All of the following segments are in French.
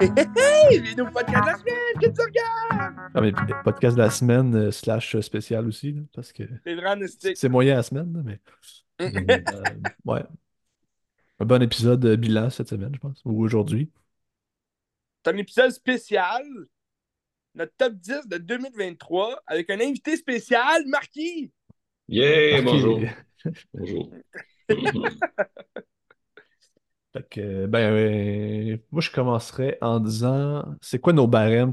Hey, hey, nos podcasts de la semaine, qu'est-ce que tu regardes? Ah, mais podcast de la semaine euh, slash spécial aussi, là, parce que C'est vraiment mystique. c'est moyen la semaine, là, mais euh, ouais. Un bon épisode euh, bilan cette semaine, je pense, ou aujourd'hui. C'est un épisode spécial, notre top 10 de 2023, avec un invité spécial, Marquis. Yeah, bonjour. Bonjour. Fait que, ben, euh, moi, je commencerais en disant, c'est quoi nos barèmes?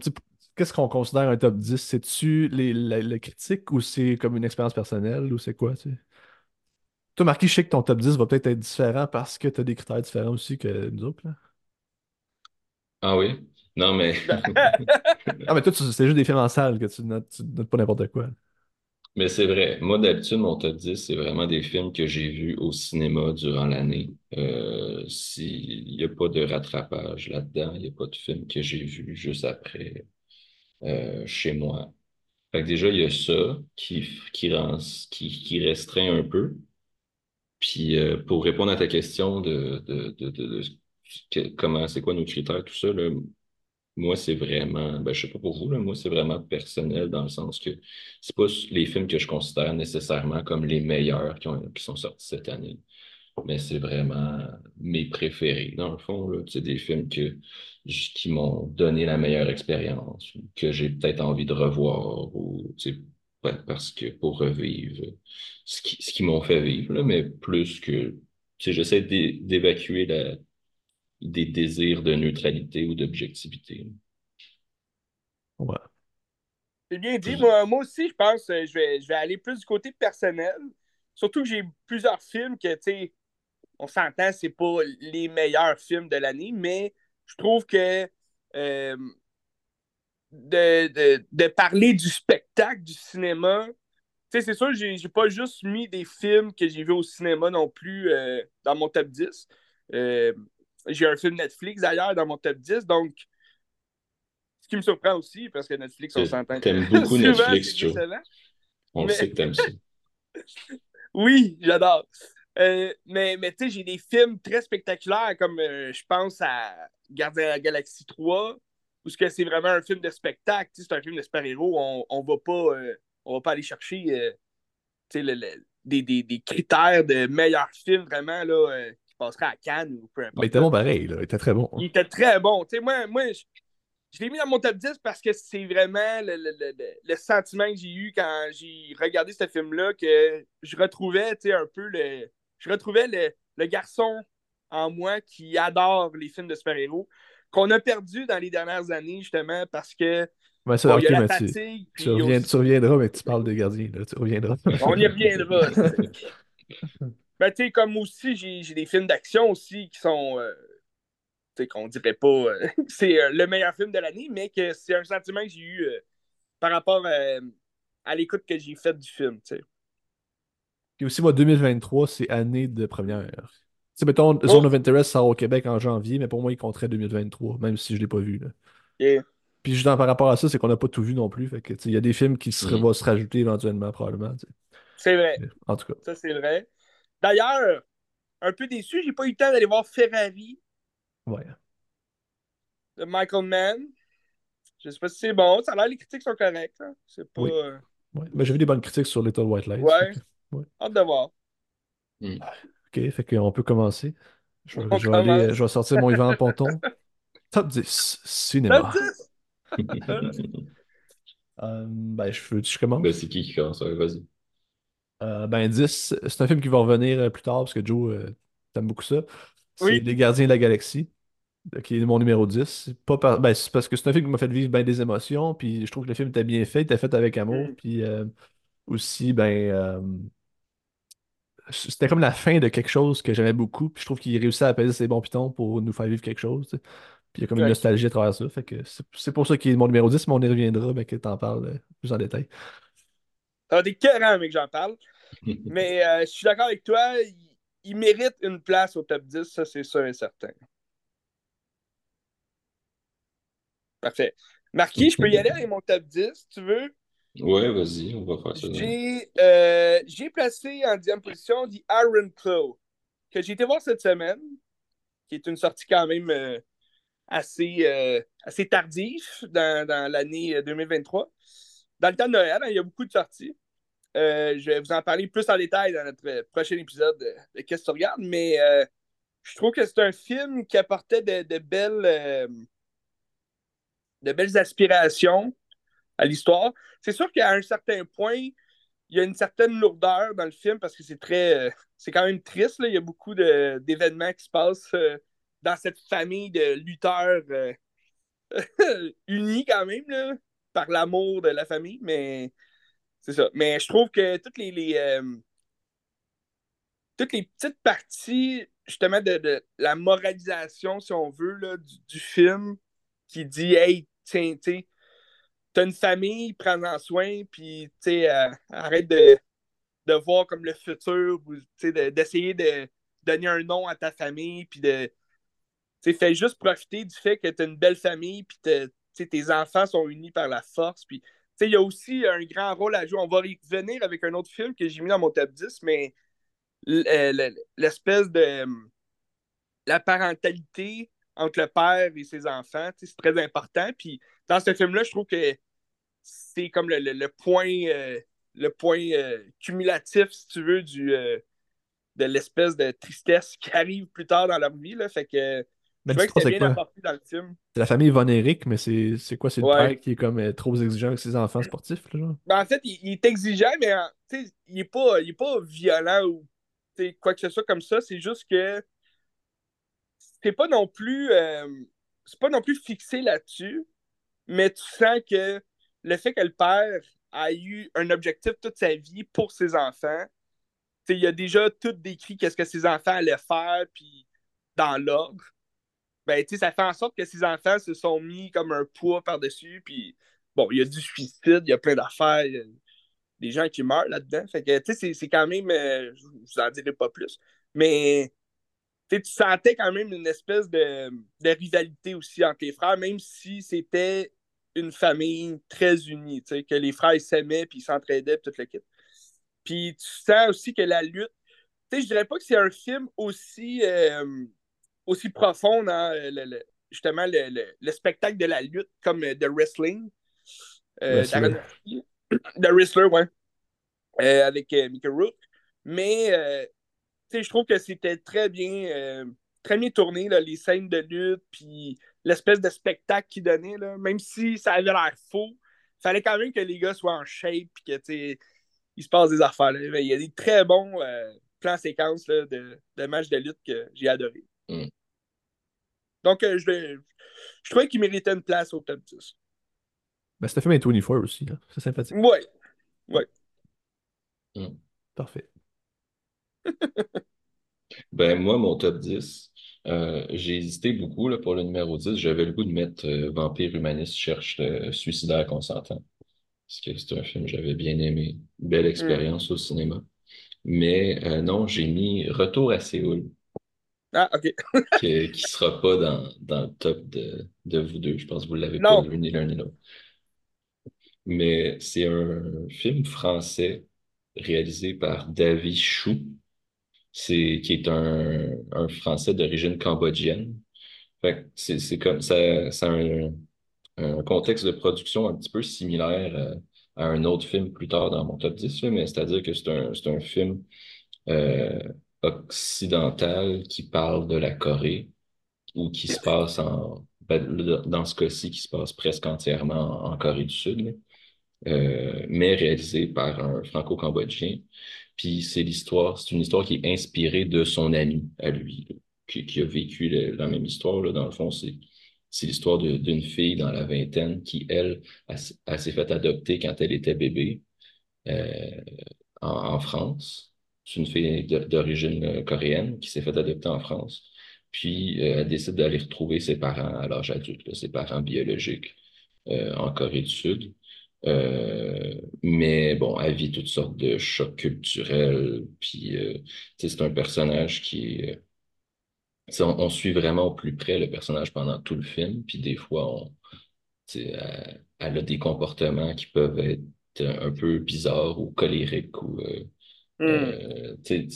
Qu'est-ce qu'on considère un top 10? C'est-tu les, la, la critique ou c'est comme une expérience personnelle ou c'est quoi, tu sais? Toi, Marquis, je sais que ton top 10 va peut-être être différent parce que tu as des critères différents aussi que nous autres. là. Ah oui? Non, mais Ah, mais toi, c'est juste des films en salle que tu notes, tu notes pas n'importe quoi. Mais c'est vrai. Moi, d'habitude, mon top 10, c'est vraiment des films que j'ai vus au cinéma durant l'année. Euh, s'il n'y a pas de rattrapage là-dedans, il n'y a pas de film que j'ai vu juste après euh, chez moi. Fait que déjà, il y a ça qui, qui, rend, qui, qui restreint un peu. Puis euh, pour répondre à ta question de, de, de, de- de comment, c'est quoi nos critères, tout ça, là, moi, c'est vraiment, ben, je sais pas pour vous, là, moi, c'est vraiment personnel dans le sens que c'est pas les films que je considère nécessairement comme les meilleurs qui, ont, qui sont sortis cette année, mais c'est vraiment mes préférés, dans le fond. C'est des films que, qui m'ont donné la meilleure expérience, que j'ai peut-être envie de revoir, ou, parce que pour revivre ce qui, ce qu'ils m'ont fait vivre, là, mais plus que, j'essaie d'é- d'évacuer la, des désirs de neutralité ou d'objectivité. Ouais. C'est bien dit. Moi, moi aussi, je pense euh, je vais, je vais aller plus du côté personnel. Surtout que j'ai plusieurs films que, tu sais, on s'entend, c'est pas les meilleurs films de l'année, mais je trouve que euh, de, de, de parler du spectacle, du cinéma, tu sais, c'est sûr, j'ai j'ai pas juste mis des films que j'ai vus au cinéma non plus euh, dans mon top 10. Euh, j'ai un film Netflix d'ailleurs dans mon top 10, donc ce qui me surprend aussi, parce que Netflix, on s'entend. T'aimes beaucoup Souvent, Netflix, Joe. On Mais- sait que t'aimes ça. Oui, j'adore. Euh, mais mais tu sais, j'ai des films très spectaculaires, comme euh, je pense à Gardien de la Galaxie 3, où c'est vraiment un film de spectacle. C'est un film de super-héros. On, on va pas euh, on va pas aller chercher le- le- des, des, des critères de meilleurs films vraiment là, qui passeraient à Cannes ou peu importe. Mais il était bon pareil, là. Il était très bon. Il était très bon. Moi, moi je, je l'ai mis dans mon top 10 parce que c'est vraiment le, le- le- le- le sentiment que j'ai eu quand j'ai regardé ce film-là, que je retrouvais, un peu le. Je retrouvais le, le garçon en moi qui adore les films de super-héros, qu'on a perdu dans les dernières années, justement, parce que ça, bon, mais fatigue. reviens- aussi- tu reviendras, mais tu parles de gardien, là. Tu reviendras. on y reviendra. ben, tu sais, comme aussi, j'ai des films d'action aussi qui sont. euh, tu sais, qu'on dirait pas euh, que c'est euh, le meilleur film de l'année, mais que c'est un sentiment que j'ai eu euh, par rapport euh, à l'écoute que j'ai faite du film, tu sais. Puis aussi, moi, 2023, c'est année de première. Tu sais, mettons, Zone of Interest sort au Québec en janvier, mais pour moi, il compterait 2023, même si je l'ai pas vu, là. Et- Puis juste par rapport à ça, c'est qu'on n'a pas tout vu non plus. Fait que, il y a des films qui se, Mhm. vont se rajouter éventuellement, probablement. tu sais. C'est vrai, En tout cas. ça c'est vrai. D'ailleurs, un peu déçu, j'ai pas eu le temps d'aller voir Ferrari Ouais. de Michael Mann. Je sais pas si c'est bon, ça a l'air les critiques sont correctes. hein. C'est pas. Oui. euh, ouais. Mais j'ai vu des bonnes critiques sur Little White Lies. Ouais. Que- hâte de voir. OK, fait qu'on peut commencer. Je vais, On je vais aller- je vais sortir mon Yvan Ponton. Top 10, cinéma. Top 10! Euh, ben, je, veux- je commence. Ben, c'est qui qui commence? Ouais, vas-y. Euh, ben 10, c'est un film qui va revenir euh, plus tard parce que Joe, euh, t'aimes beaucoup ça. C'est Oui. Les Gardiens de la Galaxie, euh, qui est mon numéro 10. C'est Pas par- ben, c'est parce que c'est un film qui m'a fait vivre bien des émotions, puis je trouve que le film était bien fait, il était fait avec amour, Mm. puis euh, aussi, ben, c'était comme la fin de quelque chose que j'aimais beaucoup, puis je trouve qu'il réussit à apaiser ses bons pitons pour nous faire vivre quelque chose. Puis il y a comme une nostalgie à travers ça, fait que c'est pour ça qu'il est mon numéro 10, mais on y reviendra, ben, que t'en parles plus en détail. Ça des que j'en parle. Mais euh, je suis d'accord avec toi, il, il mérite une place au top 10, ça c'est sûr et certain. Parfait. Marquis, je peux y aller avec mon top 10, si tu veux? Ouais, vas-y, on va faire ça. J'ai euh, j'ai placé en dixième position The Iron Claw, que j'ai été voir cette semaine, qui est une sortie quand même euh, assez, assez tardif dans, dans l'année 2023. Dans le temps de Noël, hein, il y a beaucoup de sorties. je vais vous en parler plus en détail dans notre prochain épisode de, Qu'est-ce que tu regardes, mais je trouve que c'est un film qui apportait de, belles, de belles aspirations à l'histoire. C'est sûr qu'à un certain point, il y a une certaine lourdeur dans le film parce que c'est très. Euh, c'est quand même triste. Il y a beaucoup d'événements qui se passent euh, dans cette famille de lutteurs euh, unis quand même là, par l'amour de la famille. Mais c'est ça. Mais je trouve que toutes les, les toutes les petites parties, justement, de, la moralisation, si on veut, là, du, film qui dit Hey, tiens, tu t'as une famille, prends-en soin, puis euh, arrête de, de voir comme le futur, d'essayer de, donner un nom à ta famille, puis de. Fais juste profiter du fait que tu as une belle famille, puis tes enfants sont unis par la force. Puis il y a aussi un grand rôle à jouer. On va revenir avec un autre film que j'ai mis dans mon top 10, mais euh, l'espèce de. La parentalité entre le père et ses enfants, c'est très important. Puis dans ce film-là, je trouve que c'est comme le, point, le point euh, euh, cumulatif, si tu veux, du, de l'espèce de tristesse qui arrive plus tard dans leur vie. Là, que mais je que c'est bien apporté dans le film. C'est la famille Von Eric, mais c'est quoi? C'est le père qui est comme trop exigeant avec ses enfants sportifs? Là, ben, en fait, il, est exigeant, mais il n'est pas, il est pas violent ou quoi que ce soit comme ça. C'est juste que c'est pas non plus c'est pas non plus fixé là-dessus, mais tu sens que le fait que le père a eu un objectif toute sa vie pour ses enfants, il a déjà tout décrit qu'est-ce que ses enfants allaient faire, puis dans l'ordre. Ben, ça fait en sorte que ses enfants se sont mis comme un poids par-dessus, puis bon, il y a du suicide, il y a plein d'affaires, des gens qui meurent là-dedans. Fait que, tu sais, c'est quand même, euh, je vous en dirai pas plus, mais tu sentais quand même une espèce de, de, rivalité aussi entre les frères, même si c'était une famille très unie, que les frères s'aimaient puis s'entraidaient, toute l'équipe. Puis tu sens aussi que la lutte, tu sais, je dirais pas que c'est un film aussi, euh, aussi profond dans le, justement le, spectacle de la lutte comme de wrestling. Euh, de wrestler, ouais. Euh, avec Mickey Rook. Mais je trouve que c'était très bien, très bien tourné, là, les scènes de lutte, puis l'espèce de spectacle qu'il donnait, là, même si ça avait l'air faux, il fallait quand même que les gars soient en shape et que il se passe des affaires. Il y a des très bons euh, plans séquences de, de matchs de lutte que j'ai adoré. Mm. Donc, euh, je, vais, je trouvais qu'il méritait une place au top 10. Ben, c'était fait 24 aussi. Hein. C'est sympathique. Ouais. Ouais. Mm. Parfait. ben, moi, mon top 10, euh, j'ai hésité beaucoup là, pour le numéro 10. J'avais le goût de mettre euh, Vampire Humaniste cherche le suicidaire consentant. Parce que c'est un film que j'avais bien aimé. Belle hmm. expérience au cinéma. Mais euh, non, j'ai mis Retour à Séoul. Ah, OK. qui ne sera pas dans, dans le top de, de, vous deux. Je pense que vous ne l'avez pas vu ni l'un ni l'autre. Mais c'est un film français réalisé par David Chou c'est qui est un, un Français d'origine cambodgienne. c'est comme ça, ça a un, un, contexte de production un petit peu similaire euh, à, un autre film plus tard dans mon top 10, mais c'est-à-dire que c'est un, un film euh, occidental qui parle de la Corée ou qui se passe en ben, dans ce cas-ci qui se passe presque entièrement en, Corée du Sud, euh, mais réalisé par un franco-cambodgien puis c'est l'histoire, c'est une histoire qui est inspirée de son ami à lui, qui, a vécu la même histoire. Là. Dans le fond, c'est, c'est l'histoire d'une fille dans la vingtaine qui, elle, s'est fait adopter quand elle était bébé euh, en, France. C'est une fille d'origine euh, coréenne qui s'est fait adopter en France. Puis euh, elle décide d'aller retrouver ses parents à l'âge adulte, ses parents biologiques en Corée du Sud. Euh, mais bon, elle vit toutes sortes de chocs culturels. Puis, euh, c'est un personnage qui. On, suit vraiment au plus près le personnage pendant tout le film. Puis des fois, elle a des comportements qui peuvent être un peu bizarres ou colériques ou Hmm. euh, tu,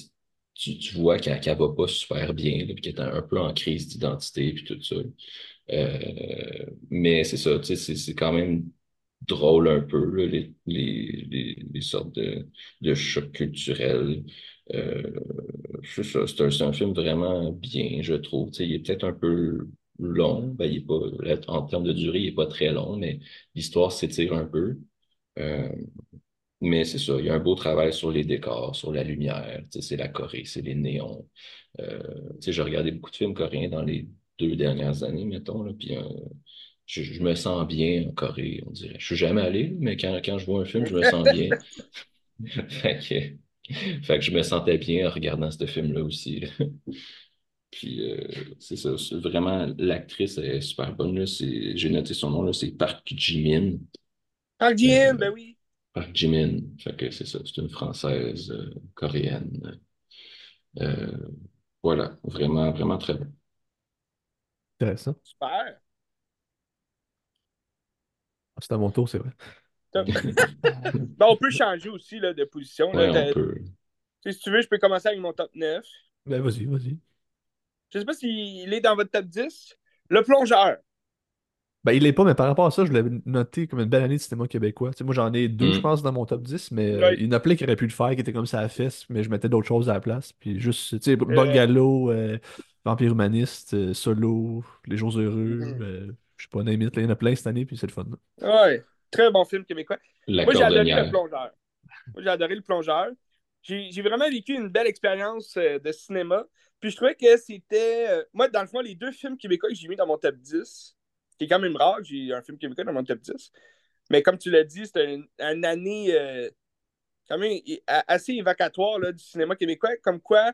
tu, vois qu'elle qu'elle va pas super bien, puis qu'elle est un peu en crise d'identité puis tout ça. Euh, mais c'est ça, c'est quand même drôle un peu, les, les, les, sortes de, de chocs culturels. Euh, c'est un, film vraiment bien, je trouve. Il est peut-être un peu long, ben, il est pas, en termes de durée, il est pas très long, mais l'histoire s'étire un peu. Euh, mais c'est ça, il y a un beau travail sur les décors, sur la lumière, c'est la Corée, c'est les néons. Euh, j'ai regardé beaucoup de films coréens dans les deux dernières années, mettons, là, puis euh, je, je me sens bien en Corée, on dirait. Je suis jamais allé, mais quand, quand je vois un film, je me sens bien. Fait que, fait que je me sentais bien en regardant ce film-là aussi. là. Puis euh, c'est ça, vraiment, l'actrice est super bonne, j'ai noté son nom, c'est Park Ji-min. Park Ji-in, ben oui. Park Ji-min, fait que c'est ça, c'est une Française euh, coréenne. Euh, voilà, vraiment, vraiment très bon. Intéressant. Super. Ah, C'est à mon tour, c'est vrai. Ben, on peut changer aussi là, de position. là. Ouais, on T'as- peut. tu sais, si tu veux, je peux commencer avec mon top 9. Ben, vas-y, vas-y. Je sais pas s'il est dans votre top 10. Le plongeur. Ben, il est pas, mais par rapport à ça, je l'avais noté comme une belle année de cinéma québécois. Tu sais, moi, j'en ai deux, Mm. je pense, dans mon top 10, mais euh, Ouais. il y en a plein qui auraient pu le faire, qui étaient comme ça à fesse, mais je mettais d'autres choses à la place. Puis juste, tu sais, Euh, Bungalow, euh, Vampire Humaniste, euh, Solo, Les Jours Heureux, euh, je sais pas, name it, là, il y en a plein cette année, puis c'est le fun. Ouais. Très bon film québécois. La Moi, j'ai adoré le plongeur. Moi, j'ai adoré le plongeur. J'ai vraiment vécu une belle expérience de cinéma. Puis je trouvais que c'était. moi, dans le fond, les deux films québécois que j'ai mis dans mon top 10, qui quand même rare, j'ai un film québécois dans mon top 10. Mais comme tu l'as dit, c'était une, année euh, quand même assez évocatoire là, du cinéma québécois. Comme quoi,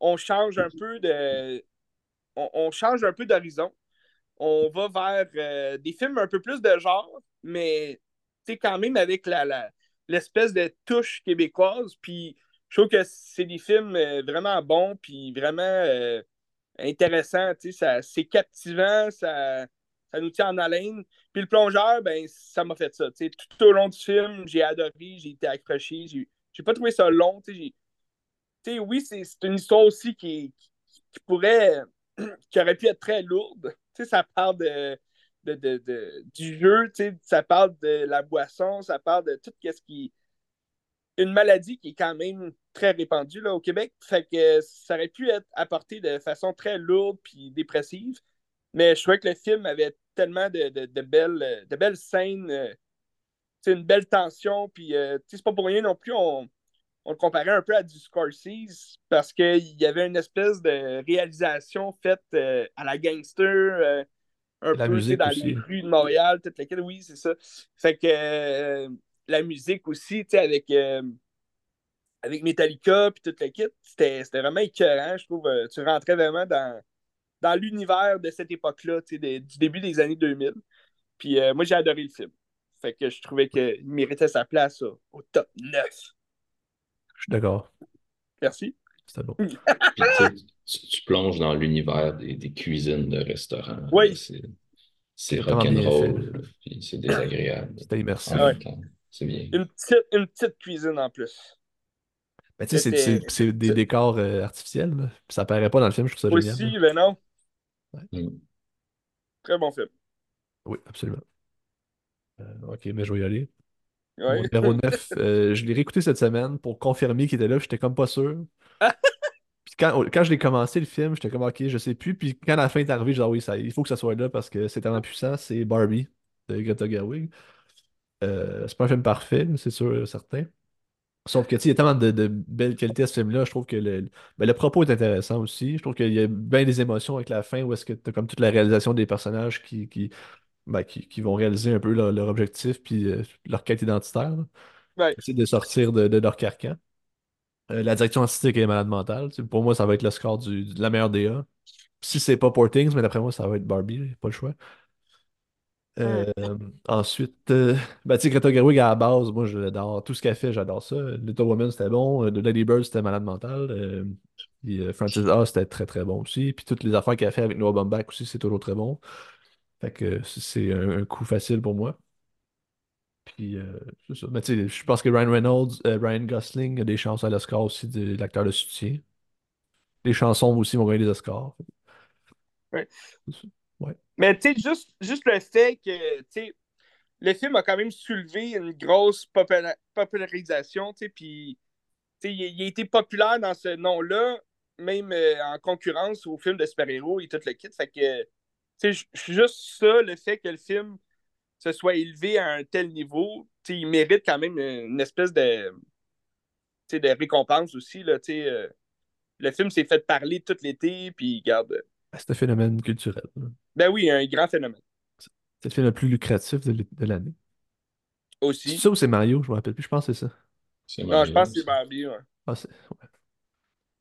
on change un peu de. On, change un peu d'horizon. On va vers euh, des films un peu plus de genre, mais quand même avec la, la- l'espèce de touche québécoise. Puis je trouve que c'est des films euh, vraiment bons, puis vraiment intéressants. C'est captivant, ça, ça nous tient en haleine. Puis le plongeur, ben, ça m'a fait ça. Tout au long du film, j'ai adoré, j'ai été accroché. J'ai, pas trouvé ça long. Oui, c'est, une histoire aussi qui, pourrait, qui aurait pu être très lourde. Ça parle de, de, de- du jeu, ça parle de la boisson, ça parle de tout ce qui. Une maladie qui est quand même très répandue là, au Québec. Fait que ça aurait pu être apporté de façon très lourde puis dépressive. Mais je trouvais que le film avait tellement de, de- de belles, de belles scènes, euh, une belle tension. Puis, euh, c'est pas pour rien non plus, on, on le comparait un peu à du Scorsese parce qu'il y avait une espèce de réalisation faite euh, à la gangster, euh, un La peu dans aussi. les rues de Montréal, toutes lesquelles, oui, c'est ça. Fait que euh, la musique aussi, tu sais, avec, avec Metallica puis toute la kit, c'était vraiment écœurant, je trouve. Tu rentrais vraiment dans, dans l'univers de cette époque-là, tu sais, des- du début des années 2000. Puis euh, moi, j'ai adoré le film. Fait que je trouvais qu'il méritait sa place euh, au top 9. Je suis d'accord. Merci. C'était bon. Puis, tu, sais, tu- plonges dans l'univers des, des cuisines de restaurants. Oui. C'est, rock'n'roll, c'est désagréable C'était immersif. Ah ouais. C'est bien. Une petite, une petite cuisine en plus. Ben, tu sais, c'est- des décors euh, artificiels, là. Puis ça paraît pas dans le film, je trouve ça génial. Aussi, ben non. Mm. Très bon film. Oui, absolument. Euh, ok, mais je vais y aller. Ouais. Mon numéro 9, euh, je l'ai réécouté cette semaine pour confirmer qu'il était là, j'étais comme pas sûr. Puis quand, quand je l'ai commencé le film, j'étais comme ok, je sais plus. Puis quand la fin est arrivée, j'ai dit ah oui, ça, il faut que ça soit là parce que c'est tellement puissant. C'est Barbie de Greta Gerwig. Euh, c'est pas un film parfait, c'est sûr, certain. Sauf que tu sais, il y a tellement de, de belles qualités à ce film-là. Je trouve que le, ben, le propos est intéressant aussi. Je trouve qu'il y a bien des émotions avec la fin où est-ce que tu as comme toute la réalisation des personnages qui, qui, ben, qui, qui vont réaliser un peu leur, leur objectif puis euh, leur quête identitaire. Ouais. Essayer de sortir de, de leur carcan. Euh, la direction artistique est malade mentale. Pour moi, ça va être le score du, de la meilleure DA. Si c'est pas Poor Things, mais d'après moi, ça va être Barbie, pas le choix. Euh, ensuite, euh, ben, tu sais, Greta Gerwig à la base, moi je l'adore. Tout ce qu'elle fait, j'adore ça. Little Women, c'était bon. Euh, The Lady Bird, c'était malade mental. Euh, puis, euh, Francis A, c'était très très bon aussi. Puis toutes les affaires qu'elle a fait avec Noah Baumbach aussi, c'est toujours très bon. Fait que c'est un, un coup facile pour moi. Puis, c'est ça. Mais tu sais, je pense que Ryan Reynolds, Ryan Gosling a des chances à l'Oscar aussi de l'acteur de soutien. Les chansons aussi vont gagner des Oscars. Mais juste, juste le fait que, le film a quand même soulevé une grosse popula- popularisation, puis, il, a été populaire dans ce nom-là, même euh, en concurrence au film de super-héros et tout le kit. Fait que, juste ça, le fait que le film se soit élevé à un tel niveau, il mérite quand même une, espèce de, récompense aussi, là, euh, le film s'est fait parler tout l'été, puis, regarde, euh, C'est un phénomène culturel. Ben oui, un grand phénomène C'est le film le plus lucratif de l'année. C'est aussi. ça ou c'est Mario? Je me rappelle plus. Je pense que c'est ça. C'est Non, je pense que c'est Mario, Barbie, ouais. Ah, c'est. Ouais.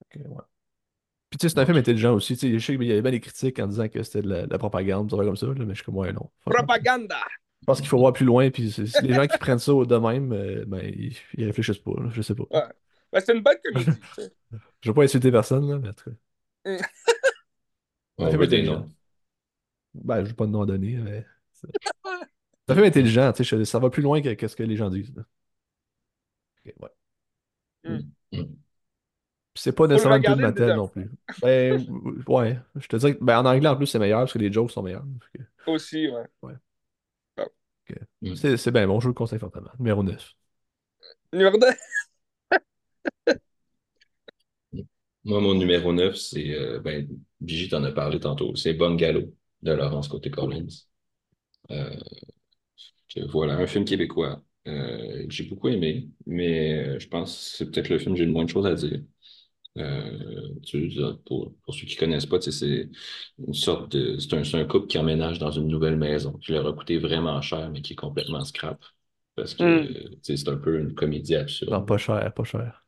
Ok, ouais. Puis tu sais, c'est un film intelligent aussi. Tu sais, je sais qu'il y avait bien des critiques en disant que c'était de la, de la propagande, comme ça, là, mais je suis comme, ouais, non. Propaganda! Je pense qu'il faut voir plus loin, puis c'est- c'est- les gens qui prennent ça de même, euh, ben, ils, ils réfléchissent pas, là, je sais pas. Ouais. Ben, c'est une bonne comédie, tu sais. Je veux pas insulter personne, là, mais en tout cas. C'est des noms. Ben, je veux pas de nom à donner, mais. Un film intelligent, tu sais, ça va plus loin que, que ce que les gens disent. ouais. Mm. Mm. Puis c'est pas le nécessairement tout regarder de une Mattel deuxième non plus. Ben, ouais. Je te dirais que, ben, en anglais en plus, c'est meilleur parce que les jokes sont meilleurs. Fait que, Aussi, ouais. Mm. C'est c'est bien bon, je vous le conseille fortement. Numéro 9. Numéro 2. Moi, mon numéro 9, c'est, euh, ben, Brigitte en a parlé tantôt, c'est Bungalow de Laurence Côté-Collins. Euh, voilà, un film québécois euh, que j'ai beaucoup aimé, mais euh, je pense que c'est peut-être le film que j'ai le moins de choses à dire. Euh, tu- pour, pour ceux qui connaissent pas, c'est une sorte de. C'est un, c'est un couple qui emménage dans une nouvelle maison qui leur a coûté vraiment cher, mais qui est complètement scrap. Parce que Mm. euh, sais, c'est un peu une comédie absurde. Non, pas cher, pas cher.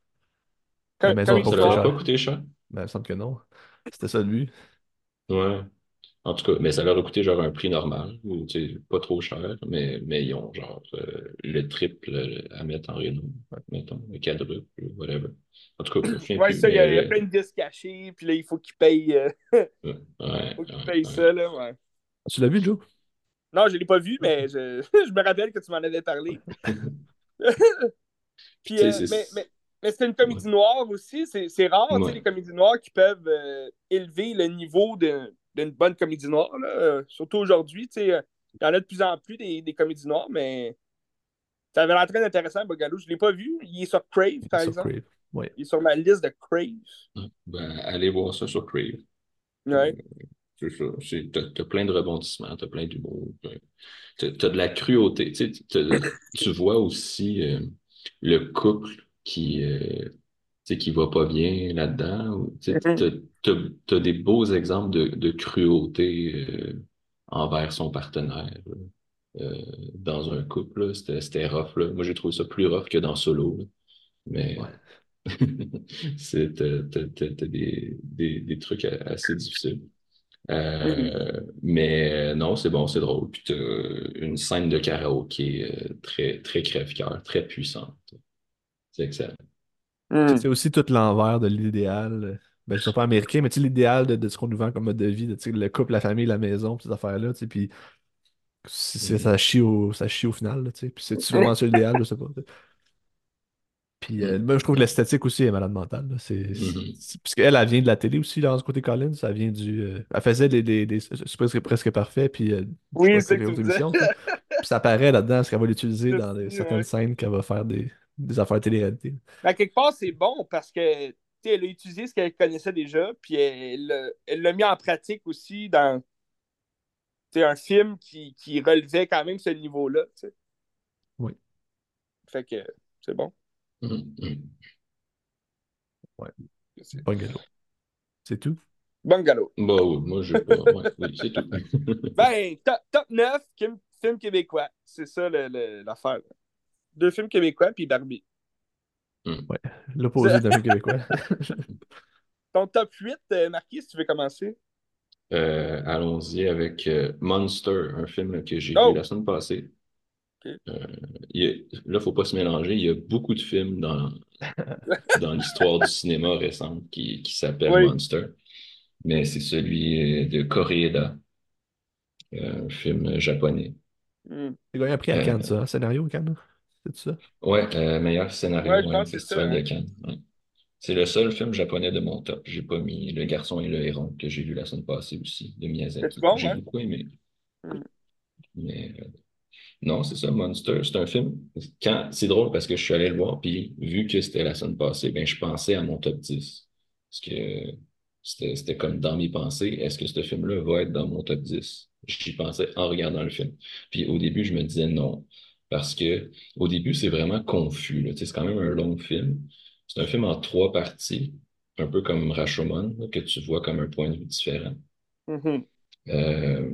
Comme- La maison pas Ça leur a pas cher. coûté cher? Ben, il me semble que non. C'était ça le but. Ouais. En tout cas, mais ça leur a coûté genre un prix normal, ou tu sais, pas trop cher, mais, mais ils ont genre euh, le triple euh, à mettre en réno, mettons, le quadruple, whatever. En tout cas, je me souviens Ouais, plus, ça, il y, a- il y a mais, plein de disques cachés, puis là, il faut qu'ils payent, euh, ouais, faut qu'ils ouais, payent ouais. ça, là, ouais. Tu l'as vu, Joe? Non, je l'ai pas vu, mais je, je me rappelle que tu m'en avais parlé. Puis, euh, mais, mais, mais c'est une comédie noire aussi. C'est c'est rare, tu sais, les comédies noires qui peuvent euh, élever le niveau de- d'une bonne comédie noire. là. Euh, Surtout aujourd'hui, tu sais, euh, il y en a de plus en plus des, des comédies noires, mais ça avait l'air très intéressant, Bogalo. Je l'ai pas vu. Il est sur Crave, par Sur exemple. Crave. Ouais. Il est sur ma liste de Crave. Ben, allez voir ça sur Crave. Ouais. C'est ça. T'as, plein de rebondissements, t'as plein d'humour. T'as, t'as de la cruauté. Tu sais, tu vois aussi euh, le couple qui, euh, sais, qui va pas bien là-dedans. tu Mhm. T'as- t'as des beaux exemples de, de cruauté euh, envers son partenaire euh, dans un couple. C'était, rough. Là. Moi, j'ai trouvé ça plus rough que dans Solo. là. Mais Ouais. c'est, t'as, des, des, des trucs assez difficiles. Euh, mais non, c'est bon, c'est drôle. Puis t'as une scène de karaoké très, très crève-cœur, très puissante. C'est excellent. Hmm. C'est aussi tout l'envers de l'idéal. euh, Ben, je suis pas américain, mais tu sais, l'idéal de, de ce qu'on nous vend comme mode de vie, de, tu sais, le couple, la famille, la maison, ces affaires-là, tu sais, puis c'est- ça chie au, ça chie au final, là, tu sais. Puis c'est-tu vraiment ça l'idéal, je sais pas. Puis euh, Mm. je trouve que l'esthétique aussi est malade mentale. là. C'est, c'est- c'est- parce qu'elle, elle vient de la télé aussi, dans ce côté Collins, ça vient du... euh, elle faisait des, des, des- c'est presque, parfait, puis euh, Oui, c'est que émissions, ça. Puis ça apparaît là-dedans, parce qu'elle va l'utiliser dans des- certaines scènes qu'elle va faire des, des affaires télé-réalité. Mais à quelque part, c'est bon parce que tu sais, elle a utilisé ce qu'elle connaissait déjà, puis elle l'a- mis en pratique aussi dans tu sais, un film qui, qui relevait quand même ce niveau-là. Oui. Fait que c'est bon. Mhm. Mhm. C'est- Pas galop. C'est tout? Bungalow. Bah oui, moi, je pas. Ouais, oui, c'est tout. Ben, top, top 9, film, film québécois. C'est ça le- le- l'affaire. Deux films québécois, puis Barbie. L'opposé d'un film québécois. Ton top 8, euh, Marquis, si tu veux commencer? Euh, allons-y avec euh, Monster, un film que j'ai Oh! vu la semaine passée. Euh, il a- là, il ne faut pas se mélanger. Il y a beaucoup de films dans, dans l'histoire du cinéma récente qui, qui s'appellent Oui. Monster. Mais c'est celui de Koreeda. un film japonais. Hmm. C'est gagné un prix à Euh, Cannes, ça, un scénario à Cannes. C'est ça? ouais, euh, meilleur scénario Ouais, au Festival ça, de hein. Cannes. ouais. C'est le seul film japonais de mon top. J'ai pas mis Le Garçon et le Héron, que j'ai vu la semaine passée aussi, de C'est Miyazaki. bon, J'ai hein? beaucoup aimé. Hmm. Mais euh, non, c'est ça, Monster. C'est un film. Quand... C'est drôle parce que je suis allé le voir, puis vu que c'était la semaine passée, ben, je pensais à mon top 10. Parce que c'était c'était comme dans mes pensées, est-ce que ce film-là va être dans mon top 10? J'y pensais en regardant le film. Puis au début, je me disais non. Parce que au début, c'est vraiment confus. là. C'est quand même un long film. C'est un film en trois parties, un peu comme Rashomon, là, que tu vois comme un point de vue différent. Mhm. Euh,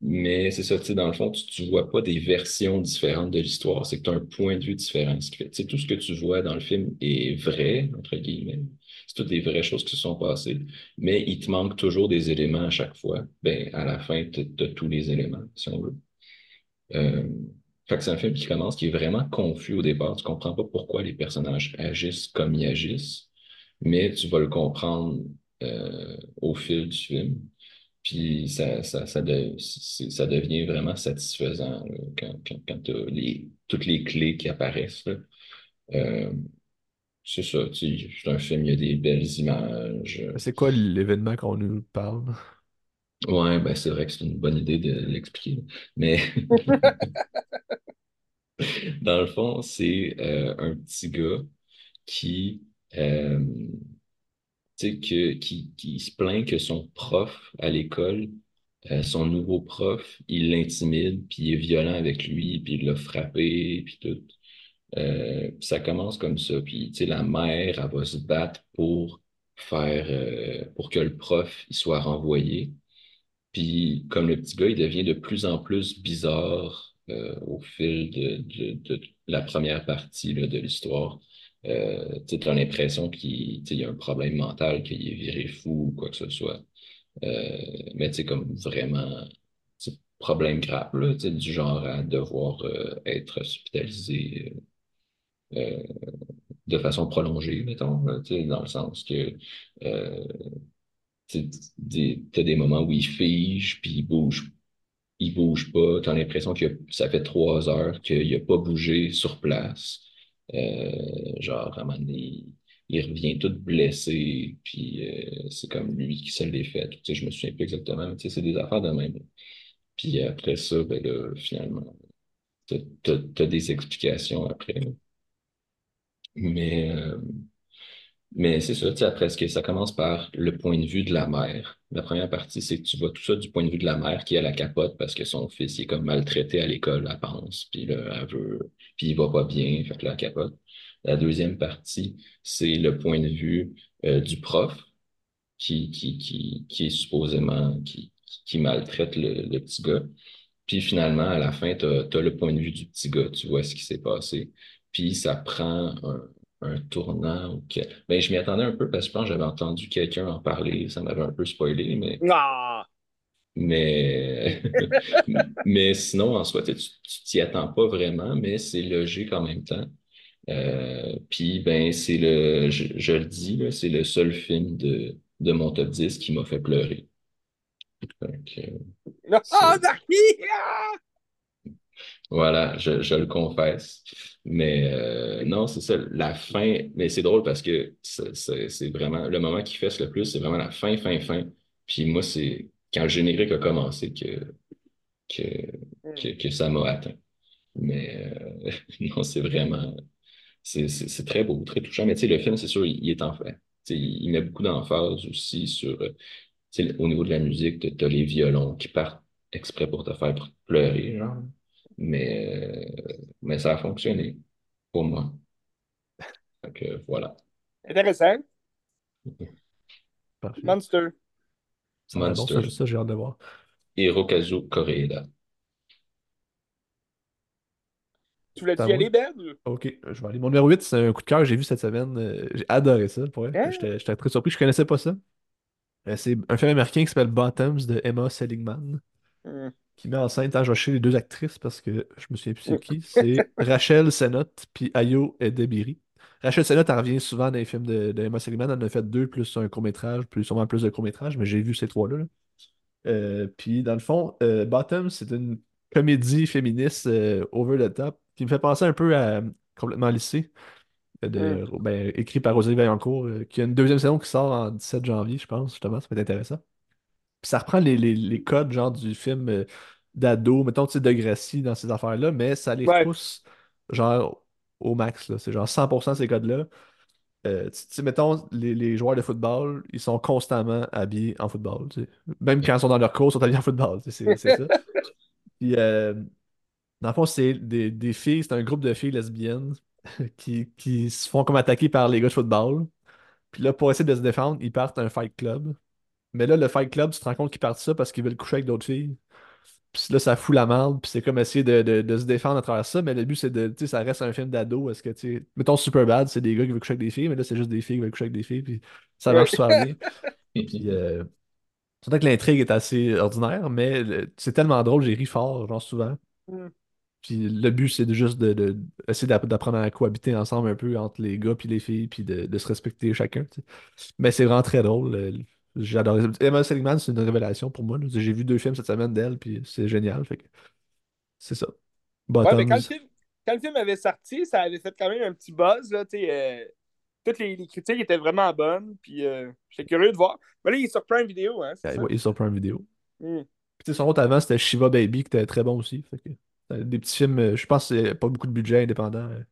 mais c'est ça, tu sais, dans le fond, tu ne vois pas des versions différentes de l'histoire, c'est que tu as un point de vue différent. Ce qui fait, tout ce que tu vois dans le film est vrai, entre guillemets. C'est toutes des vraies choses qui se sont passées, mais il te manque toujours des éléments à chaque fois. Ben, à la fin, tu as tous les éléments, si on veut. Euh, fait que c'est un film qui commence, qui est vraiment confus au départ. Tu comprends pas pourquoi les personnages agissent comme ils agissent, mais tu vas le comprendre euh, au fil du film. Puis ça, ça, ça, devient vraiment satisfaisant quand, tu les, toutes les clés qui apparaissent. Euh, c'est ça, c'est un film, il y a des belles images. C'est quoi l'événement qu'on nous parle? Ouais, ben c'est vrai que c'est une bonne idée de l'expliquer. Mais dans le fond, c'est euh, un petit gars qui, euh, que, qui, qui se plaint que son prof à l'école, euh, son nouveau prof, il l'intimide, puis il est violent avec lui, puis il l'a frappé, puis tout. Euh, ça commence comme ça. Puis, la mère, elle va se battre pour faire, pour que le prof, soit renvoyé. Puis, comme le petit gars, il devient de plus en plus bizarre euh, au fil de, de, la première partie là, de l'histoire. Euh, tu as l'impression qu'il y a un problème mental, qu'il est viré fou ou quoi que ce soit. Euh, mais sais, comme vraiment, problème grave, là, du genre à devoir être hospitalisé de façon prolongée, mettons, dans le sens que tu as des moments où il fige, puis il bouge il bouge pas. Tu as l'impression que ça fait trois heures qu'il n'a pas bougé sur place. Euh, genre, à un moment donné, il revient tout blessé, puis euh, c'est comme lui qui se l'est fait. Tu sais, je me souviens plus exactement, mais c'est des affaires de même. Puis après ça, ben là, finalement, tu as, des explications après. Mais, euh, mais c'est ça, tu sais, après, ça commence par le point de vue de la mère? La première partie, c'est que tu vois tout ça du point de vue de la mère qui a la capote parce que son fils il est comme maltraité à l'école, elle pense, puis là, elle veut, puis il va pas bien, fait que la capote. La deuxième partie, c'est le point de vue euh, du prof qui, qui, qui, qui est supposément, qui, qui maltraite le, le petit gars. Puis finalement, à la fin, tu as, le point de vue du petit gars, tu vois ce qui s'est passé. Puis ça prend un, un tournant. ou que- Ben, je m'y attendais un peu parce que je pense que j'avais entendu quelqu'un en parler, ça m'avait un peu spoilé, mais, Ah! mais, mais sinon, en soi, tu t'y attends pas vraiment, mais c'est logique en même temps. Euh, puis, ben, c'est le, je, je le dis, c'est le seul film de, de mon top 10 qui m'a fait pleurer. Donc, euh! Voilà, je, je le confesse. Mais euh, non, c'est ça, la fin. Mais c'est drôle parce que c'est vraiment le moment qui fesse le plus, c'est vraiment la fin, fin, fin. Puis moi, c'est quand le générique a commencé que, que, que, que ça m'a atteint. Mais euh, non, c'est vraiment. C'est très beau, très touchant. Mais tu sais, le film, c'est sûr, il, il est en fait. Tu sais, il, met beaucoup d'emphase aussi sur. euh, tu sais, au niveau de la musique, tu as les violons qui partent exprès pour te faire pleurer, genre. Mais, mais ça a fonctionné pour moi. Que voilà. Intéressant. Parfait. Monster. L'air bon, ça, Monster. ça, j'ai hâte de voir. Hirokazu Koreeda. Tu voulais-tu à y aller, Ben? Ok, je vais aller. Mon numéro 8, c'est un coup de cœur que j'ai vu cette semaine. J'ai adoré ça, pour vrai. Hein? J'étais j'étais très surpris, je connaissais pas ça. Euh, C'est un film américain qui s'appelle Bottoms de Emma Seligman, Hmm. Qui met en scène, chercher les deux actrices parce que je me souviens plus c'est qui. C'est Rachel Sennott puis Ayo Edebiri. Rachel Sennott, elle revient souvent dans les films de, de Emma Seligman. Elle en a fait deux, plus un court-métrage, plus sûrement plus de court-métrage, mais j'ai vu ces trois-là. là. Euh, puis dans le fond, euh, Bottom, c'est une comédie féministe euh, over the top qui me fait penser un peu à Complètement lycée, de, ben, écrit par Rosalie Vaillancourt, qui a une deuxième saison qui sort en 17 janvier, je pense, justement, ça peut être intéressant. Puis ça reprend les, les- les codes genre du film euh, d'ado, mettons, tu sais, de Gracie dans ces affaires-là, mais ça les Ouais. repousse genre au max. C'est genre 100% ces codes-là. Euh, tu sais, mettons, les, les joueurs de football, ils sont constamment habillés en football. tu sais. Même quand ils sont dans leur cours, ils sont habillés en football. tu sais, C'est c'est ça. Puis, euh, dans le fond, c'est des, des filles, c'est un groupe de filles lesbiennes qui, qui se font comme attaquer par les gars de football. Puis là, pour essayer de se défendre, ils partent à un fight club. Mais là, le fight club, tu te rends compte qu'ils partent ça parce qu'ils veulent coucher avec d'autres filles. Puis là, ça fout la merde, puis c'est comme essayer de, de- de se défendre à travers ça, mais le but, c'est de, tu sais, ça reste un film d'ado, est-ce que, tu sais, mettons Superbad, c'est des gars qui veulent coucher avec des filles, mais là, c'est juste des filles qui veulent coucher avec des filles, puis ça marche super bien. Puis, euh, c'est vrai que l'intrigue est assez ordinaire, mais c'est tellement drôle, j'ai ri fort, genre souvent. Mm. Puis le but, c'est de juste de, de- essayer d'app- d'apprendre à cohabiter ensemble un peu entre les gars puis les filles, puis de, de se respecter chacun. Mais c'est vraiment très drôle. Adoré. Emma Seligman, c'est une révélation pour moi. là. J'ai vu deux films cette semaine d'elle, puis c'est génial. Fait que c'est ça. Ouais, mais quand le, film, quand le film avait sorti, ça avait fait quand même un petit buzz. Là, tu sais, euh, toutes les, les critiques étaient vraiment bonnes. Puis euh, j'étais curieux de voir. Mais là, il est sur Prime Video. Hein, c'est Ouais, ça? il est sur Prime Video. Mm. Puis tu sais, son autre avant, c'était Shiva Baby, qui était très bon aussi. Fait que, euh, des petits films, euh, je pense que c'est pas beaucoup de budget indépendant, euh,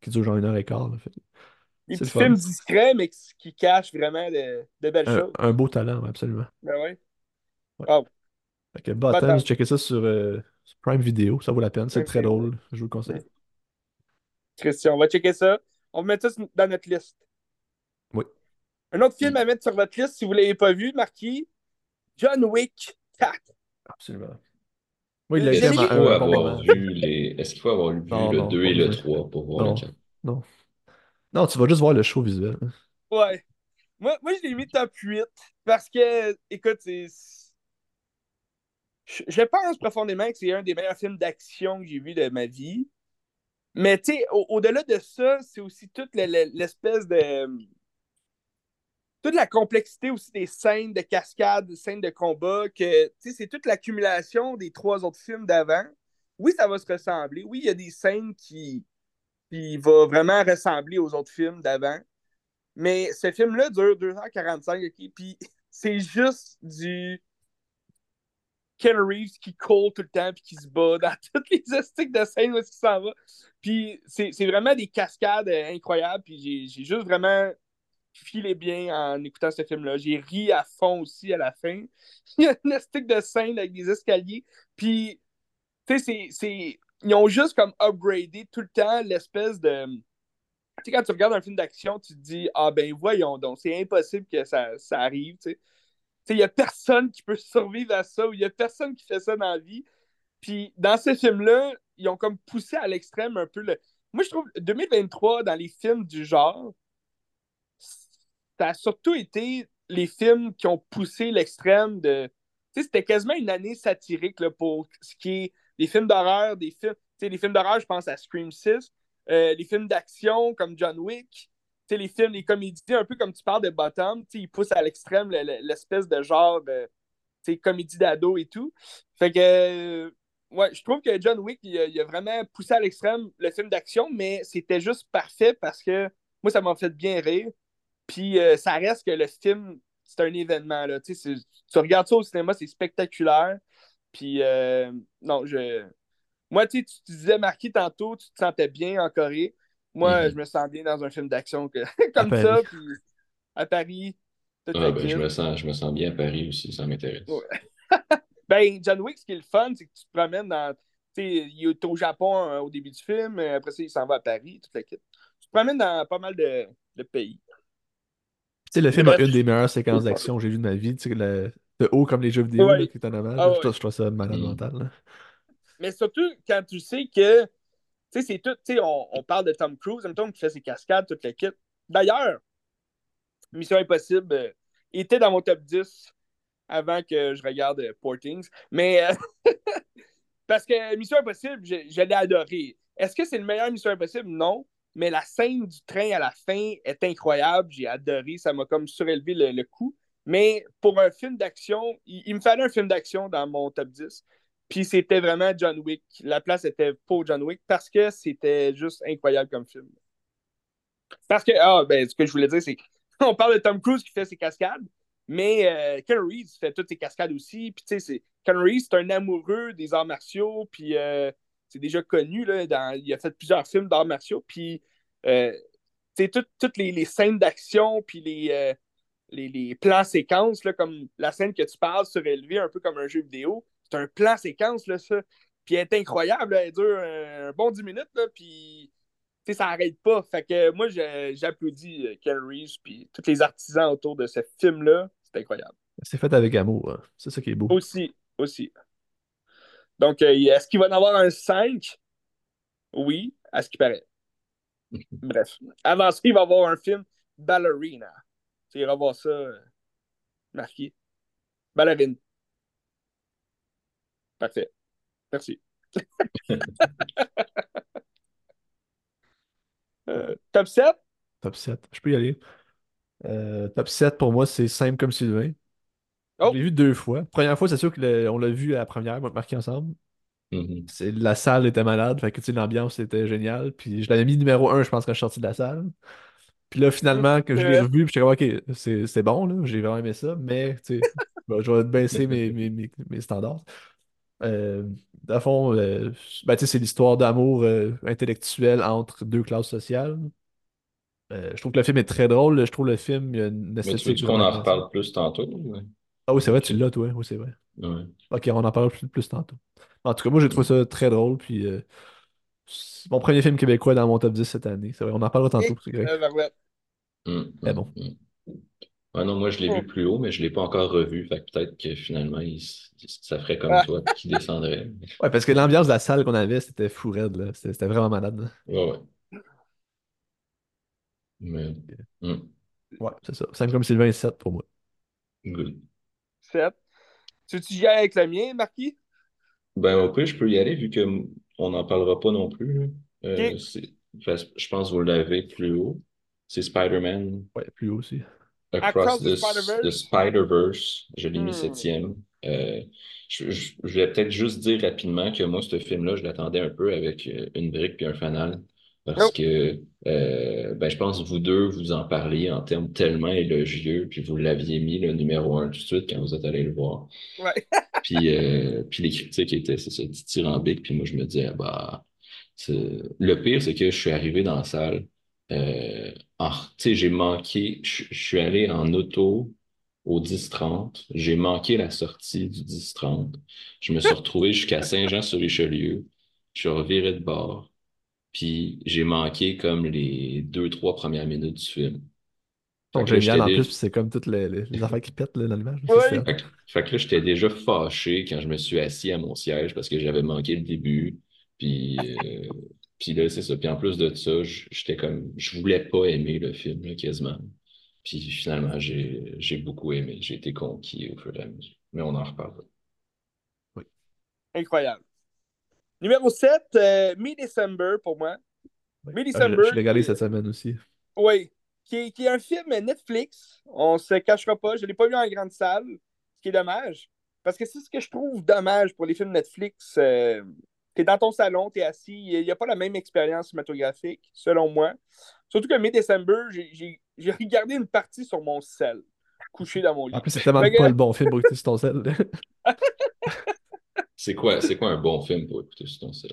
qui durent genre une heure et quart. là. Fait que Des petits films discrets, mais qui, qui cachent vraiment de, de belles Un, choses. un beau talent, absolument. Ben ouais. Ouais. Oh, Fait que Bottoms. checkez ça sur, euh, sur Prime Video, ça vaut la peine. C'est très drôle, je vous le conseille. Christian, on va checker ça. On va mettre ça dans notre liste. Oui. Un autre film à mettre sur votre liste, si vous ne l'avez pas vu, marqué John Wick 4. Absolument. Moi, il Euh, a un, Est-ce qu'il faut un bon avoir moment. vu les... Est-ce qu'il faut avoir vu Non, le non, 2 pas et le besoin. 3 pour voir Non. le 4? Non. Non, tu vas juste voir le show visuel. Ouais. Moi, moi je l'ai mis top 8 parce que, écoute, c'est. Je, pense profondément que c'est un des meilleurs films d'action que j'ai vu de ma vie. Mais, tu sais, au- au-delà de ça, c'est aussi toute le- le- l'espèce de. Toute la complexité aussi des scènes de cascade, des scènes de combat, que, tu sais, c'est toute l'accumulation des trois autres films d'avant. Oui, ça va se ressembler. Oui, il y a des scènes qui, qui vont vraiment ressembler aux autres films d'avant. Mais ce film-là dure 2h45, OK? Puis c'est juste du Ken Reeves qui court tout le temps puis qui se bat dans toutes les astiques de scène où est-ce qu'il s'en va. Puis c'est vraiment des cascades euh, incroyables. Puis j'ai- juste vraiment filé bien en écoutant ce film-là. J'ai ri à fond aussi à la fin. Il y a une astique de scène avec des escaliers. Puis, tu sais, c'est... Ils ont juste comme upgradé tout le temps l'espèce de tu sais, quand tu regardes un film d'action, tu te dis, ah ben voyons donc, c'est impossible que ça, ça arrive, tu sais. Il n'y a personne qui peut survivre à ça ou il n'y a personne qui fait ça dans la vie. Puis dans ce film-là, ils ont comme poussé à l'extrême un peu le. Moi, je trouve 2023, dans les films du genre, ça a surtout été les films qui ont poussé l'extrême de. Tu sais, c'était quasiment une année satirique là, pour ce qui est des films d'horreur, des films. Tu sais, les films d'horreur, je pense à Scream 6. Euh, les films d'action comme John Wick. Les films, les comédies, un peu comme tu parles de Bottom, tu ils poussent à l'extrême le- le- l'espèce de genre de comédie d'ado et tout. Fait que, euh, ouais, je trouve que John Wick, il a, il a vraiment poussé à l'extrême le film d'action, mais c'était juste parfait parce que moi, ça m'a fait bien rire. Puis euh, ça reste que le film, c'est un événement. Là. Tu regardes ça au cinéma, c'est spectaculaire. Puis euh, non, je. Moi, tu, sais, tu disais, Marquis, tantôt, tu te sentais bien en Corée. Moi, Mhm. je me sens bien dans un film d'action que- comme ça. Puis à Paris, tout Ah, ben, je me sens, je me sens bien à Paris aussi, ça m'intéresse. Ouais. Ben, John Wick, ce qui est le fun, c'est que tu te promènes dans. Tu sais, il est au Japon euh, au début du film, euh, après ça, il s'en va à Paris, toute la kit. Tu te promènes dans pas mal de, de pays. Tu sais, le film a une des meilleures séquences d'action que j'ai vues de ma vie. Tu sais, le- de haut comme les jeux vidéo, Ouais. là, qui est un hommage. Ah je, ouais. trouve, je trouve ça malade mental. là. Mais surtout quand tu sais que. Tu sais, c'est tout. Tu sais, on, on parle de Tom Cruise, en même temps, qui fait ses cascades, toute kit. D'ailleurs, Mission Impossible euh, était dans mon top 10 avant que je regarde euh, Portings. Mais. euh, parce que Mission Impossible, je, je l'ai adoré. Est-ce que c'est le meilleur Mission Impossible? Non. Mais la scène du train à la fin est incroyable. J'ai adoré. Ça m'a comme surélevé le, le coup. Mais pour un film d'action, il, me fallait un film d'action dans mon top 10. Puis c'était vraiment John Wick. La place était pour John Wick parce que c'était juste incroyable comme film. Parce que, ah, ben, ce que je voulais dire, c'est qu'on parle de Tom Cruise qui fait ses cascades, mais euh, Ken Reeves fait toutes ses cascades aussi. Puis, tu sais, Ken Reeves, c'est un amoureux des arts martiaux, puis euh, c'est déjà connu, là, dans, il a fait plusieurs films d'arts martiaux, puis, euh, tu sais, toutes les, les scènes d'action, puis les, euh, les, les, plans séquences, là, comme la scène que tu parles surélevé un peu comme un jeu vidéo, c'est un plan séquence, là, ça. Puis elle est incroyable, là, elle dure un, un bon 10 minutes, là, puis tu sais, ça n'arrête pas. Fait que moi, j'applaudis euh, Ken Reeves puis tous les artisans autour de ce film-là. C'est incroyable. C'est fait avec amour. hein. C'est ça qui est beau. Aussi, aussi. Donc, euh, est-ce qu'il va en avoir un 5? Oui, à ce qui paraît. Bref. Avant ça, il va y avoir un film Ballerina. Tu iras voir ça, euh, marqué. Ballerine. Parfait. Merci. Euh, top 7? Top 7. Je peux y aller. Euh, top 7 pour moi, c'est simple comme Sylvain. Oh. Je l'ai vu deux fois. Première fois, c'est sûr qu'on l'a vu à la première, moi, marqué ensemble. C'est, la salle était malade, fait que l'ambiance était géniale. Puis je l'avais mis numéro 1, je pense, quand je suis sorti de la salle. Puis là, finalement, que je l'ai revu, puis j'étais comme, ok, c'est, c'est bon, là, j'ai vraiment aimé ça, mais tu sais, bon, je vais baisser mes, mes, mes, mes standards. Euh, dans le fond, euh, ben, c'est l'histoire d'amour euh, intellectuel entre deux classes sociales. Euh, je trouve que le film est très drôle. Je trouve le film, il y a une esthétique qu'on en reparle plus tantôt? Ah oui, c'est vrai, tu l'as, toi. Oui, c'est vrai. Ouais. Ok, on en parlera plus, plus tantôt. En tout cas, moi, j'ai trouvé ça très drôle. Puis, mon premier film québécois dans mon top 10 cette année. C'est vrai, on en parlera tantôt. C'est grave. Euh, Verlet. Hum, Mais bon. Ouais, non, moi, je l'ai vu plus haut, mais je ne l'ai pas encore revu. Fait que peut-être que finalement, il ça ferait comme Ah. toi, qui descendrait. Ouais, parce que l'ambiance de la salle qu'on avait, c'était fou raide, là. C'était vraiment malade. là. Ouais, ouais. Mais, hum, Ouais, c'est ça. Simple comme Sylvain, 7 pour moi. good. 7. Tu veux que j'y aille avec le mien, Marquis? Ben, au pire, je peux y aller vu qu'on n'en parlera pas non plus. Euh, fait- je pense que vous l'avez plus haut. C'est Spider-Man Ouais, plus haut aussi. Across Across the the, Spider-Verse? Je l'ai mis Hmm. septième. Euh, je, je- je vais peut-être juste dire rapidement que moi, ce film-là, je l'attendais un peu avec euh, une brique puis un fanal. Parce que euh, ben, je pense que vous deux, vous en parliez en termes tellement élogieux, puis vous l'aviez mis le numéro un tout de suite quand vous êtes allé le voir. Ouais. Puis, euh, puis les critiques étaient, c'est ça, dithyrambiques. Puis moi, je me disais, bah, le pire, c'est que je suis arrivé dans la salle. Euh, en- tu sais, j'ai manqué, je, je suis allé en auto au 10-30. J'ai manqué la sortie du 10-30. Je me suis retrouvé jusqu'à Saint-Jean-sur-Richelieu. Je suis reviré de bord. Puis j'ai manqué comme les deux, trois premières minutes du film. Donc, là, génial j'étais en déjà- plus, puis c'est comme toutes les, les, les affaires qui pètent là, dans l'image. Oui. Fait que, fait que là, j'étais déjà fâché quand je me suis assis à mon siège parce que j'avais manqué le début. Puis, euh, puis là, c'est ça. Puis en plus de ça, j'étais comme, je voulais pas aimer le film, là, quasiment. Puis finalement, j'ai, j'ai beaucoup aimé. J'ai été conquis au fur et à mesure. Mais on en reparlera. Incroyable. Numéro 7, euh, Mi-December pour moi. Mi-December. Ah, je l'ai regardé cette semaine aussi. Oui. Qui est, qui est un film Netflix. On se cachera pas. Je ne l'ai pas vu en grande salle, ce qui est dommage. Parce que c'est ce que je trouve dommage pour les films Netflix. Euh, tu es dans ton salon, tu es assis. Il n'y a pas la même expérience cinématographique, selon moi. Surtout que Mi-December, j'ai- regardé une partie sur mon sel, couché dans mon lit. En plus, c'est tellement que- pas le bon film pour écouter sur ton sel. C'est quoi, c'est quoi un bon film pour écouter sur ton sel?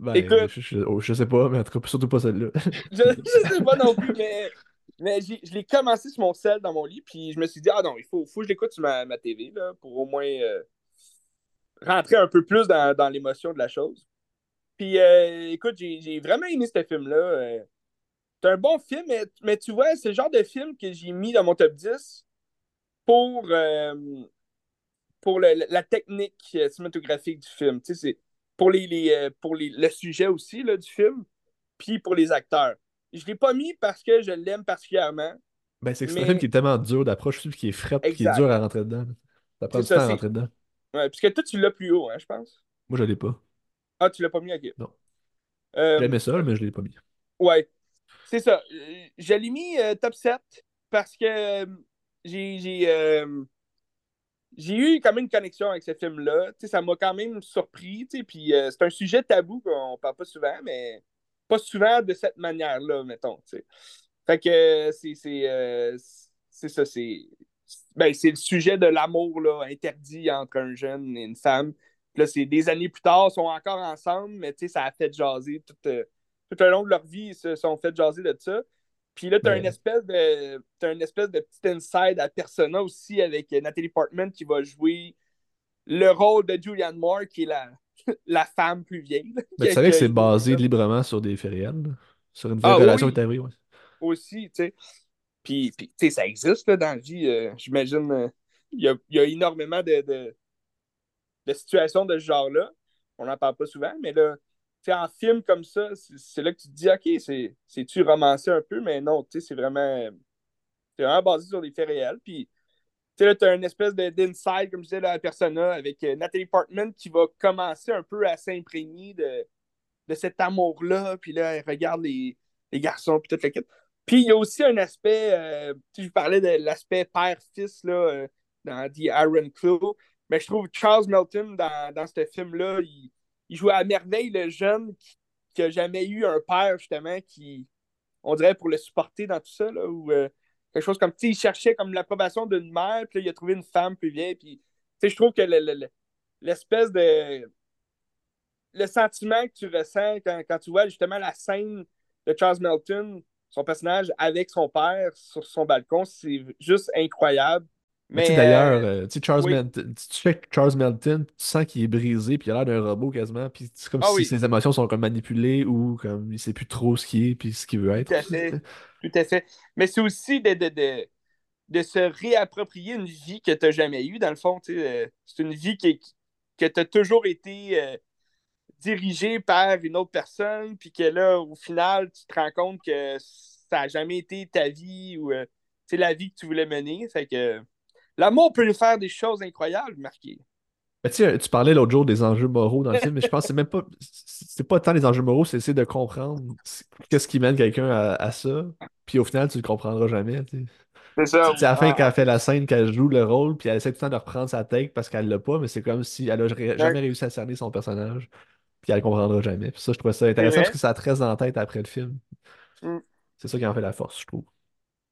Ben, Écoute. je, je- oh, je sais pas, mais en tout cas, surtout pas celle-là. je, je sais pas non plus, mais, mais j'ai- je l'ai commencé sur mon sel dans mon lit, puis je me suis dit, ah non, il faut, faut que je l'écoute sur ma, ma TV, là, pour au moins euh, rentrer un peu plus dans, dans l'émotion de la chose. Puis, euh, écoute, j'ai j'ai vraiment aimé ce film-là. euh. c'est un bon film, mais, mais tu vois, c'est le genre de film que j'ai mis dans mon top 10 pour, euh, pour le- la technique euh, cinématographique du film. Tu sais, c'est pour, les, les, euh, pour les, le sujet aussi là, du film, puis pour les acteurs. Je ne l'ai pas mis parce que je l'aime particulièrement. Ben, c'est que c'est un film qui est tellement dur d'approche, qui est frais, qui est dur à rentrer dedans. Ça prend du ça, temps à rentrer dedans. Ouais, puisque toi, tu l'as plus haut, hein, je pense. Moi, je l'ai pas. Ah, tu l'as pas mis, ok. Non. Euh, J'aimais ça, mais je l'ai pas mis. Ouais, c'est ça. Euh, Je l'ai mis euh, top 7 parce que j'ai j'ai eu quand même une connexion avec ce film-là. Ça m'a quand même surpris. Puis euh, c'est un sujet tabou qu'on parle pas souvent, mais pas souvent de cette manière-là, mettons. Fait que euh, c'est ça, c'est ben, c'est le sujet de l'amour interdit entre un jeune et une femme. Là, c'est des années plus tard, ils sont encore ensemble, mais ça a fait jaser tout, euh, tout le long de leur vie, ils se sont fait jaser de ça. Puis là, tu as Mais- une espèce de une espèce de petit inside à Persona aussi avec euh, Nathalie Portman qui va jouer le rôle de Julianne Moore, qui est la, la femme plus vieille. là, Mais qui- tu savais que c'est basé librement sur des là? Sur une vraie Ah, relation oui. ouais. aussi, tu sais. Puis, puis, tu sais, ça existe là, dans la vie. euh, J'imagine, euh, il y, a, y a énormément de, de, de situations de ce genre-là. On n'en parle pas souvent, mais là, en film comme ça, c'est là que tu te dis, OK, c'est- c'est-tu romancé un peu, mais non, tu sais, c'est vraiment, c'est vraiment basé sur des faits réels. Puis, tu sais, là, as une espèce de- d'inside, comme je disais, à Persona, avec euh, Nathalie Portman qui va commencer un peu à s'imprégner de, de cet amour-là. Puis là, elle regarde les, les garçons, puis toute la kit. Puis il y a aussi un aspect, euh, tu je parlais de l'aspect père-fils là, euh, dans The Iron Claw. Mais je trouve Charles Melton, dans, dans ce film-là, il, il joue à merveille le jeune qui, qui a jamais eu un père, justement, qui, on dirait, pour le supporter dans tout ça, là, ou euh, quelque chose comme, tu sais, il cherchait comme l'approbation d'une mère, puis là, il a trouvé une femme plus vieille, puis, tu sais, je trouve que le- le- l'espèce de... Le sentiment que tu ressens quand, quand tu vois, justement, la scène de Charles Melton, son personnage, avec son père sur son balcon, c'est juste incroyable. Mais tu sais, Mais, d'ailleurs, euh, euh, tu sais, Charles oui. Melton, tu check Charles Melton, tu sens qu'il est brisé, puis il a l'air d'un robot quasiment, puis c'est comme Ah si oui. ses émotions sont comme manipulées ou comme il sait plus trop ce qu'il est puis ce qu'il veut être. Tout à fait. Tout à fait. Mais c'est aussi de, de, de, de se réapproprier une vie que tu n'as jamais eue, dans le fond. euh, C'est une vie qui, que tu as toujours été euh, dirigée par une autre personne, puis que là, au final, tu te rends compte que ça n'a jamais été ta vie ou euh, c'est la vie que tu voulais mener. Fait que l'amour peut faire des choses incroyables, Marqué. Mais tu sais, tu parlais l'autre jour des enjeux moraux dans le film, mais je pense que c'est même pas. C'est pas tant les enjeux moraux, c'est essayer de comprendre qu'est-ce qui mène quelqu'un à, à ça. Puis au final, tu le comprendras jamais. tu sais. C'est ça. Sais, à la fin, quand elle fait la scène, qu'elle joue le rôle, puis elle essaie tout le temps de reprendre sa tête parce qu'elle l'a pas, mais c'est comme si elle a ré- jamais réussi à cerner son personnage, puis elle le comprendra jamais. Puis ça, je trouvais ça intéressant parce que ça te reste dans la tête après le film. Mm. C'est ça qui en fait la force, je trouve.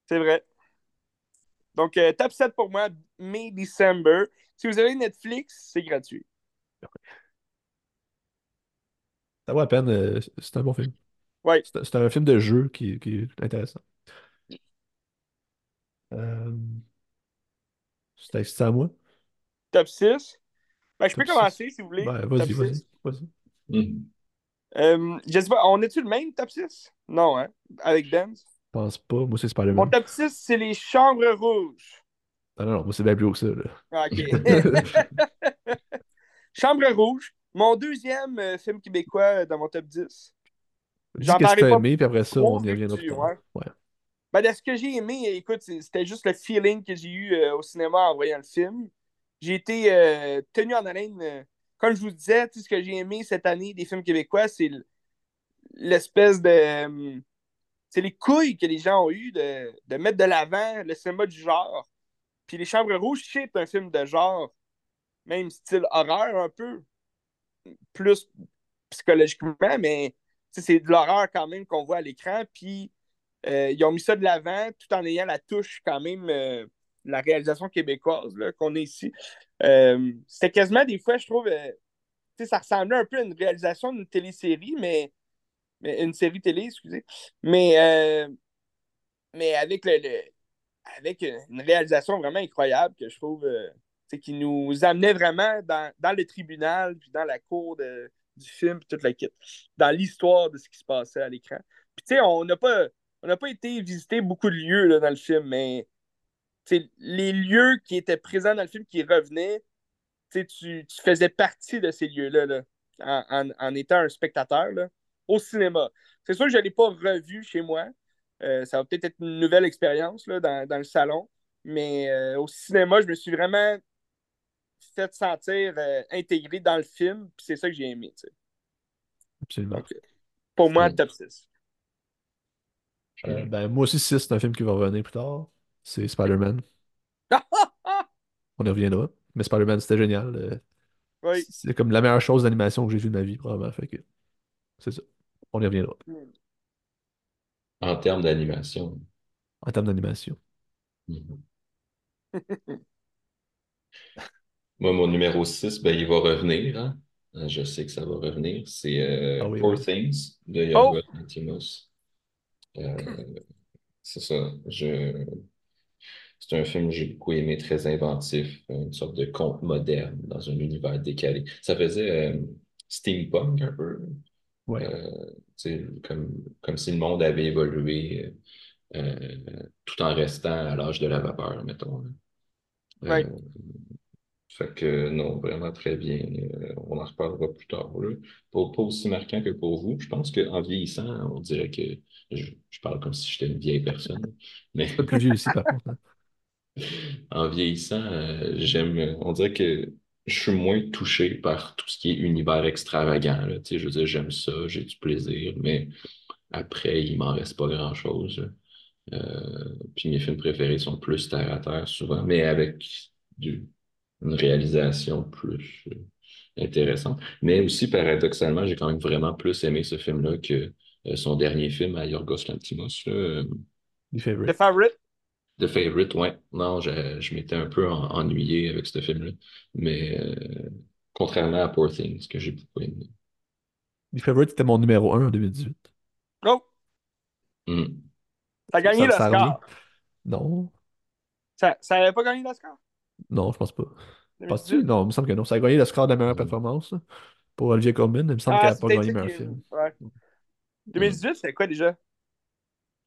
C'est vrai. Donc, euh, top 7 pour moi, mai-décembre. Si vous avez Netflix, c'est gratuit. Ça vaut la peine, euh, c'est un bon film. Ouais. C'est un film de jeu qui, qui est intéressant. Euh... C'est à moi? Top 6. Ben, je Top peux commencer si vous voulez. Ben, vas-y, 6. vas-y, vas-y. Mhm. Euh, je sais pas, on est-tu le même top 6? Non, hein? Avec Ben. Je pense pas. Moi, c'est Mon Spider-Man. top 6, c'est les chambres rouges. Ah non, non, moi, c'est bien plus haut que ça, là. Ah, OK. Chambre rouge. Mon deuxième euh, film québécois euh, dans mon top 10. Dis J'en t'as pas aimé, puis après ça, on y reviendra plus tard. ouais. Ouais. Ben, de ce que j'ai aimé, écoute, c'était juste le feeling que j'ai eu euh, au cinéma en voyant le film. J'ai été euh, tenu en haleine. comme je vous disais, tout ce que j'ai aimé cette année des films québécois, c'est l'espèce de. C'est les couilles que les gens ont eues de, de mettre de l'avant le cinéma du genre. Puis Les Chambres Rouges, c'est un film de genre, même style horreur un peu, plus psychologiquement, mais c'est de l'horreur quand même qu'on voit à l'écran. Puis euh, ils ont mis ça de l'avant tout en ayant la touche quand même, euh, la réalisation québécoise qu'on est ici. Euh, C'était quasiment des fois, je trouve, ça ressemblait un peu à une réalisation d'une télésérie, mais, mais une série télé, excusez. Mais, euh, mais avec le, le- avec une réalisation vraiment incroyable que je trouve euh, tu sais, qui nous amenait vraiment dans, dans le tribunal, puis dans la cour de- du film, puis toute la dans l'histoire de ce qui se passait à l'écran. Puis tu sais, on n'a pas, on n'a pas été visiter beaucoup de lieux là, dans le film, mais les lieux qui étaient présents dans le film, qui revenaient, tu, tu faisais partie de ces lieux-là là, en, en- en étant un spectateur là, au cinéma. C'est sûr que je ne l'ai pas revu chez moi. Euh, ça va peut-être être une nouvelle expérience là, dans, dans le salon. Mais euh, au cinéma, je me suis vraiment fait sentir euh, intégré dans le film. Puis c'est ça que j'ai aimé. Absolument. Donc, pour moi, top 6. Euh, ben, moi aussi, 6, c'est un film qui va revenir plus tard. C'est Spider-Man. On y reviendra. Mais Spider-Man, c'était génial. Oui. C'est comme la meilleure chose d'animation que j'ai vue de ma vie, probablement. Fait que c'est ça. On y reviendra. En termes d'animation. En termes d'animation. Mhm. Moi, mon numéro 6, ben, il va revenir. hein. Euh, Je sais que ça va revenir. C'est euh, Ah oui, oui. Things de Oh! Yorgos Lanthimos. Euh, c'est ça. Je... C'est un film que j'ai beaucoup aimé, très inventif, une sorte de conte moderne dans un univers décalé. Ça faisait euh, steampunk un peu. Ouais. Euh, comme, comme si le monde avait évolué euh, tout en restant à l'âge de la vapeur, mettons. Euh, Ouais. fait que non, vraiment très bien. Euh, on en reparlera plus tard. là. Pas, pas aussi marquant que pour vous. Je pense qu'en vieillissant, on dirait que je, je parle comme si j'étais une vieille personne. Mais Pas plus vieux ici, par contre. hein. en vieillissant, euh, j'aime. On dirait que je suis moins touché par tout ce qui est univers extravagant. là. Tu sais, je veux dire, j'aime ça, j'ai du plaisir, mais après, il m'en reste pas grand-chose. Euh, puis mes films préférés sont plus terre à terre souvent, mais avec du- une réalisation plus euh, intéressante. Mais aussi, paradoxalement, j'ai quand même vraiment plus aimé ce film-là que euh, son dernier film à Yorgos Lanthimos, The favorites. Favorite? The Favorite, ouais. Non, je, je m'étais un peu en- ennuyé avec ce film-là. Mais euh, contrairement à Poor Things, que j'ai beaucoup aimé. Les favorites, c'était mon numéro 1 en 2018. Oh! Hmm. Ça a gagné Ça- ça l'Oscar. Non. Ça, ça avait pas gagné l'Oscar? Non, je pense pas. 2018? Penses-tu? Non, il me semble que non. Ça a gagné le score de la meilleure Mhm. performance pour Olivier Colman. Il me semble Ah, qu'elle n'a pas gagné ça meilleur qui- film. Ouais. 2018, c'était quoi déjà?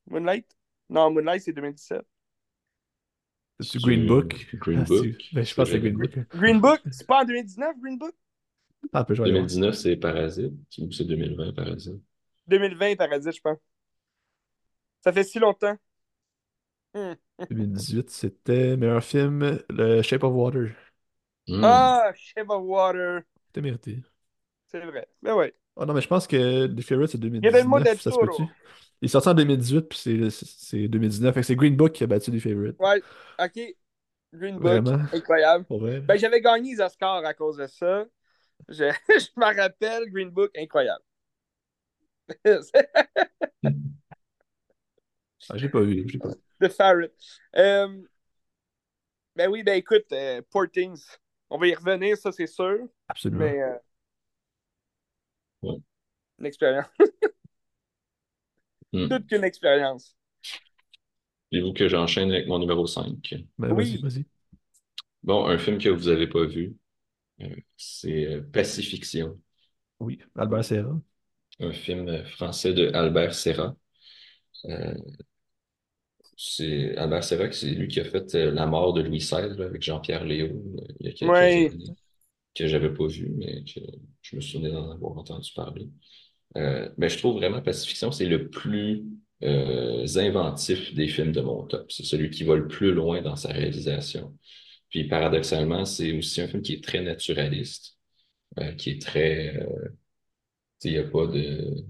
Moonlight? Non, Moonlight, c'est 2017. C'est Green Book? Green Ah, Book. Ben, je pense que c'est Green Book. Green Book, c'est pas en 2019, Green Book? Ah, peut je vais aller voir. 2019, c'est Parasite. Ou c'est 2020, Parasite. 2020, Paradis, je pense. Ça fait si longtemps. Hmm. 2018, c'était meilleur film, Le Shape of Water. Hmm. Ah, Shape of Water. C'était mérité. C'est vrai. Ben ouais. Ah non, mais je pense que The Favorite, c'est Guillermo del 2019, ça se Toro. peut-tu? Il est sorti en 2018, puis c'est- c'est 2019. Fait que c'est Green Book qui a battu The Favorite. Ouais, ok. Green Book, Vraiment? incroyable. Vrai? Ben, j'avais gagné les Oscars à cause de ça. Je, je me rappelle, Green Book, incroyable. Ah, je l'ai pas vu, pas vu. The Favorite. Euh, ben oui, ben écoute, euh, Poor Things. On va y revenir, ça c'est sûr. Absolument. Mais euh, Une expérience. Hmm. Toute qu'une expérience. Voulez-vous que j'enchaîne avec mon numéro 5? Ben, Oui. vas-y, vas-y. Bon, un film que vous n'avez pas vu, euh, c'est euh, Pacifiction, Oui, Albert Serra. un film français de Albert Serra. Euh, c'est Albert Serra, c'est lui qui a fait euh, La mort de Louis XVI là, avec Jean-Pierre Léaud euh, il y a quelques Ouais. années, que j'avais pas vu, mais que je me souvenais d'en avoir entendu parler. Euh, mais je trouve vraiment Pacifiction, c'est le plus euh, inventif des films de mon top. C'est celui qui va le plus loin dans sa réalisation. Puis paradoxalement, c'est aussi un film qui est très naturaliste, euh, qui est très... il n'y a pas de...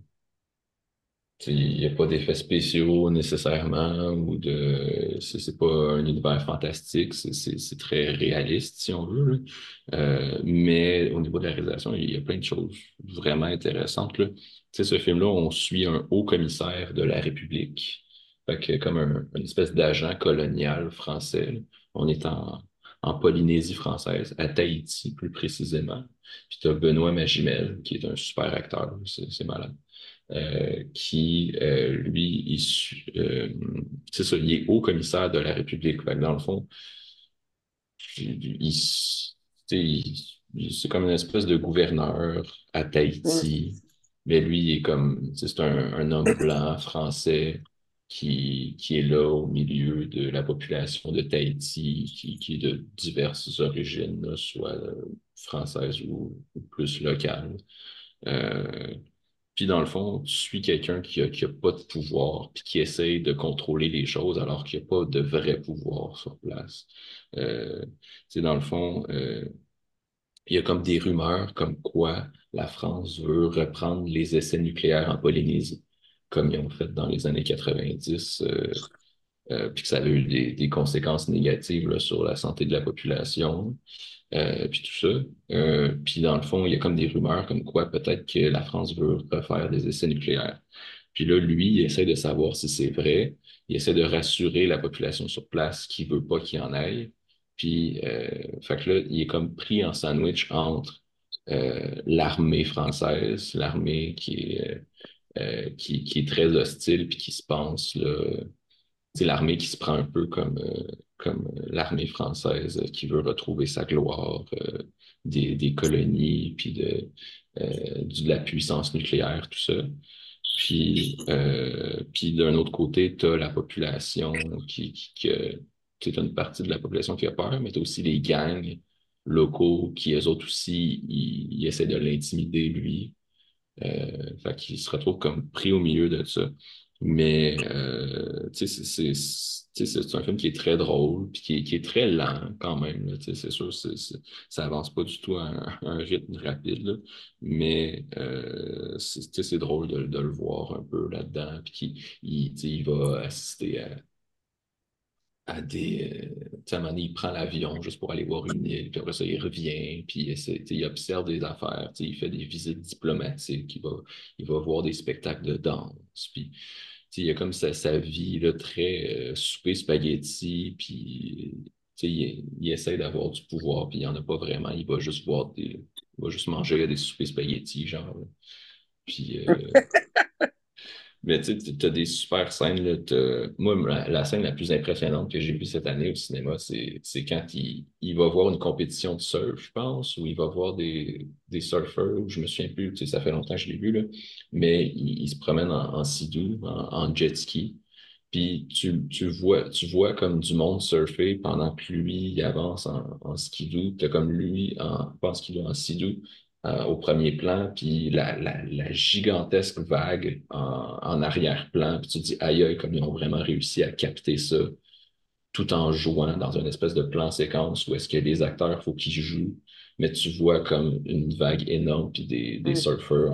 Il n'y a pas d'effets spéciaux nécessairement ou de c'est pas un univers fantastique, c'est très réaliste si on veut. Euh, mais au niveau de la réalisation, il y a plein de choses vraiment intéressantes. Là. Ce film-là, on suit un haut commissaire de la République, fait que comme un, une espèce d'agent colonial français. On est en, en Polynésie française, à Tahiti plus précisément. Puis tu as Benoît Magimel, qui est un super acteur, c'est malade euh, qui, euh, lui, euh, c'est ça, il est haut commissaire de la République. Fait que dans le fond, il, il- c'est comme une espèce de gouverneur à Tahiti, mais lui, il est comme, c'est un, un homme blanc français qui, qui est là au milieu de la population de Tahiti, qui, qui est de diverses origines, là, soit françaises ou, ou plus locales. Puis dans le fond, tu suis quelqu'un qui a, qui a pas de pouvoir, puis qui essaye de contrôler les choses alors qu'il n'y a pas de vrai pouvoir sur place. Euh, dans le fond, euh, il y a comme des rumeurs comme quoi la France veut reprendre les essais nucléaires en Polynésie, comme ils ont fait dans les années 90 euh, euh, puis que ça avait eu des, conséquences négatives sur la santé de la population, euh, puis tout ça. Euh, puis dans le fond, il y a comme des rumeurs comme quoi peut-être que la France veut refaire des essais nucléaires. Puis là, lui, il essaie de savoir si c'est vrai. Il essaie de rassurer la population sur place qui veut pas qu'il y en aille. Puis, euh, fait que là, il est comme pris en sandwich entre l'armée française, l'armée qui est, qui, est très hostile puis qui se pense là, c'est l'armée qui se prend un peu comme, euh, comme l'armée française qui veut retrouver sa gloire euh, des, des, colonies puis de, de la puissance nucléaire, tout ça. Puis, euh, puis d'un autre côté, tu as la population qui, qui, une partie de la population qui a peur, mais tu as aussi les gangs locaux qui, eux autres aussi, ils, essaient de l'intimider, lui. Euh, fait qu'il se retrouve comme pris au milieu de ça. Mais, euh, c'est un film qui est très drôle, puis qui est, qui est très lent quand même. C'est sûr, c ça avance pas du tout à un, rythme rapide, là, mais euh, c'est drôle de, de, le voir un peu là-dedans, puis il, il, va assister à, à des. Euh, moment donné, il prend l'avion juste pour aller voir une île, puis après ça, il revient, puis il observe des affaires, il fait des visites diplomatiques, il va, il va voir des spectacles de danse, puis il y a comme sa, sa vie là, très euh, souper spaghetti, puis il, il, essaie d'avoir du pouvoir, puis il n'y en a pas vraiment. Il va juste voir des. Il va juste manger des soupers spaghetti, genre. Puis. Euh, mais tu as des super scènes. Là, moi, la, scène la plus impressionnante que j'ai vue cette année au cinéma, c'est quand il, il, va voir une compétition de surf, je pense, où il va voir des, des surfeurs, je me souviens plus, ça fait longtemps que je l'ai vu, là, mais il, se promène en, en en, jet ski. Puis tu, tu, vois, tu vois comme du monde surfer pendant que lui il avance en, en skidoo. Tu as comme lui en, pas en skidoo, en skidoo euh, au premier plan, puis la, la, la gigantesque vague en, en arrière-plan. Puis tu te dis, aïe, aïe, comme ils ont vraiment réussi à capter ça tout en jouant dans une espèce de plan séquence où est-ce que les acteurs, il faut qu'ils jouent, mais tu vois comme une vague énorme puis des, des surfeurs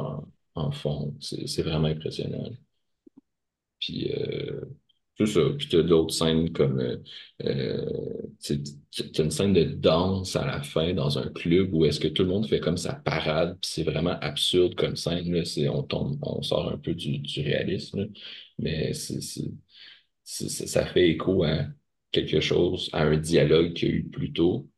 en, en fond. C'est vraiment impressionnant. Puis, euh, c'est ça. Puis tu as d'autres scènes comme euh, euh tu as une scène de danse à la fin dans un club où est-ce que tout le monde fait comme sa parade, puis c'est vraiment absurde comme scène. Là. On, tombe, on sort un peu du, du réalisme, mais c'est, ça fait écho à quelque chose, à un dialogue qu'il y a eu plus tôt.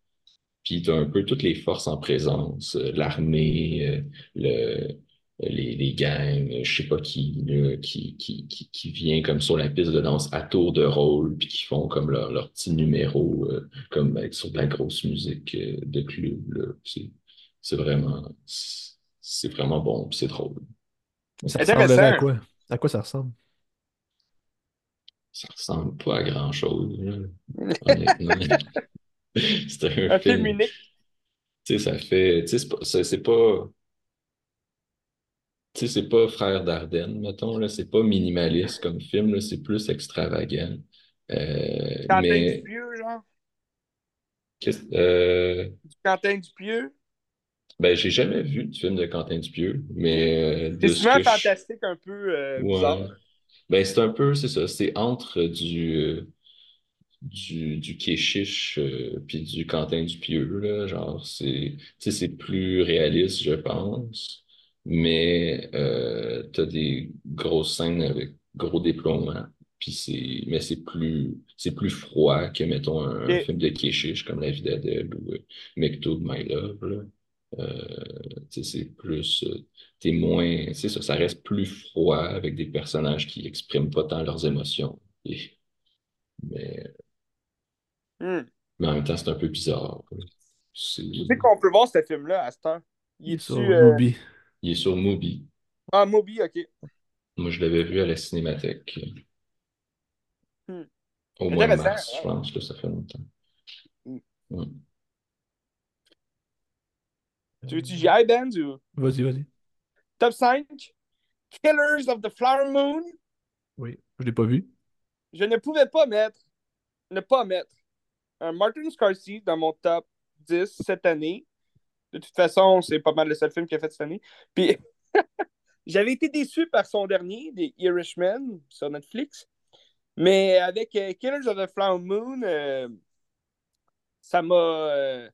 Puis tu as un peu toutes les forces en présence, euh, l'armée, euh, le, les, les gangs, je sais pas qui, qui, qui, qui, qui vient comme sur la piste de danse à tour de rôle, puis qui font comme leur, leur petit numéro, euh, comme avec, sur de la grosse musique euh, de club. C'est vraiment, c'est vraiment bon, c'est drôle. Ça ressemble à quoi? À quoi ça ressemble? Ça ressemble pas à grand chose, honnêtement. c'est un, film. unique. Tu sais, ça fait. Tu sais, c'est pas sais, c'est pas Frère d'Ardenne, mettons, là, c'est pas minimaliste comme film, là, c'est plus extravagant. Euh, Quentin mais... Dupieux, genre? Euh... Quentin Dupieux? Ben, j'ai jamais vu de film de Quentin Dupieux, mais... Euh, c'est souvent fantastique, un peu euh, bizarre. Ben, c'est un peu, c'est ça, c'est entre du... Du, du Kéchiche puis du Quentin Dupieux, là, genre, c'est, c'est plus réaliste, je pense mais euh, tu as des grosses scènes avec gros déploiements. Puis c'est, mais c'est plus, c'est plus froid que, mettons, un, film de Keshish comme La vie d'Adèle ou euh, Mektoub My Love. Là. Euh, c'est plus, euh, t'es moins, c'est ça, ça reste plus froid avec des personnages qui expriment pas tant leurs émotions. mais, hmm. mais en même temps, c'est un peu bizarre. Tu sais qu'on peut voir ce film-là à ce temps. Il est sur euh... Il est sur Moby. Ah, Moby, ok. Moi, je l'avais vu à la cinémathèque. Hmm. Au mois de mars, je pense que ça fait longtemps. Hmm. Tu veux-tu j'y aille, Ben? Ou... Vas-y, vas-y. Top 5. Killers of the Flower Moon. Oui, je l'ai pas vu. Je ne pouvais pas mettre, ne pas mettre un Martin Scorsese dans mon top 10 cette année. De toute façon, c'est pas mal le seul film qu'il a fait cette année. Puis, j'avais été déçu par son dernier, des Irishman, sur Netflix. Mais avec euh, Killers of the Flower Moon, euh, ça m'a euh,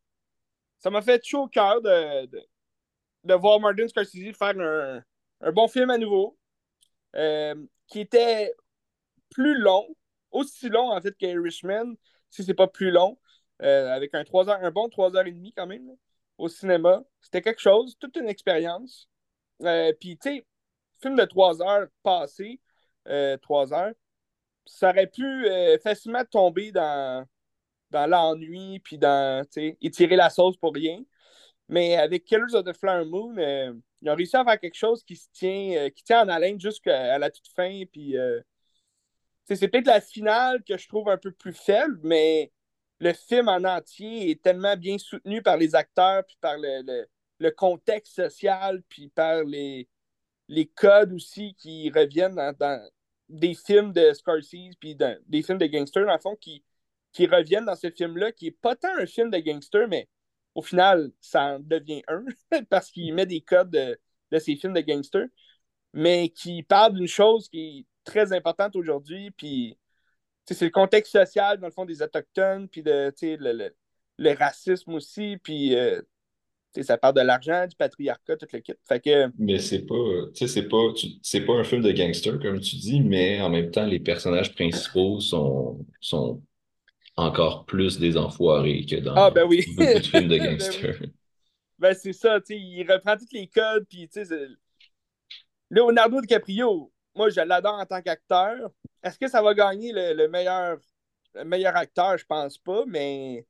ça m'a fait chaud au cœur de, de, de voir Martin Scorsese faire un, un bon film à nouveau, qui était plus long, aussi long en fait qu'Irishman, si c'est pas plus long, avec un, 3 heures, un bon 3h30 quand même, au cinéma. C'était quelque chose, toute une expérience. Euh, Puis, tu sais, film de 3 heures passé, 3 heures, ça aurait pu euh, facilement tomber dans, l'ennui, puis dans, étirer la sauce pour rien. Mais avec Killers of the Flower Moon, euh, ils ont réussi à faire quelque chose qui se tient, euh, qui tient en haleine jusqu'à la toute fin. Puis, euh, c'est peut-être la finale que je trouve un peu plus faible, mais le film en entier est tellement bien soutenu par les acteurs, puis par le, contexte social, puis par les, les codes aussi qui reviennent dans, des films de Scorsese, puis des films de gangsters, dans le fond, qui, qui reviennent dans ce film-là, qui est pas tant un film de gangsters, mais au final, ça en devient un, parce qu'il met des codes de, de ces films de gangsters, mais qui parle d'une chose qui est très importante aujourd'hui, puis c'est le contexte social, dans le fond, des Autochtones, puis de, le, le- le racisme aussi, puis euh, ça parle de l'argent, du patriarcat, tout le kit. Fait que, Mais c'est pas, c'est pas, c'est pas un film de gangster, comme tu dis, mais en même temps, les personnages principaux sont, sont encore plus des enfoirés que dans ah, ben oui. beaucoup de films de Ben oui. gangsters. Ben, c'est ça, tu sais, il reprend tous les codes, puis tu sais, Leonardo DiCaprio, moi, je l'adore en tant qu'acteur. Est-ce que ça va gagner le, le meilleur, le meilleur acteur? Je pense pas, mais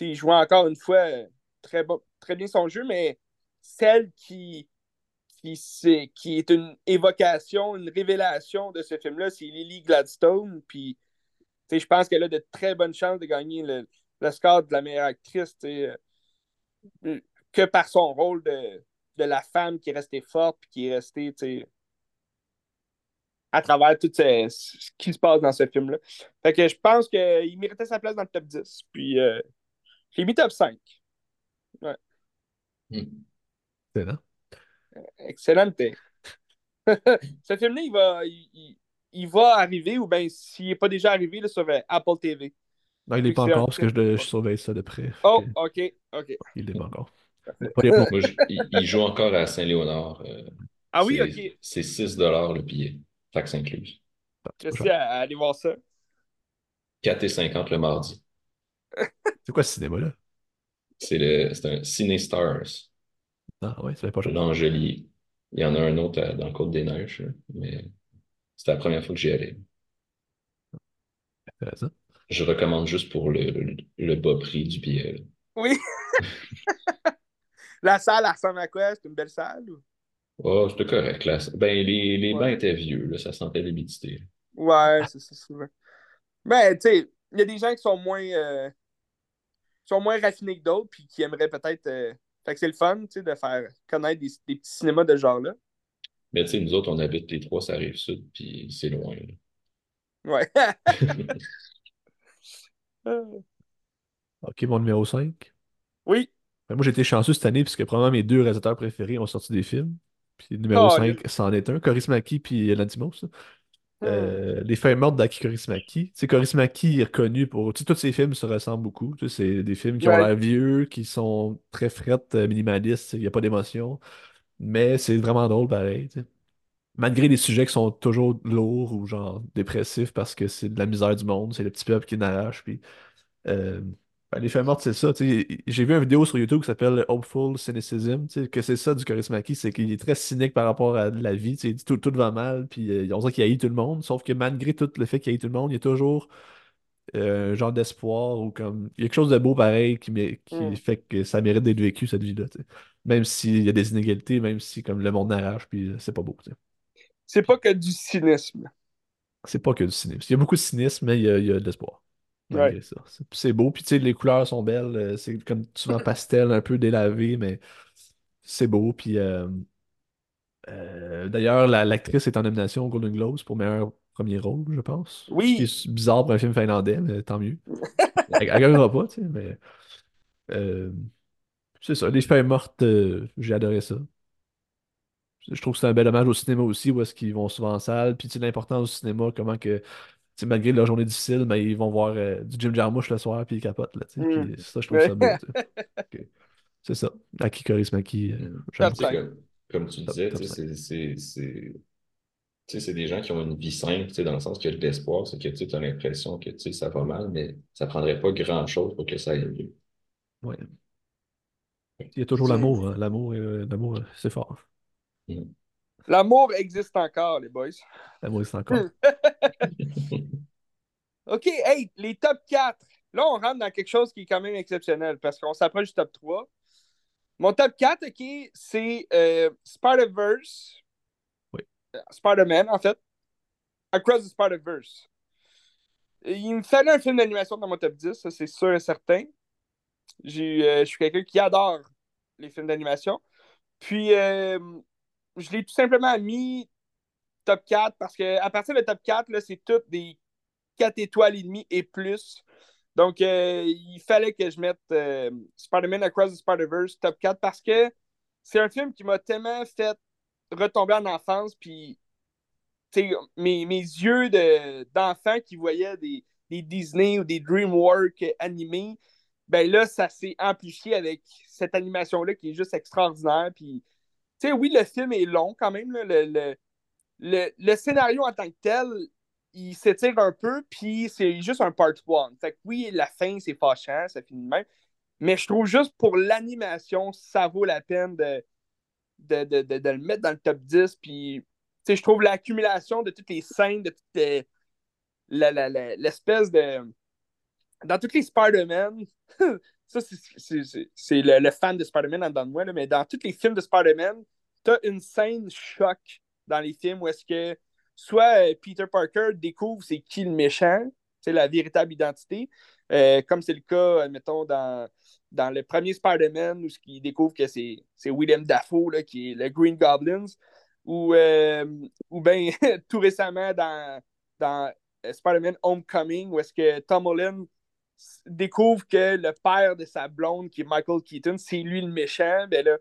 il jouait encore une fois très, très bien son jeu, mais celle qui, qui, c'est- qui est une évocation, une révélation de ce film-là, c'est Lily Gladstone, puis je pense qu'elle a de très bonnes chances de gagner le, score de la meilleure actrice, euh, que par son rôle de, de la femme qui est restée forte puis qui est restée, à travers tout ce, ce qui se passe dans ce film-là. Fait que je pense qu'il méritait sa place dans le top 10. Puis euh, j'ai mis top 5. Hmm. Excellent. Excellent. ce film-là, il va, il, il- il va arriver, ou bien s'il n'est pas déjà arrivé là, sur euh, Apple TV. Non, il n'est pas encore parce que je, le- je surveille ça de près. Oh, OK, OK. Il n'est pas encore. Il, il joue encore à Saint-Léonard. euh, Ah oui, c'est- OK. C'est 6 le billet, taxe incluse. Je suis à, à aller voir ça. 4,50 le mardi. C'est quoi ce cinéma-là? C'est le, c'est un Ciné Stars, Ah ouais, ça fait pas cher. L'Angelier. Il y en a un autre à- dans le Côte-des-Neiges, là, mais c'était la première fois que j'y allais. Intéressant. Je recommande juste pour le, le, le bas prix du billet. là. Oui. La salle, elle ressemble à quoi? C'est une belle salle? ou- Oh, c'était correct. Là. Ben, les, les Ouais. bancs étaient vieux, là, ça sentait l'humidité. Ouais, c'est ça, souvent. Ben, tu sais, il y a des gens qui sont moins, euh, qui sont moins raffinés que d'autres, puis qui aimeraient peut-être. euh, Fait que c'est le fun, tu sais, de faire connaître des, des petits cinémas de ce genre-là. Mais tu sais, nous autres, on habite les trois, ça rive sud, puis c'est loin. là. Ouais. Ok, mon numéro 5. oui. Ben, moi, j'ai été chanceux cette année puisque probablement mes deux réalisateurs préférés ont sorti des films. Puis numéro Oh, 5, c'en est un. Kaurismäki puis Lantimos. Euh, les feuilles mortes d'Aki Kaurismäki. Tu sais, Kaurismäki est reconnu pour. Tu sais, tous ses films se ressemblent beaucoup. Tu sais, c'est des films qui ont l'air vieux, qui sont très frettes, euh, minimalistes. Il n'y a pas d'émotion. Mais c'est vraiment drôle pareil. tu sais. Malgré les sujets qui sont toujours lourds ou genre dépressifs parce que c'est de la misère du monde, c'est le petit peuple qui n'arrache. Puis, euh, ben, les feuilles mortes, c'est ça. J'ai vu une vidéo sur YouTube qui s'appelle Hopeful Cynicism. Que c'est ça du Kaurismäki, c'est qu'il est très cynique par rapport à la vie. Il dit tout, tout va mal, puis euh, on dirait qu'il haït tout le monde. Sauf que malgré tout le fait qu'il haït tout le monde, il y a toujours euh, un genre d'espoir ou comme. Il y a quelque chose de beau pareil qui, mé- qui Mm. fait que ça mérite d'être vécu, cette vie-là. Même s'il y a des inégalités, même si comme le monde n'arrache, puis euh, c'est pas beau. C'est pas que du cynisme. C'est pas que du cynisme. Il y a beaucoup de cynisme, mais il y a, il y a de l'espoir. Ouais. C'est c'est beau. Puis tu sais, les couleurs sont belles. euh, C'est comme souvent pastel, un peu délavé, mais c'est beau. Puis euh, euh, d'ailleurs, la- l'actrice est en nomination au Golden Globes pour meilleur premier rôle, je pense. Oui. Ce qui est bizarre pour un film finlandais, mais tant mieux. Elle, elle gagnera pas, tu sais, mais euh, c'est ça. Les feuilles mortes, j'ai adoré ça. Je trouve que c'est un bel hommage au cinéma aussi, où est-ce qu'ils vont souvent en salle. Puis tu sais, l'importance du cinéma, comment que malgré leur journée difficile, mais ils vont voir euh, du Jim Jarmusch le soir, puis ils capotent, là. Mm. Ça, je trouve ça beau. C'est ça. Aki Kaurismäki, euh, comme, tu disais, c'est c'est- c'est- tu sais, c'est des gens qui ont une vie simple, tu sais, dans le sens qu'il y a de l'espoir, c'est que tu as l'impression que ça va mal, mais ça prendrait pas grand-chose pour que ça aille mieux. Ouais. Il y a toujours l'amour, hein. L'amour, euh, l'amour, euh, c'est fort. L'amour existe encore, les boys. L'amour, c'est encore. OK, hey, les top 4. Là, on rentre dans quelque chose qui est quand même exceptionnel parce qu'on s'approche du top 3. Mon top 4, OK, c'est euh, Spider-Verse. Oui. Euh, Spider-Man, en fait. Across the Spider-Verse. Il me fallait un film d'animation dans mon top 10, ça c'est sûr et certain. J'ai, euh, je suis quelqu'un qui adore les films d'animation. Puis, euh, je l'ai tout simplement mis top 4 parce qu'à partir de top 4, là, c'est toutes des 4 étoiles et demie et plus. Donc, euh, il fallait que je mette euh, Spider-Man Across the Spider-Verse top 4 parce que c'est un film qui m'a tellement fait retomber en enfance. Puis, mes, mes yeux de- d'enfant qui voyaient des, des Disney ou des DreamWorks animés, ben là, ça s'est amplifié avec cette animation-là qui est juste extraordinaire. Puis, tu sais, oui, le film est long quand même. le, le, le, le scénario en tant que tel, il s'étire un peu, puis c'est juste un part one. Fait que oui, la fin, c'est fâchant, ça finit de même. Mais je trouve juste pour l'animation, ça vaut la peine de, de, de, de, le mettre dans le top 10. Puis, tu sais, je trouve l'accumulation de toutes les scènes, de toutes l'espèce de. Dans toutes les Spider-Man, ça, c'est- le, fan de Spider-Man en dedans de moi, mais dans tous les films de Spider-Man, t'as une scène choc dans les films où est-ce que soit euh, Peter Parker découvre c'est qui le méchant, c'est la véritable identité, euh, comme c'est le cas, admettons, dans, dans le premier Spider-Man, où il découvre que c'est William Dafoe là, qui est le Green Goblins, ou, euh, ou bien tout récemment dans, dans Spider-Man Homecoming, où est-ce que Tom Holland découvre que le père de sa blonde, qui est Michael Keaton, c'est lui le méchant, ben là,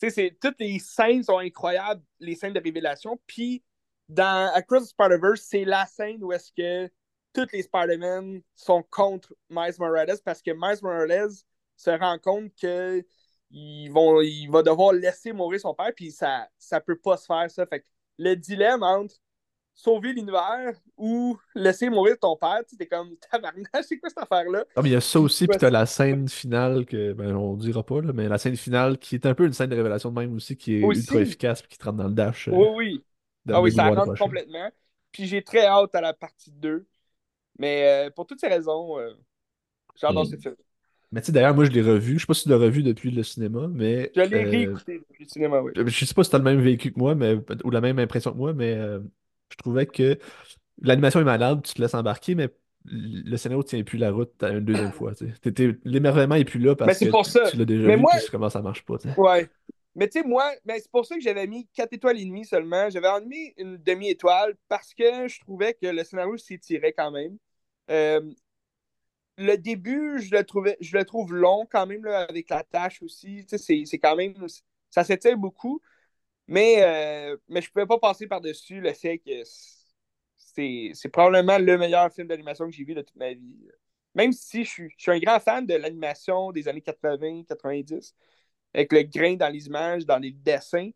tu toutes les scènes sont incroyables, les scènes de révélation. Puis, dans Across the Spider-Verse, c'est la scène où est-ce que tous les Spider-Man sont contre Miles Morales parce que Miles Morales se rend compte que il va devoir laisser mourir son père, puis ça ça peut pas se faire, ça. Fait que le dilemme entre sauver l'univers ou laisser mourir ton père, tu sais, t'es comme, tabarnak, c'est quoi cette affaire-là? Ah, mais il y a ça aussi, puis t'as la scène finale que, ben, on dira pas, là, mais la scène finale qui est un peu une scène de révélation de même aussi, qui est Aussi. ultra efficace, puis qui te rentre dans le dash. euh, Oui, oui. Ah oui, ça rentre complètement. Puis j'ai très hâte à la partie 2. Mais euh, pour toutes ces raisons, euh, j'adore Mm. ce film. Mais tu sais, d'ailleurs, moi, je l'ai revu. Je sais pas si tu l'as revu depuis le cinéma, mais. Je l'ai euh, réécouté depuis le cinéma, oui. Je sais pas si t'as le même vécu que moi, mais, ou la même impression que moi, mais je trouvais que l'animation est malade, tu te laisses embarquer, mais le scénario tient plus la route une deuxième fois. L'émerveillement est plus là parce Mais que pour tu, ça. tu l'as déjà Mais vu, moi- puis comment ça marche pas. Ouais. Mais tu sais, moi, ben, c'est pour ça que j'avais mis 4 étoiles et demie seulement. J'avais mis une demi-étoile parce que je trouvais que le scénario s'étirait quand même. Euh, le début, je le, trouvais, je le trouve long quand même, là, avec la tâche aussi. C'est quand même. Ça s'étire beaucoup. Mais, euh, mais je ne pouvais pas passer par-dessus le fait que c'est probablement le meilleur film d'animation que j'ai vu de toute ma vie. Même si je suis, je suis un grand fan de l'animation des années 80-90, avec le grain dans les images, dans les dessins,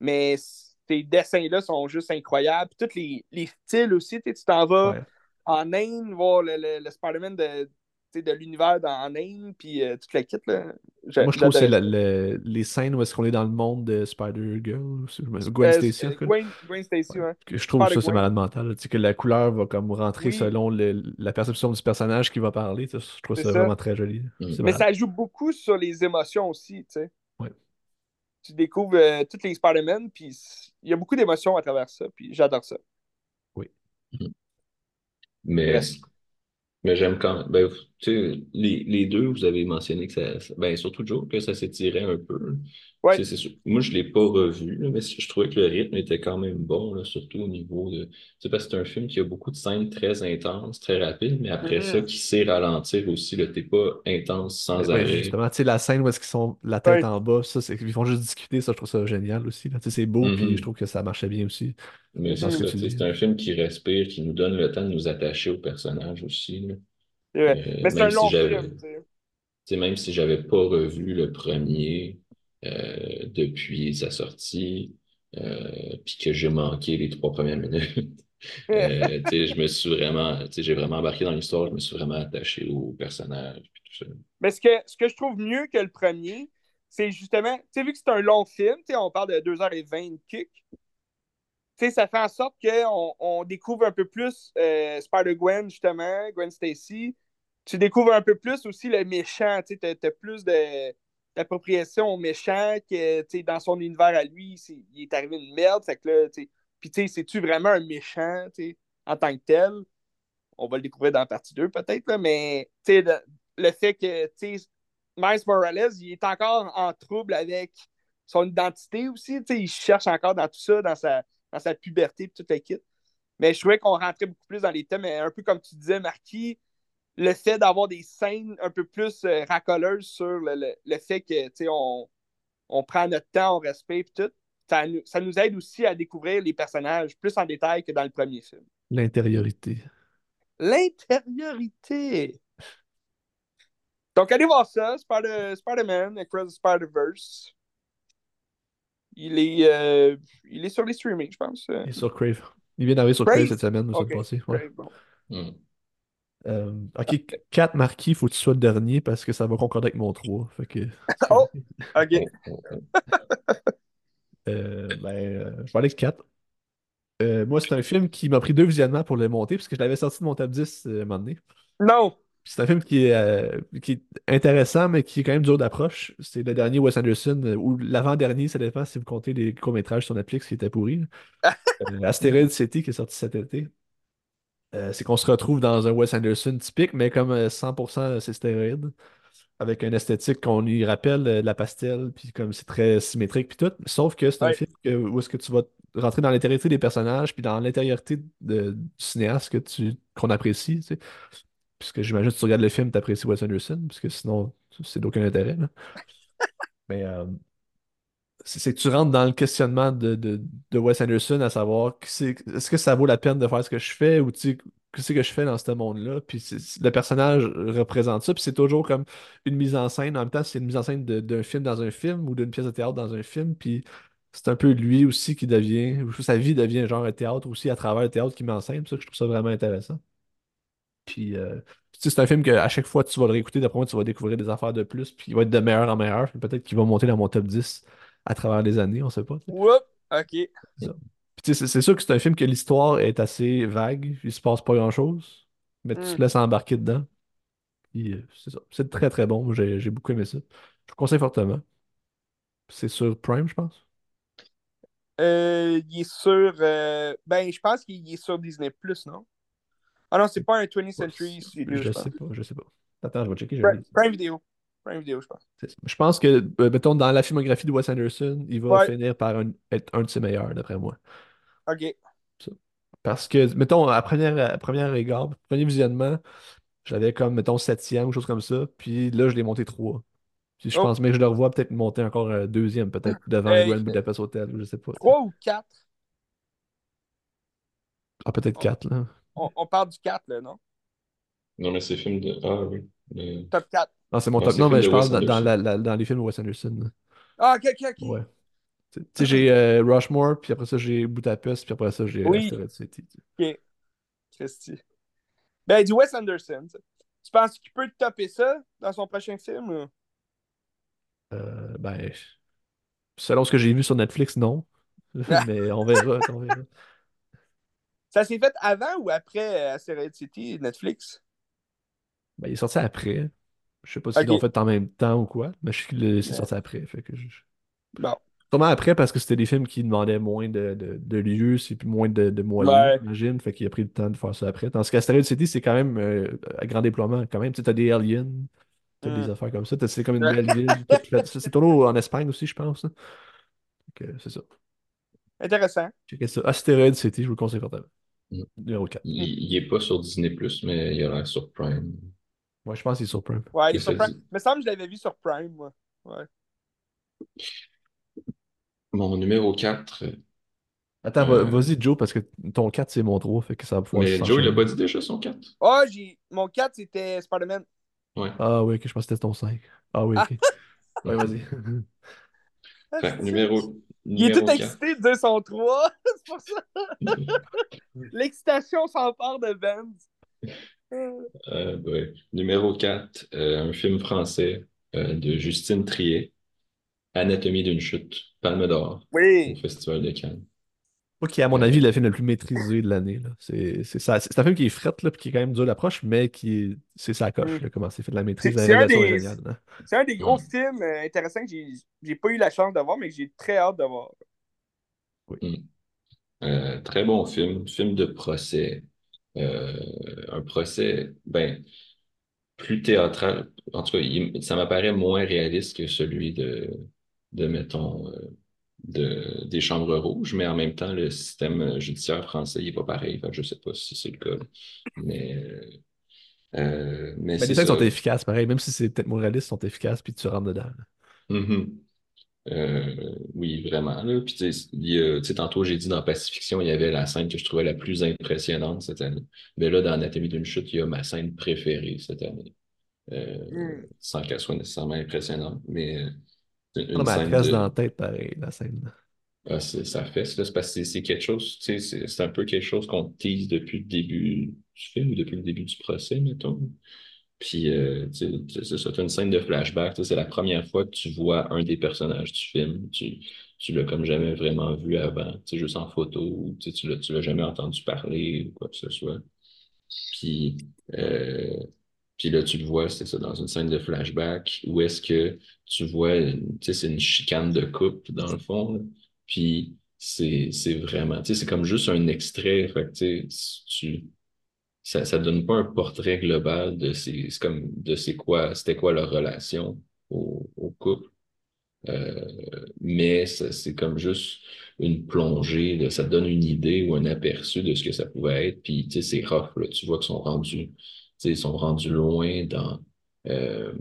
mais ces dessins-là sont juste incroyables. Tous les, les styles aussi, tu t'en vas Ouais. en Inde, voir le, le, le Spider-Man de, de l'univers dans- en Inde, puis euh, toute la kit. Là. Moi, je trouve que c'est le- les scènes où est-ce qu'on est dans le monde de Spider-Girl. Gwen Euh, Stacy, euh. Gwen, Gwen Stacy, Ouais. Que Je trouve que ça, c'est malade mental. Tu sais, que la couleur va comme rentrer Oui. selon le- la perception du personnage qui va parler. tu sais, Je trouve C'est ça ça. vraiment très joli. Mm. Mais malade. ça joue beaucoup sur les émotions aussi, tu sais. Ouais. Tu découvres euh, toutes les Spider-Man, puis il y a beaucoup d'émotions à travers ça, puis j'adore ça. Mais, Bref. Mais j'aime quand même. Ben, les, les deux, vous avez mentionné que ça. ça- Ben, surtout Joe, que ça s'étirait un peu. Ouais. C'est c'est sûr. Moi, je l'ai pas revu, là, mais je trouvais que le rythme était quand même bon, là, surtout au niveau de. C'est parce que c'est un film qui a beaucoup de scènes très intenses, très rapides, mais après ça, Mhm. qui sait ralentir aussi. Le t'es pas intense sans Ouais, arrêt. justement, tu sais, la scène où est-ce qu'ils sont la tête Ouais. en bas, ça, c'est qu'ils font juste discuter, ça, je trouve ça génial aussi. là. Tu sais, c'est beau, puis Mhm. je trouve que ça marchait bien aussi. Mais c'est ce que tu c'est un film qui respire, qui nous donne le temps de nous attacher au personnage aussi. là. Euh, Mais c'est un même si long film, même si j'avais pas revu le premier euh, depuis sa sortie, euh, puis que j'ai manqué les trois premières minutes, euh, je me suis vraiment, j'ai vraiment embarqué dans l'histoire, je me suis vraiment attaché au personnage, puis tout ça. Mais ce que, ce que je trouve mieux que le premier, c'est justement, tu sais, vu que c'est un long film, on parle de 2h20 kick, tu sais, ça fait en sorte qu'on on découvre un peu plus euh, Spider-Gwen, justement, Gwen Stacy. Tu découvres un peu plus aussi le méchant, tu t'as plus de, d'appropriation au méchant que, dans son univers à lui, il est arrivé une merde, fait que là, tu sais, puis tu sais, c'est-tu vraiment un méchant, en tant que tel? On va le découvrir dans la partie 2 peut-être, mais le, le fait que Miles Morales, il est encore en trouble avec son identité aussi. Il cherche encore dans tout ça, dans sa, dans sa puberté et toute la kit. Mais je trouvais qu'on rentrait beaucoup plus dans les thèmes, un peu comme tu disais, Marquis, le fait d'avoir des scènes un peu plus euh, racoleuses sur le, le- le fait que tu sais, on, on prend notre temps, on respire et tout, ça, nous- ça nous aide aussi à découvrir les personnages plus en détail que dans le premier film. L'intériorité. L'intériorité. Donc, allez voir ça, Spider- Spider-Man, Across the Spider-Verse. Il est, euh, il est sur les streamings, je pense. euh. Et sur Crave. Il vient d'arriver sur Crave, Crave? cette semaine, ou ça Ok, passé. Ouais. Crave, bon. Hmm. Euh, ok, 4 marquis, faut que tu sois le dernier parce que ça va concorder avec mon 3. Fait que. Oh! OK. Euh, ben, euh, je vais aller avec 4. moi, c'est un film qui m'a pris deux visionnements pour le monter, parce que je l'avais sorti de mon top 10 euh, un moment donné. Non! C'est un film qui est, euh, qui est intéressant, mais qui est quand même dur d'approche. C'est le dernier Wes Anderson, ou l'avant-dernier, ça dépend si vous comptez les courts-métrages sur Netflix qui étaient pourris. là. Euh, Asteroid City qui est sorti cet été. Euh, c'est qu'on se retrouve dans un Wes Anderson typique, mais comme euh, 100% c'est stéroïde, avec une esthétique qu'on lui rappelle euh, de la pastel, puis comme c'est très symétrique, puis tout. Sauf que c'est un Ouais. film que- où est-ce que tu vas rentrer dans l'intériorité des personnages, puis dans l'intériorité du cinéaste que tu, qu'on apprécie, tu sais. Puisque j'imagine que tu regardes le film, tu apprécies Wes Anderson, puisque sinon, c'est d'aucun intérêt. là. Mais euh, c'est que tu rentres dans le questionnement de, de, de Wes Anderson, à savoir est-ce que ça vaut la peine de faire ce que je fais ou tu qu'est-ce que je fais dans ce monde-là? Puis le personnage représente ça, puis c'est toujours comme une mise en scène. En même temps, c'est une mise en scène d'un film dans un film ou d'une pièce de théâtre dans un film. Puis c'est un peu lui aussi qui devient, sa vie devient genre un théâtre aussi à travers le théâtre qui m'enseigne. Ça je trouve ça vraiment intéressant. Puis, euh, c'est un film qu'à chaque fois tu vas le réécouter, d'après moi, tu vas découvrir des affaires de plus, puis il va être de meilleur en meilleur, peut-être qu'il va monter dans mon top 10 à travers les années, on sait pas. OK. C'est sûr que c'est un film que l'histoire est assez vague, il se passe pas grand-chose, mais tu Mm. te laisses embarquer dedans. Euh, c'est très très bon, j'ai beaucoup aimé ça. Je vous conseille fortement. C'est sur Prime, je pense? Euh, il est sur. euh, ben, je pense qu'il est sur Disney, non? Ah non, c'est pas un 20th Century Je je sais pas, je sais pas. Attends, je vais checker. Prime. Prime Video. Prime Video, je pense. Je pense que, euh, mettons, dans la filmographie de Wes Anderson, il va Ouais. finir par un- être un de ses meilleurs, d'après moi. OK. Parce que, mettons, à première, à première égard, premier visionnement, j'avais comme, mettons, septième ou chose comme ça. Puis là, je l'ai monté trois. Puis je Oh. pense, mais je le revois peut-être monter encore un deuxième, peut-être, devant Hey. Grand Budapest Hotel, ou je sais pas. 3 ou 4? Ah, peut-être quatre, là. On, on parle du 4, là, non? Non, mais c'est film de. Ah oui. Le- Top 4. Non, c'est mon top. Non, mais je parle dans, la- la- dans les films de Wes Anderson. Ah, OK, OK, OK. Ouais. Tu sais, j'ai euh, Rushmore, puis après ça, j'ai Budapest, puis après ça, j'ai Oui. Asteroid City. tu sais. OK. Christy. Ben, du Wes Anderson. Tu penses qu'il peut topper ça dans son prochain film? ou? Euh, ben, selon ce que j'ai vu sur Netflix, non. mais on verra, on verra. Ça s'est fait avant ou après euh, Asteroid City, Netflix? Ben, il est sorti après. Je sais pas s'ils Ok. l'ont fait en même temps ou quoi, mais je sais que c'est Ouais. sorti après. Fait que je- Bon. Sûrement après parce que c'était des films qui demandaient moins de, de, de lieux, c'est moins de, de moyens, Ouais. j'imagine. Fait qu'il a pris le temps de faire ça après. Tandis qu'Asteroid City, c'est quand même euh, à grand déploiement. Quand même, tu sais, t'as des aliens, T'as des Hmm. affaires comme ça. C'est comme une belle ville. Tu C'est tourné en Espagne aussi, je pense. hein. Donc, euh, c'est ça. Intéressant. Ça. Asteroid City, je vous le conseille fortement. Mm. Numéro 4. Il, il est pas sur Disney+, mais il a l'air sur Prime. Ouais, je pense qu'il est sur Prime. Ouais, il est sur ça, Prime. Il me semble que je l'avais vu sur Prime, moi. Ouais. Mon numéro 4, Attends, Euh. vas-y, Joe, parce que ton 4, c'est mon 3, fait que ça va pouvoir mais Joe, il a pas dit déjà son 4? Ah, j'ai. Mon 4, c'était Spider-Man. Ouais. Ah oui, ok, je pense que c'était ton 5. Ah oui, ok. Ouais, vas-y. Ah, Fait, numéro, Il est tout 4. excité de dire son 3. c'est pour ça. L'excitation s'empare de Benz. Euh, Euh, ouais. Numéro 4, un film français euh, de Justine Triet, Anatomie d'une chute, Palme d'Or, au Oui. Festival de Cannes. Est, à mon avis, le film le plus maîtrisé de l'année. là. C'est c'est ça. C'est un film qui est fret, là, puis qui est quand même dur d'approche, mais qui est... c'est sa coche, Mm. là, comment c'est fait de la maîtrise. C'est- un des- un des gros Ouais. films euh, intéressants que j'ai j'ai pas eu la chance de voir, mais que j'ai très hâte de voir. Euh, très bon film, film de procès. Euh, un procès, ben, plus théâtral. En tout cas, il- ça m'apparaît moins réaliste que celui de, de mettons, euh, de, des Chambres rouges, mais en même temps, le système judiciaire français, il n'est pas pareil. Je sais pas si c'est le cas. Mais, euh, euh, mais Mais les ça. sont efficaces, pareil. Même si c'est peut-être moins réaliste, ils sont efficaces, puis tu rentres dedans. là. Mhm. Euh, oui, vraiment. Là. Puis, tu sais, il y a- tu sais, tantôt, j'ai dit dans Pacifiction, il y avait la scène que je trouvais la plus impressionnante cette année. Mais là, dans Anatomie d'une chute, il y a ma scène préférée cette année. Euh, Mm. Sans qu'elle soit nécessairement impressionnante, mais euh, c'est une Non, mais elle scène de... dans la tête, pareil, la scène. Ah, c'est- ça là. C'est parce que c'est quelque chose, tu sais, c'est c'est un peu quelque chose qu'on tease depuis le début du film ou depuis le début du procès, mettons. Puis, euh, c'est ça, une scène de flashback, c'est la première fois que tu vois un des personnages du film. Tu, tu l'as comme jamais vraiment vu avant, juste en photo, ou tu l'as, tu l'as jamais entendu parler ou quoi que ce soit. Puis, euh, puis là, tu le vois, c'est ça, dans une scène de flashback, où est-ce que tu vois, c'est une chicane de couple, dans le fond. Puis, c'est, c'est vraiment, c'est comme juste un extrait, fait tu, ça, ça donne pas un portrait global de c'est comme, de quoi, c'était quoi leur relation au, au couple. Euh, mais c'est comme juste une plongée, ça donne une idée ou un aperçu de ce que ça pouvait être. Puis, tu sais, c'est rough. Tu vois qu'ils sont rendus, ils sont rendus loin dans, euh,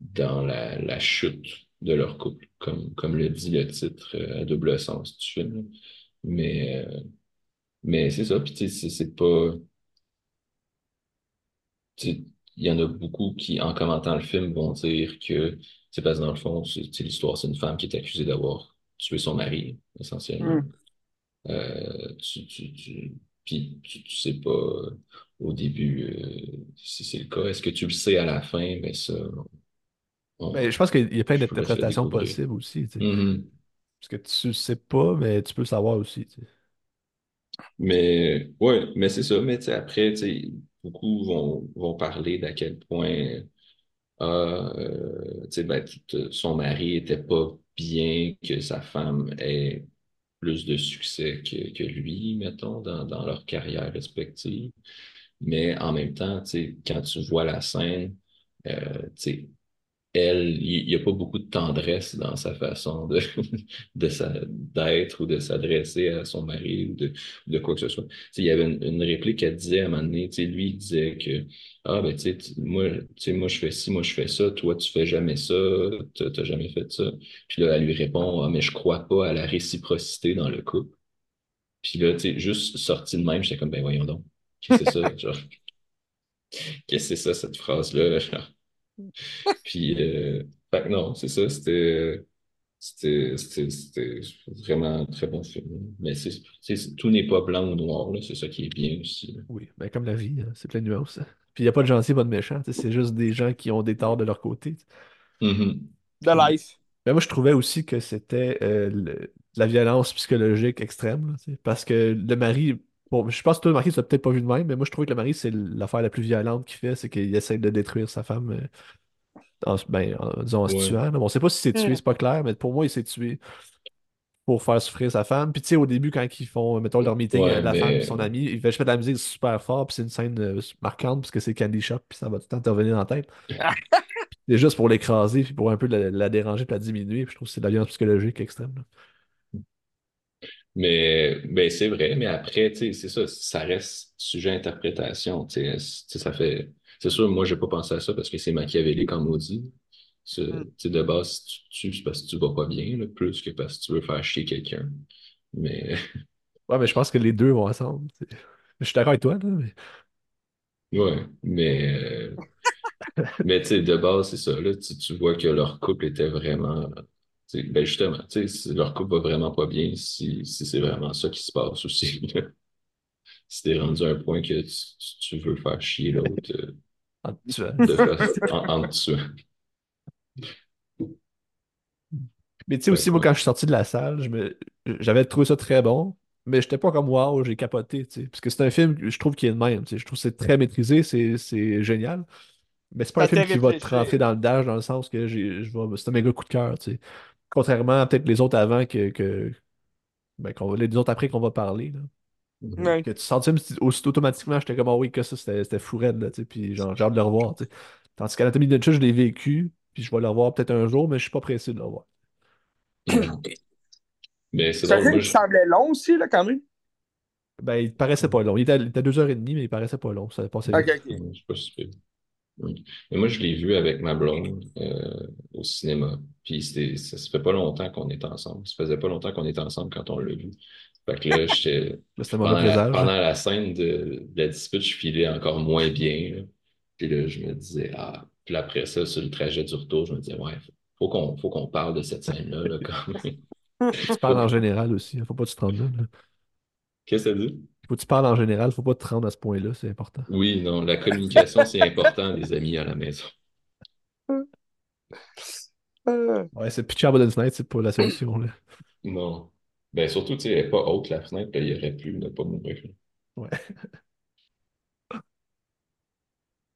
dans la, la chute de leur couple, comme, comme le dit le titre euh, à double sens du film. Mais, mais c'est ça. Puis, tu sais, c'est pas. Il y en a beaucoup qui, en commentant le film, vont dire que c'est parce que dans le fond, l'histoire, c'est une femme qui est accusée d'avoir tué son mari, essentiellement. Mm. Euh, tu, tu, tu, puis tu, tu sais pas au début euh, si c'est le cas. Est-ce que tu le sais à la fin? Ben ça, on- Mais je pense qu'il y a plein d'interprétations possibles aussi. tu sais. Mhm. Parce que tu sais pas, mais tu peux le savoir aussi. tu sais. Mais ouais, mais c'est ça. Mais après, tu sais, beaucoup vont, vont parler d'à quel point euh, ben, son mari était pas bien que sa femme ait plus de succès que, que lui, mettons, dans, dans leur carrière respective. Mais en même temps, quand tu vois la scène, euh, elle, il n'y a pas beaucoup de tendresse dans sa façon de, de d'être ou de s'adresser à son mari ou de, de quoi que ce soit. Tu il y avait une, réplique qu'elle disait à un moment donné, tu lui, il disait que, ah, ben, tu tu- moi, tu moi, je fais ci, moi, je fais ça, toi, tu fais jamais ça, t'as t'as jamais fait ça. Puis là, elle lui répond, ah, mais je crois pas à la réciprocité dans le couple. Puis là, tu sais, juste sorti de même, j'étais comme, ben, voyons donc. Qu'est-ce que c'est ça? Genre, qu'est-ce que c'est ça, cette phrase-là? Puis, euh, fait que non, c'est ça, c'était, c'était, c'était, c'était vraiment un très bon film. Mais c'est, c'est- c'est- tout n'est pas blanc ou noir, là, c'est ça qui est bien aussi. là. Oui, mais comme la vie, hein, c'est plein de nuances. hein. Puis il n'y a pas de gentil, pas de méchant. C'est juste des gens qui ont des torts de leur côté. De life. Mais moi, je trouvais aussi que c'était euh, le- la violence psychologique extrême. là, parce que le mari, bon, je pense que toi, le mari, tu l'as peut-être pas vu de même, mais moi, je trouvais que le mari, c'est l'affaire la plus violente qu'il fait, c'est qu'il essaie de détruire sa femme euh, en, se- ben, en- disons, en se tuant. là. Bon, on sait pas si c'est tué, Mm. c'est pas clair, mais pour moi, il s'est tué pour faire souffrir sa femme. Puis tu sais, au début, quand ils font, mettons, leur meeting, Ouais, euh, la mais- femme et son ami, il fait je fais de la musique super fort, puis c'est une scène euh, marquante, parce que c'est Candy Shop, puis ça va tout le temps te revenir en tête. C'est juste pour l'écraser, puis pour un peu la, la déranger, puis la diminuer. Puis je trouve que c'est de la violence psychologique extrême. là. Mais ben, c'est vrai, mais après, c'est ça, ça reste sujet à interprétation. ça fait. C'est sûr, moi, j'ai pas pensé à ça parce que c'est machiavélique en maudit. C'est- Mm. De base, si tu tues, c'est parce que tu vas pas bien, là, plus que parce que tu veux faire chier quelqu'un. Mais Ouais, mais je pense que les deux vont ensemble. Je suis d'accord avec toi, là, mais ouais, mais, euh, mais tu sais, de base, c'est ça. Là, tu, tu vois que leur couple était vraiment. Ben justement, si leur couple va vraiment pas bien si, si c'est vraiment ça qui se passe aussi. là. Si t'es rendu à un point que tu, veux faire chier l'autre euh, en en, en te tuant. Mais tu sais aussi, moi, quand je suis sorti de la salle, je me... j'avais trouvé ça très bon, mais j'étais pas comme wow, j'ai capoté, tu sais. Parce que c'est un film je trouve qui est de même, tu sais. Je trouve que c'est très maîtrisé, c'est génial. Mais c'est pas un film qui va te rentrer dans le dash dans le sens que j'ai, je vais... c'est un méga coup de cœur, tu sais. Contrairement à peut-être les autres avant que, que... Ben, qu'on va- les autres après qu'on va parler, là. Ouais. Que tu sentais aussi automatiquement, j'étais comme, ah oui, que ça, c'était c'était fou raide, là, tu sais. Puis genre, j'ai hâte de le revoir, tu sais. Tandis qu'Anatomie d'une chute, je l'ai vécu, puis je vais le revoir peut-être un jour, mais je suis pas pressé de le revoir. Mhm. Mais c'est C'est un drôle, film moi, qui je- semblait long aussi, là, quand même. Ben, il paraissait pas long. Il était, il était à deux heures et demie, mais il paraissait pas long. Ça passait Ok, vite. ok. je pas Oui. Mais moi, je l'ai vu avec ma blonde euh, au cinéma. Puis ça, ça fait pas longtemps qu'on est ensemble. Ça faisait pas longtemps qu'on était ensemble quand on l'a vu. Fait que là, j'étais. Pendant la, présage. pendant la scène de, de la dispute, je filais encore moins bien. là. Puis là, je me disais, ah. Puis après ça, sur le trajet du retour, je me disais, ouais, faut, faut qu'on faut qu'on parle de cette scène-là, là, quand même. Tu parles en général aussi. Faut pas que tu te rendes là. là. Qu'est-ce que ça dit? Faut que tu parles en général. Faut pas te rendre à ce point-là. C'est important. Oui, non, la communication, c'est important, les amis à la maison. Euh, Ouais, c'est pitcher bas d'une fenêtre, c'est pas la solution. Là. Non. Ben surtout, tu sais, elle n'est pas haute la fenêtre, il aurait pu ne pas mourir. Ouais.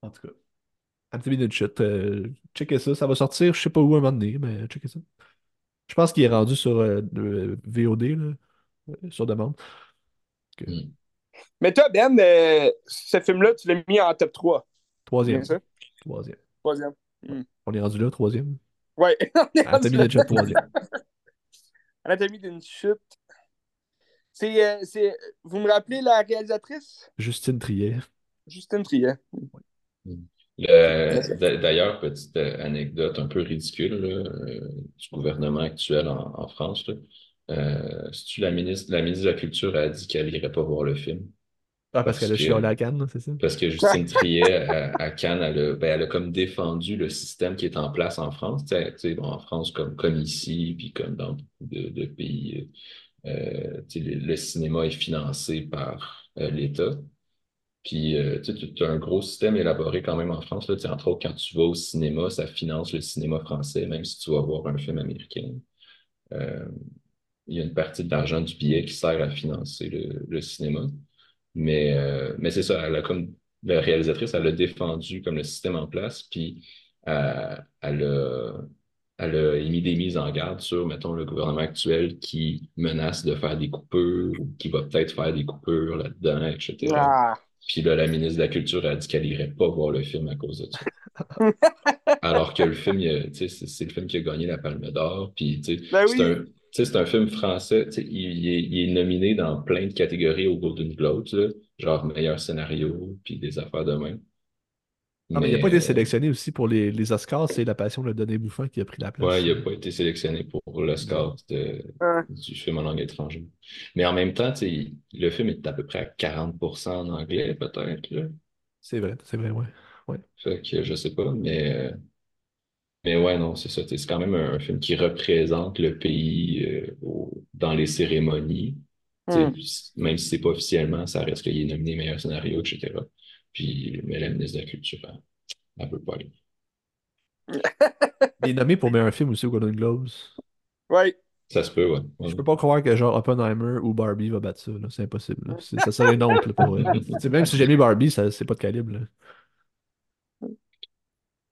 En tout cas. Anthony minute chute. euh, checkez ça. Ça va sortir, je sais pas où un moment donné, mais checkez ça. Je pense qu'il est rendu sur euh, le VOD, là, euh, sur demande. Mais toi, Ben, euh, ce film-là, tu l'as mis en top 3. Troisième. Ça? Troisième. Troisième. On est rendu là, troisième? Ouais. Là. minute chute, troisième. Anatomie d'une chute. C'est, euh, c'est... Vous me rappelez la réalisatrice? Justine Triet. Justine d'a- D'ailleurs, petite euh, anecdote un peu ridicule là, euh, du gouvernement actuel en, en France. Là. Euh, c'est-tu la ministre, la ministre de la Culture a dit qu'elle irait pas voir le film. Ah, parce Parce qu'elle a chialé à Cannes, c'est ça? Parce que Justine Triet, à, à Cannes, elle a, ben, elle a comme défendu le système qui est en place en France. Bon, en France, comme, comme ici, puis comme dans beaucoup de, de pays, euh, le, le cinéma est financé par euh, l'État. Puis, euh, tu as un gros système élaboré quand même en France. Là, entre autres, quand tu vas au cinéma, ça finance le cinéma français, même si tu vas voir un film américain. Il y a une partie de l'argent du billet qui sert à financer le, le cinéma. Mais, euh, mais c'est ça, elle a comme la réalisatrice, elle a défendu comme le système en place, puis euh, elle a, elle a émis des mises en garde sur, mettons, le gouvernement actuel qui menace de faire des coupures ou qui va peut-être faire des coupures là-dedans, etc. Ah. Puis là, la ministre de la Culture a dit qu'elle irait pas voir le film à cause de ça. Alors que le film, c'est le film qui a gagné la Palme d'Or. Puis, Ben c'est oui. Un, tu sais, c'est un film français. Il, il est, il est nominé dans plein de catégories aux Golden Globes, là, genre meilleur scénario, puis des affaires de même. Ah, mais il n'a pas été Mais, sélectionné aussi pour les, les Oscars, c'est La Passion de Denis Bouffant qui a pris la place. Ouais, il n'a pas été sélectionné pour l'Oscar de- Ah. du film en langue étrangère. Mais en même temps, tu sais, le film est à peu près à 40% en anglais, peut-être. là. C'est vrai, c'est vrai, ouais. Fait que je sais pas, mais, euh, mais ouais, non, c'est ça. C'est quand même un, film qui représente le pays euh, au- dans les cérémonies. Hmm. Même si c'est pas officiellement, ça reste qu'il est nominé meilleur scénario, etc. Puis, mais la ministre de la Culture, elle, elle peut pas aller. Il est nommé pour meilleur film aussi au Golden Globes. Ouais. Ça se peut, ouais. Ouais. Je peux pas croire que genre Oppenheimer ou Barbie va battre ça. C'est impossible. là. Ça serait une honte, là, pour Même si j'ai mis Barbie, ça, c'est pas de calibre. là.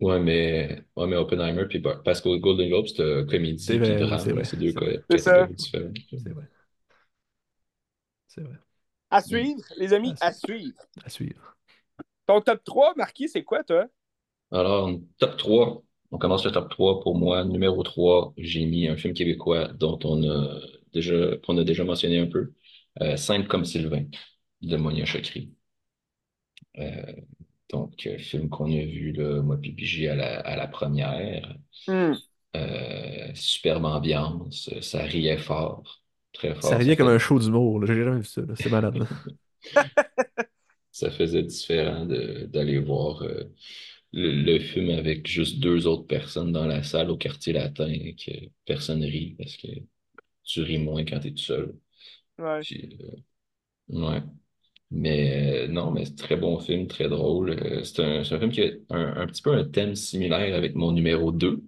Ouais, mais, ouais, mais Oppenheimer, puis Bar- parce qu'au Golden Globe, c'est euh, comédie C'est puis vrai, oui, drame, c'est vrai. c'est deux C'est vrai. C'est ça. catégories différentes. C'est vrai. C'est vrai. À suivre, les amis, À à suivre. À suivre. Ton top 3, Marquis, c'est quoi, toi? Alors, top 3, On commence le top 3 pour moi. Numéro 3, j'ai mis un film québécois dont on a déjà, qu'on a déjà mentionné un peu. Euh, Sainte comme Sylvain de Monia Chokri. Euh, donc, euh, film qu'on a vu, là, moi puis à la, à la première. Hmm. Euh, superbe ambiance, ça riait fort, très fort. Ça riait comme fait- un show d'humour. J'ai jamais vu ça. C'est malade. ça faisait différent de- d'aller voir euh, le, le film avec juste deux autres personnes dans la salle au quartier latin et que personne rit parce que tu ris moins quand tu es tout seul. Ouais. Puis, euh, ouais. Mais euh, non, mais c'est très bon film, très drôle. Euh, c'est un, un film qui a un, un petit peu un thème similaire avec mon numéro 2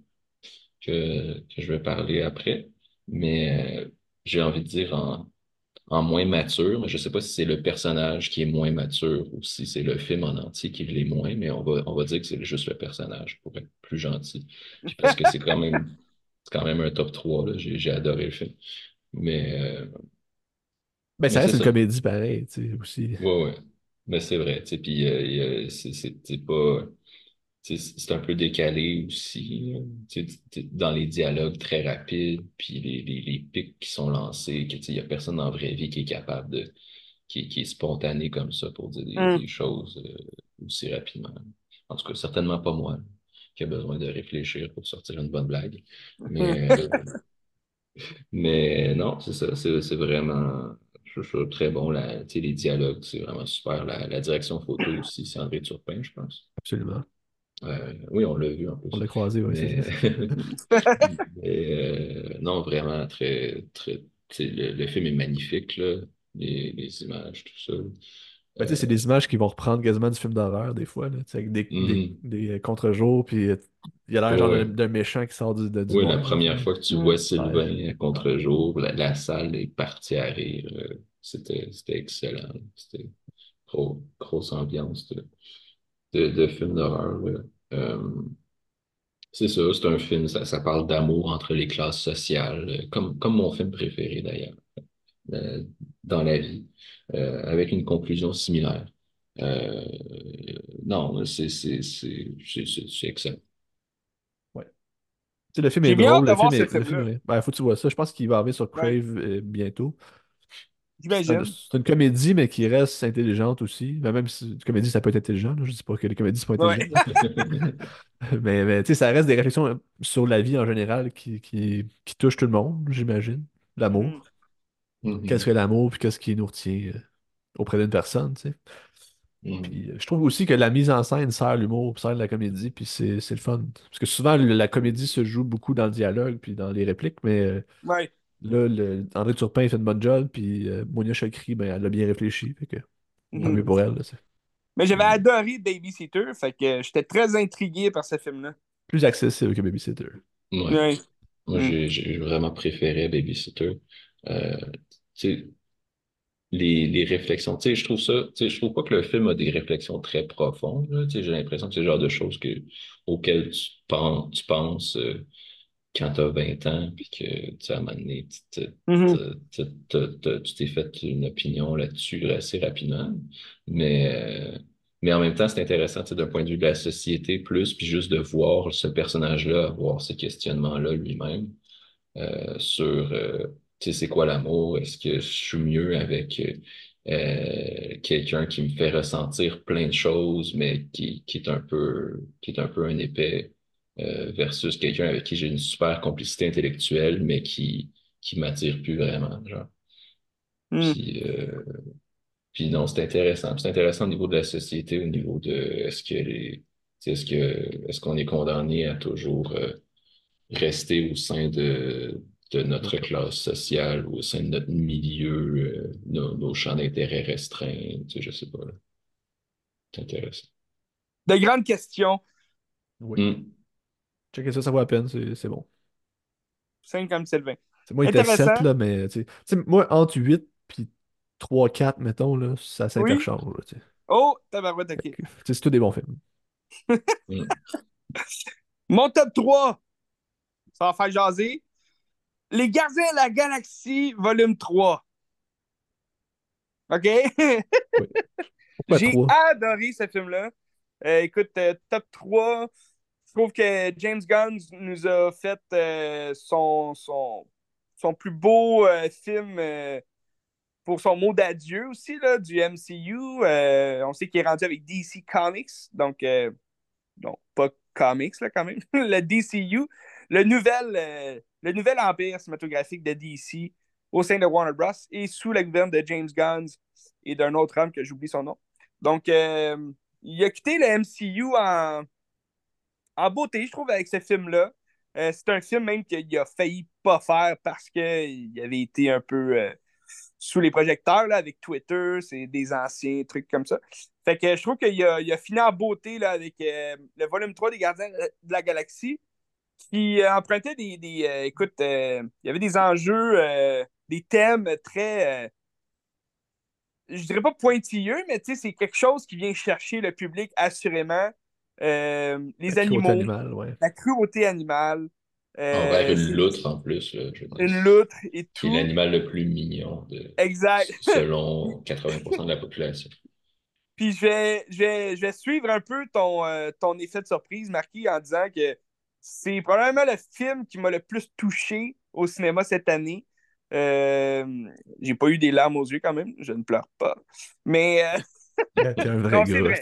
que, que je vais parler après. Mais euh, j'ai envie de dire en, en moins mature, je sais pas si c'est le personnage qui est moins mature ou si c'est le film en entier qui l'est moins, mais on va, on va dire que c'est juste le personnage pour être plus gentil. Parce que c'est quand même, c'est quand même un top 3, là. J'ai, j'ai adoré le film. Mais Ben, ça Mais reste c'est une ça. comédie pareil, tu sais, aussi. Ouais, ouais. Mais c'est vrai, tu sais, puis euh, c'est pas... C'est un peu décalé aussi, dans les dialogues très rapides, puis les, les, les pics qui sont lancés, que tu sais, il y a personne la vraie vie qui est capable de... qui, qui est spontané comme ça pour dire des, Mm. des choses euh, aussi rapidement. En tout cas, certainement pas moi, qui a besoin de réfléchir pour sortir une bonne blague. Mais, euh, mais non, c'est ça, c'est c'est vraiment... Je très bon, la, les dialogues, c'est vraiment super. La, la direction photo aussi, c'est André Turpin, je pense. Absolument. Euh, oui, on l'a vu en plus. On l'a croisé. Mais, mais, euh, non, vraiment très, très. Le, le film est magnifique, là. Les, les images, tout ça. Ben, tu sais, c'est des images qui vont reprendre quasiment du film d'horreur, des fois, là, tu sais, avec des, des, Mhm. des, euh, contre-jours, puis euh, il y a l'air genre Ouais. d'un d'un méchant qui sort du, de- du Oui, la première fois que tu vois Sylvain à contre-jour, la, la salle est partie à rire. euh, C'était, c'était excellent. C'était gros, grosse ambiance de, de, de film d'horreur. Euh, c'est ça, c'est un film, ça, ça parle d'amour entre les classes sociales, comme, comme mon film préféré d'ailleurs, euh, dans la vie, euh, avec une conclusion similaire. Euh, non, c'est c'est- c'est- c'est- c'est- c'est excellent. Tu sais, le film est drôle, le film est, le film est- Ben, faut que tu vois ça. Je pense qu'il va arriver sur Ouais. Crave euh, bientôt. C'est J'imagine. un- c'est une comédie, mais qui reste intelligente aussi. Ben, même si une comédie, ça peut être intelligent. là. Je dis pas que les comédies sont Ouais. intelligentes. Mais, mais, tu sais, ça reste des réflexions sur la vie en général qui, qui, qui touchent tout le monde, j'imagine. L'amour. Mm. Mhm. Qu'est-ce que l'amour, puis qu'est-ce qui nous retient euh, auprès d'une personne, tu sais. Mhm. Puis euh, je trouve aussi que la mise en scène sert l'humour, puis sert la comédie, puis c'est c'est le fun. Parce que souvent, le- la comédie se joue beaucoup dans le dialogue, puis dans les répliques, mais euh, Ouais. là, le, André Turpin fait une bonne job, puis euh, Monia Chokri, ben, elle a bien réfléchi, fait que tant mieux pour elle. là, Mais j'avais adoré Babysitter, fait que j'étais très intrigué par ce film-là. plus accessible que Babysitter. Ouais. Ouais. Moi, Mm. j'ai vraiment préféré Babysitter. Euh, les, les réflexions, tu sais, je trouve ça, tu sais, je trouve pas que le film a des réflexions très profondes, là. Tu sais, j'ai l'impression que c'est le genre de choses que, auxquelles tu penses, tu penses euh, quand tu as 20 ans, puis que, tu sais, à un moment donné, tu Mhm. tu t'es fait une opinion là-dessus assez rapidement. Mais, euh, mais en même temps, c'est intéressant, tu sais, d'un point de vue de la société plus, puis juste de voir ce personnage-là avoir ce questionnement-là lui-même euh, sur, euh, tu sais, c'est quoi l'amour? Est-ce que je suis mieux avec euh, quelqu'un qui me fait ressentir plein de choses, mais qui, qui est un peu, qui est un peu un épais, euh, versus quelqu'un avec qui j'ai une super complicité intellectuelle, mais qui, qui m'attire plus vraiment, genre. Mm. Puis, euh, puis non, c'est intéressant. C'est intéressant au niveau de la société, au niveau de est-ce que les, est-ce que est-ce qu'on est condamné à toujours euh, rester au sein de, de notre classe sociale ou au sein de notre milieu, euh, nos, nos champs d'intérêt restreints, tu sais, je sais pas. là. C'est intéressant. De grandes questions. Oui. Mm. Checker ça, ça vaut la peine, c'est c'est bon. Simple comme Sylvain. C'est- Moi, il était Intéressant. 7, là, mais tu sais, tu sais, moi, entre 8 puis 3-4, mettons, là, ça s'interchange. sais. Oh, tabarouette, ok. C'est tous des bons films. Mm. Mon top 3, ça va faire jaser. Les Gardiens de la Galaxie, volume 3. OK? J'ai 3? adoré ce film-là. Euh, écoute, euh, top 3, Je trouve que James Gunn nous a fait euh, son, son, son, plus beau film pour son mot d'adieu aussi là, du MCU. on sait qu'il est rendu avec DC Comics, donc non, pas comics là, quand même, le DCU, le nouvel, le nouvel empire cinématographique de DC au sein de Warner Bros. et sous la gouverne de James Gunn et d'un autre homme que j'oublie son nom. Donc, il a quitté le MCU en en beauté, je trouve, avec ce film-là. Euh, c'est un film même qu'il a failli pas faire parce qu'il avait été un peu euh, sous les projecteurs là, avec Twitter, c'est des anciens trucs comme ça. Fait que je trouve qu'il a, fini en beauté là, avec euh, le volume 3 des Gardiens de la Galaxie qui empruntait des. des écoute, il y avait des enjeux, des thèmes très. je dirais pas pointilleux, mais c'est quelque chose qui vient chercher le public assurément. Euh, les animaux, la cruauté animale. Euh, Envers une loutre en plus. une loutre et tout. Qui est l'animal le plus mignon de... exact. selon 80% de la population. Puis je vais, je vais, suivre un peu ton, euh, ton effet de surprise, Marquis, en disant que c'est probablement le film qui m'a le plus touché au cinéma cette année. J'ai pas eu des larmes aux yeux quand même, je ne pleure pas. Mais T'es un vrai gars.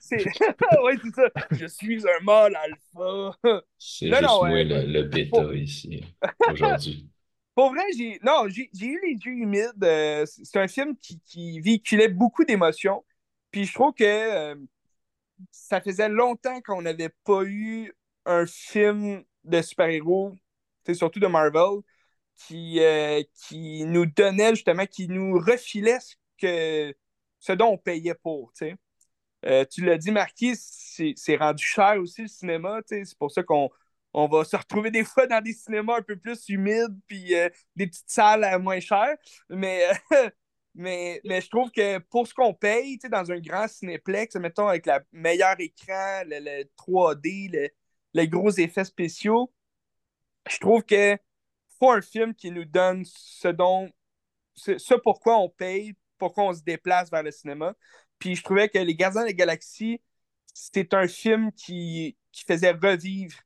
C'est... ouais, c'est ça. Je suis un mâle alpha. C'est juste moi le, bêta ici, aujourd'hui. Pour vrai, j'ai non, j'ai, eu les yeux humides. Euh, c'est un film qui, qui véhiculait beaucoup d'émotions. Puis je trouve que euh, ça faisait longtemps qu'on n'avait pas eu un film de super-héros, surtout de Marvel, qui, euh, qui nous donnait justement, qui nous refilait ce que ce dont on payait pour. Euh, tu l'as dit, Marquis, c'est rendu cher aussi le cinéma. C'est pour ça qu'on on va se retrouver des fois dans des cinémas un peu plus humides puis euh, des petites salles moins chères. Mais, mais, mais je trouve que pour ce qu'on paye dans un grand cinéplex, mettons avec le meilleur écran, le, 3D, les gros effets spéciaux, je trouve que faut un film qui nous donne ce dont ce pourquoi on paye pourquoi on se déplace vers le cinéma. Puis je trouvais que Les Gardiens de la Galaxie, c'était un film qui, qui faisait revivre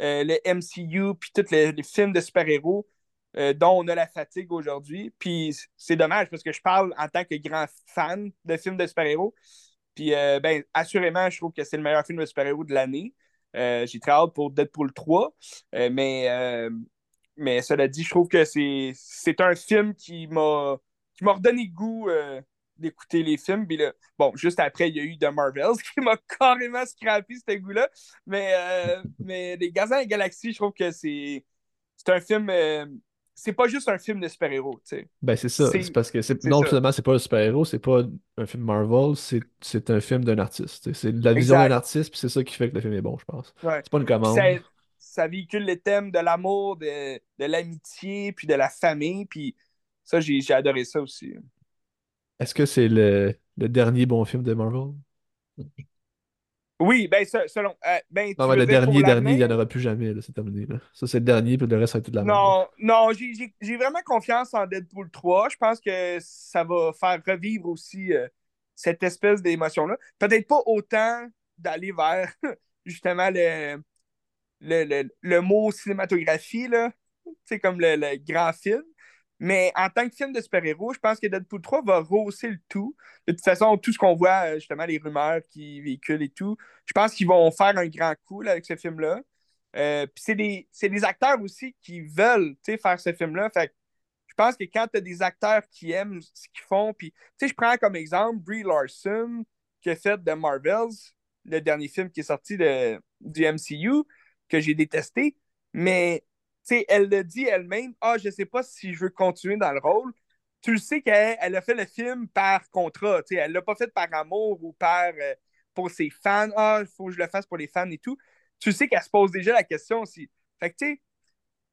euh, le MCU, puis tous les, films de super-héros euh, dont on a la fatigue aujourd'hui. Puis c'est dommage parce que je parle en tant que grand fan de films de super-héros. Puis euh, ben, assurément, je trouve que c'est le meilleur film de super-héros de l'année. J'ai très hâte pour Deadpool 3. mais, mais cela dit, je trouve que c'est un film qui m'a qui m'a redonné goût euh, d'écouter les films. Puis bon, juste après, il y a eu The Marvels qui m'a carrément scrappé ce goût-là. Mais, euh, mais Les Gazans et Galaxies, je trouve que c'est un film. Euh, c'est pas juste un film de super-héros, tu sais. Ben, c'est ça. C'est parce que non seulement c'est pas un super-héros, c'est pas un film Marvel, c'est un film d'un artiste. C'est la vision d'un artiste, puis c'est ça qui fait que le film est bon, je pense. C'est pas une commande. Ça, véhicule les thèmes de l'amour, de, de l'amitié, puis de la famille, puis ça, j'ai adoré ça aussi. Est-ce que c'est le, dernier bon film de Marvel? Oui, ben selon. Euh, ben, non, mais le dernier, dernier, il n'y en aura plus jamais, c'est terminé. Ça, c'est le dernier, puis le reste, ça va être de la Non, non, j'ai vraiment confiance en Deadpool 3. Je pense que ça va faire revivre aussi euh, cette espèce d'émotion-là. Peut-être pas autant d'aller vers justement le, le, le, mot cinématographie, là. C'est comme le, grand film. Mais en tant que film de super-héros, je pense que Deadpool 3 va rehausser le tout. De toute façon, tout ce qu'on voit, euh, justement, les rumeurs qui véhiculent et tout, je pense qu'ils vont faire un grand coup avec ce film-là. Euh, puis c'est des, des, acteurs aussi qui veulent faire ce film-là. Fait je pense que quand tu as des acteurs qui aiment ce qu'ils font, puis je prends comme exemple Brie Larson qui a fait The Marvels, le dernier film qui est sorti de, du MCU, que j'ai détesté. Mais elle le dit elle-même, ah, je sais pas si je veux continuer dans le rôle. Tu le sais qu'elle a fait le film par contrat, tu sais, elle l'a pas fait par amour ou par euh, pour ses fans. Ah, il faut que je le fasse pour les fans et tout. Tu sais qu'elle se pose déjà la question aussi. Fait que tu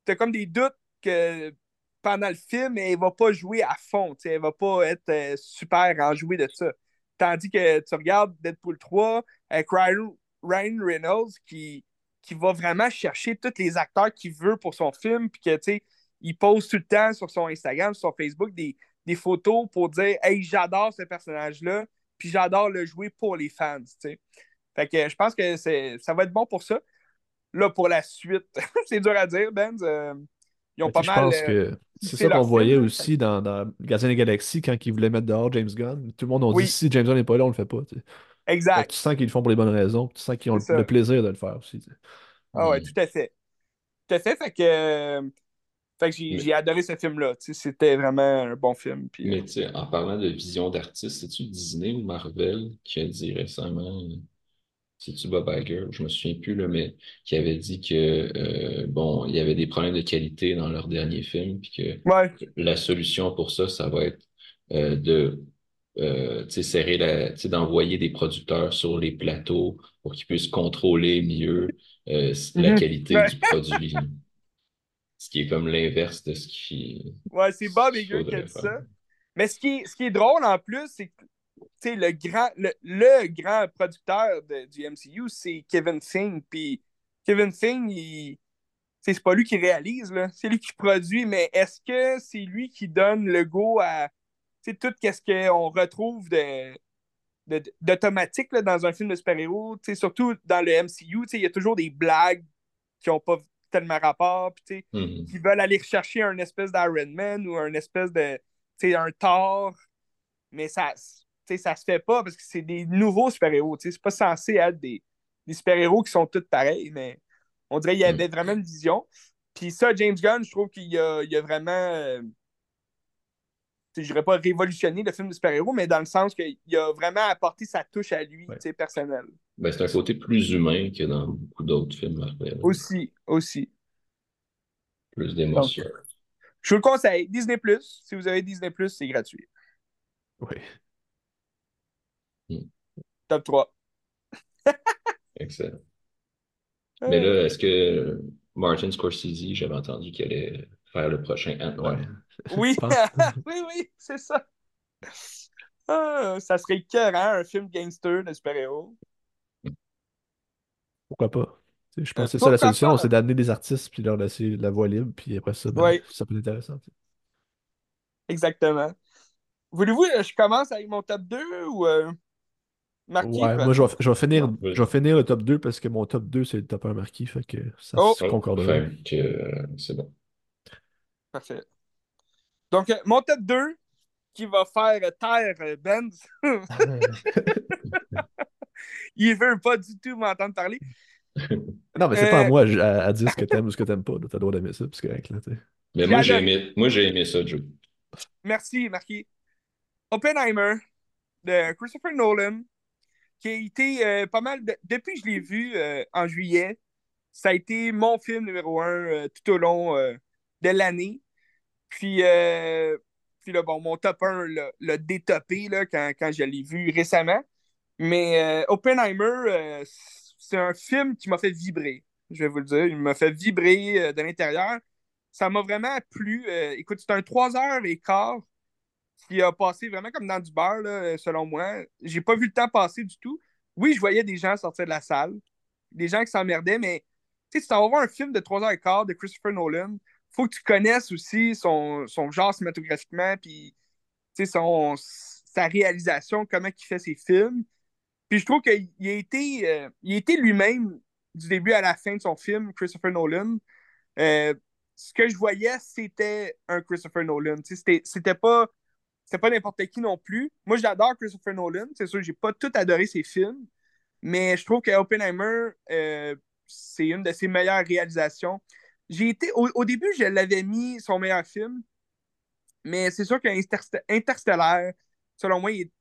sais, comme des doutes que pendant le film, elle va pas jouer à fond, tu sais, elle va pas être euh, super enjouée de ça. Tandis que tu regardes Deadpool 3 avec Ryan Reynolds qui qui va vraiment chercher tous les acteurs qu'il veut pour son film, puis que, tu sais, il pose tout le temps sur son Instagram, sur son Facebook, des, photos pour dire Hey, j'adore ce personnage-là, puis j'adore le jouer pour les fans, tu sais. Fait que je pense que ça va être bon pour ça. là, pour la suite, c'est dur à dire, Ben. ils ont Mais pas je mal. pense euh, que c'est ça qu'on voyait film, aussi dans, dans Gardien des Galaxies quand ils voulaient mettre dehors James Gunn. Tout le monde a dit si James Gunn n'est pas là, on le fait pas. Sais. Fait que Exact. tu sens qu'ils le font pour les bonnes raisons, puis tu sens qu'ils ont le, plaisir de le faire aussi. tu sais. Ah ouais, tout à fait. Tout à fait. Fait que, euh, fait que j'ai Mais- adoré ce film-là. Tu C'était vraiment un bon film. Puis, Mais tu sais, en parlant de vision d'artiste, c'est-tu Disney ou Marvel qui a dit récemment, euh, c'est-tu Bob Iger, je me souviens plus, là, mais qui avait dit que, euh, bon, il y avait des problèmes de qualité dans leur dernier film, puis que ouais, la solution pour ça, ça va être euh, de euh, d'envoyer des producteurs sur les plateaux pour qu'ils puissent contrôler mieux euh, la Mhm. qualité du produit. Ce qui est comme l'inverse de ce qui ouais c'est Bob qu'il Iger qui a dit faire. ça. Mais ce qui est, ce qui est drôle en plus, c'est que le grand, le, le grand producteur de- du MCU, c'est Kevin Feige. Puis Kevin Feige, il- c'est pas lui qui réalise, là. c'est lui qui produit, mais est-ce que c'est lui qui donne le go à tout ce qu'on retrouve de, d'automatique là, dans un film de super-héros, surtout dans le MCU, il y a toujours des blagues qui n'ont pas tellement rapport, puis tu sais, Mhm. qui veulent aller rechercher un espèce d'Iron Man ou un espèce de, un Thor, mais ça, ça se fait pas parce que c'est des nouveaux super-héros, tu sais, c'est pas censé être des, des super-héros qui sont tous pareils, mais on dirait qu'il y avait vraiment une vision. Puis ça, James Gunn, je trouve qu'il a, il a vraiment, euh, je dirais pas révolutionné le film de super-héros, mais dans le sens qu'il a vraiment apporté sa touche à lui, Ouais. personnelle. Ben, c'est un côté plus humain que dans beaucoup d'autres films Marvel. Aussi, aussi. Plus d'émotion. je vous le conseille. Disney+, si vous avez Disney+, c'est gratuit. Oui. Top 3. Excellent. Euh, Mais là, est-ce que Martin Scorsese, j'avais entendu qu'il allait faire le prochain Ant-Man? Ouais. Oui, oui, oui, c'est ça. Ah, ça serait écœurant, un film gangster de super-héros. Pourquoi pas? Tu sais, je pense que c'est Euh, ça la solution, c'est d'amener des artistes puis leur laisser la voie libre, puis après ça, ben, Ouais. ça peut être intéressant. Exactement. Voulez-vous que je commence avec mon top 2 ou euh, Marquis? Ouais, moi je vais, je vais finir, je vais finir le top 2 parce que mon top 2 c'est le top 1 marqué, fait que ça Oh. se Oh, que, euh, c'est bon. Parfait. Donc, euh, mon top 2 qui va faire taire euh, Benz. Il veut pas du tout m'entendre parler. Non, mais c'est pas à Euh, moi à, à dire ce que t'aimes ou ce que t'aimes pas. T'as le droit d'aimer ça, puis c'est correct, là. Mais moi, j'ai aimé, moi, j'ai aimé ça, Joe. Merci, Marquis. Oppenheimer de Christopher Nolan, qui a été euh, pas mal. de- Depuis que je l'ai vu euh, en juillet, ça a été mon film numéro un euh, tout au long euh, de l'année. Puis, euh, puis là, bon, mon top 1 l'a- détopé là, quand, quand je l'ai vu récemment. Mais euh, Oppenheimer, euh, c'est un film qui m'a fait vibrer, je vais vous le dire. Il m'a fait vibrer euh, de l'intérieur. Ça m'a vraiment plu. Écoute, c'est un 3 heures et quart qui a passé vraiment comme dans du beurre, là, selon moi. J'ai pas vu le temps passer du tout. Oui, je voyais des gens sortir de la salle, des gens qui s'emmerdaient, mais tu sais, si tu vas voir un film de 3 heures et quart de Christopher Nolan, faut que tu connaisses aussi son, son genre cinématographiquement, puis son, sa réalisation, comment il fait ses films. Puis je trouve qu'il a été, euh, été lui-même du début à la fin de son film, Christopher Nolan. Euh, ce que je voyais, c'était un Christopher Nolan. C'était pas, pas n'importe qui non plus. Moi, j'adore Christopher Nolan. C'est sûr, j'ai pas tout adoré ses films. Mais je trouve que Oppenheimer, euh, c'est une de ses meilleures réalisations. J'ai été, au, au début, je l'avais mis son meilleur film. Mais c'est sûr qu'Interstellar, selon moi, il est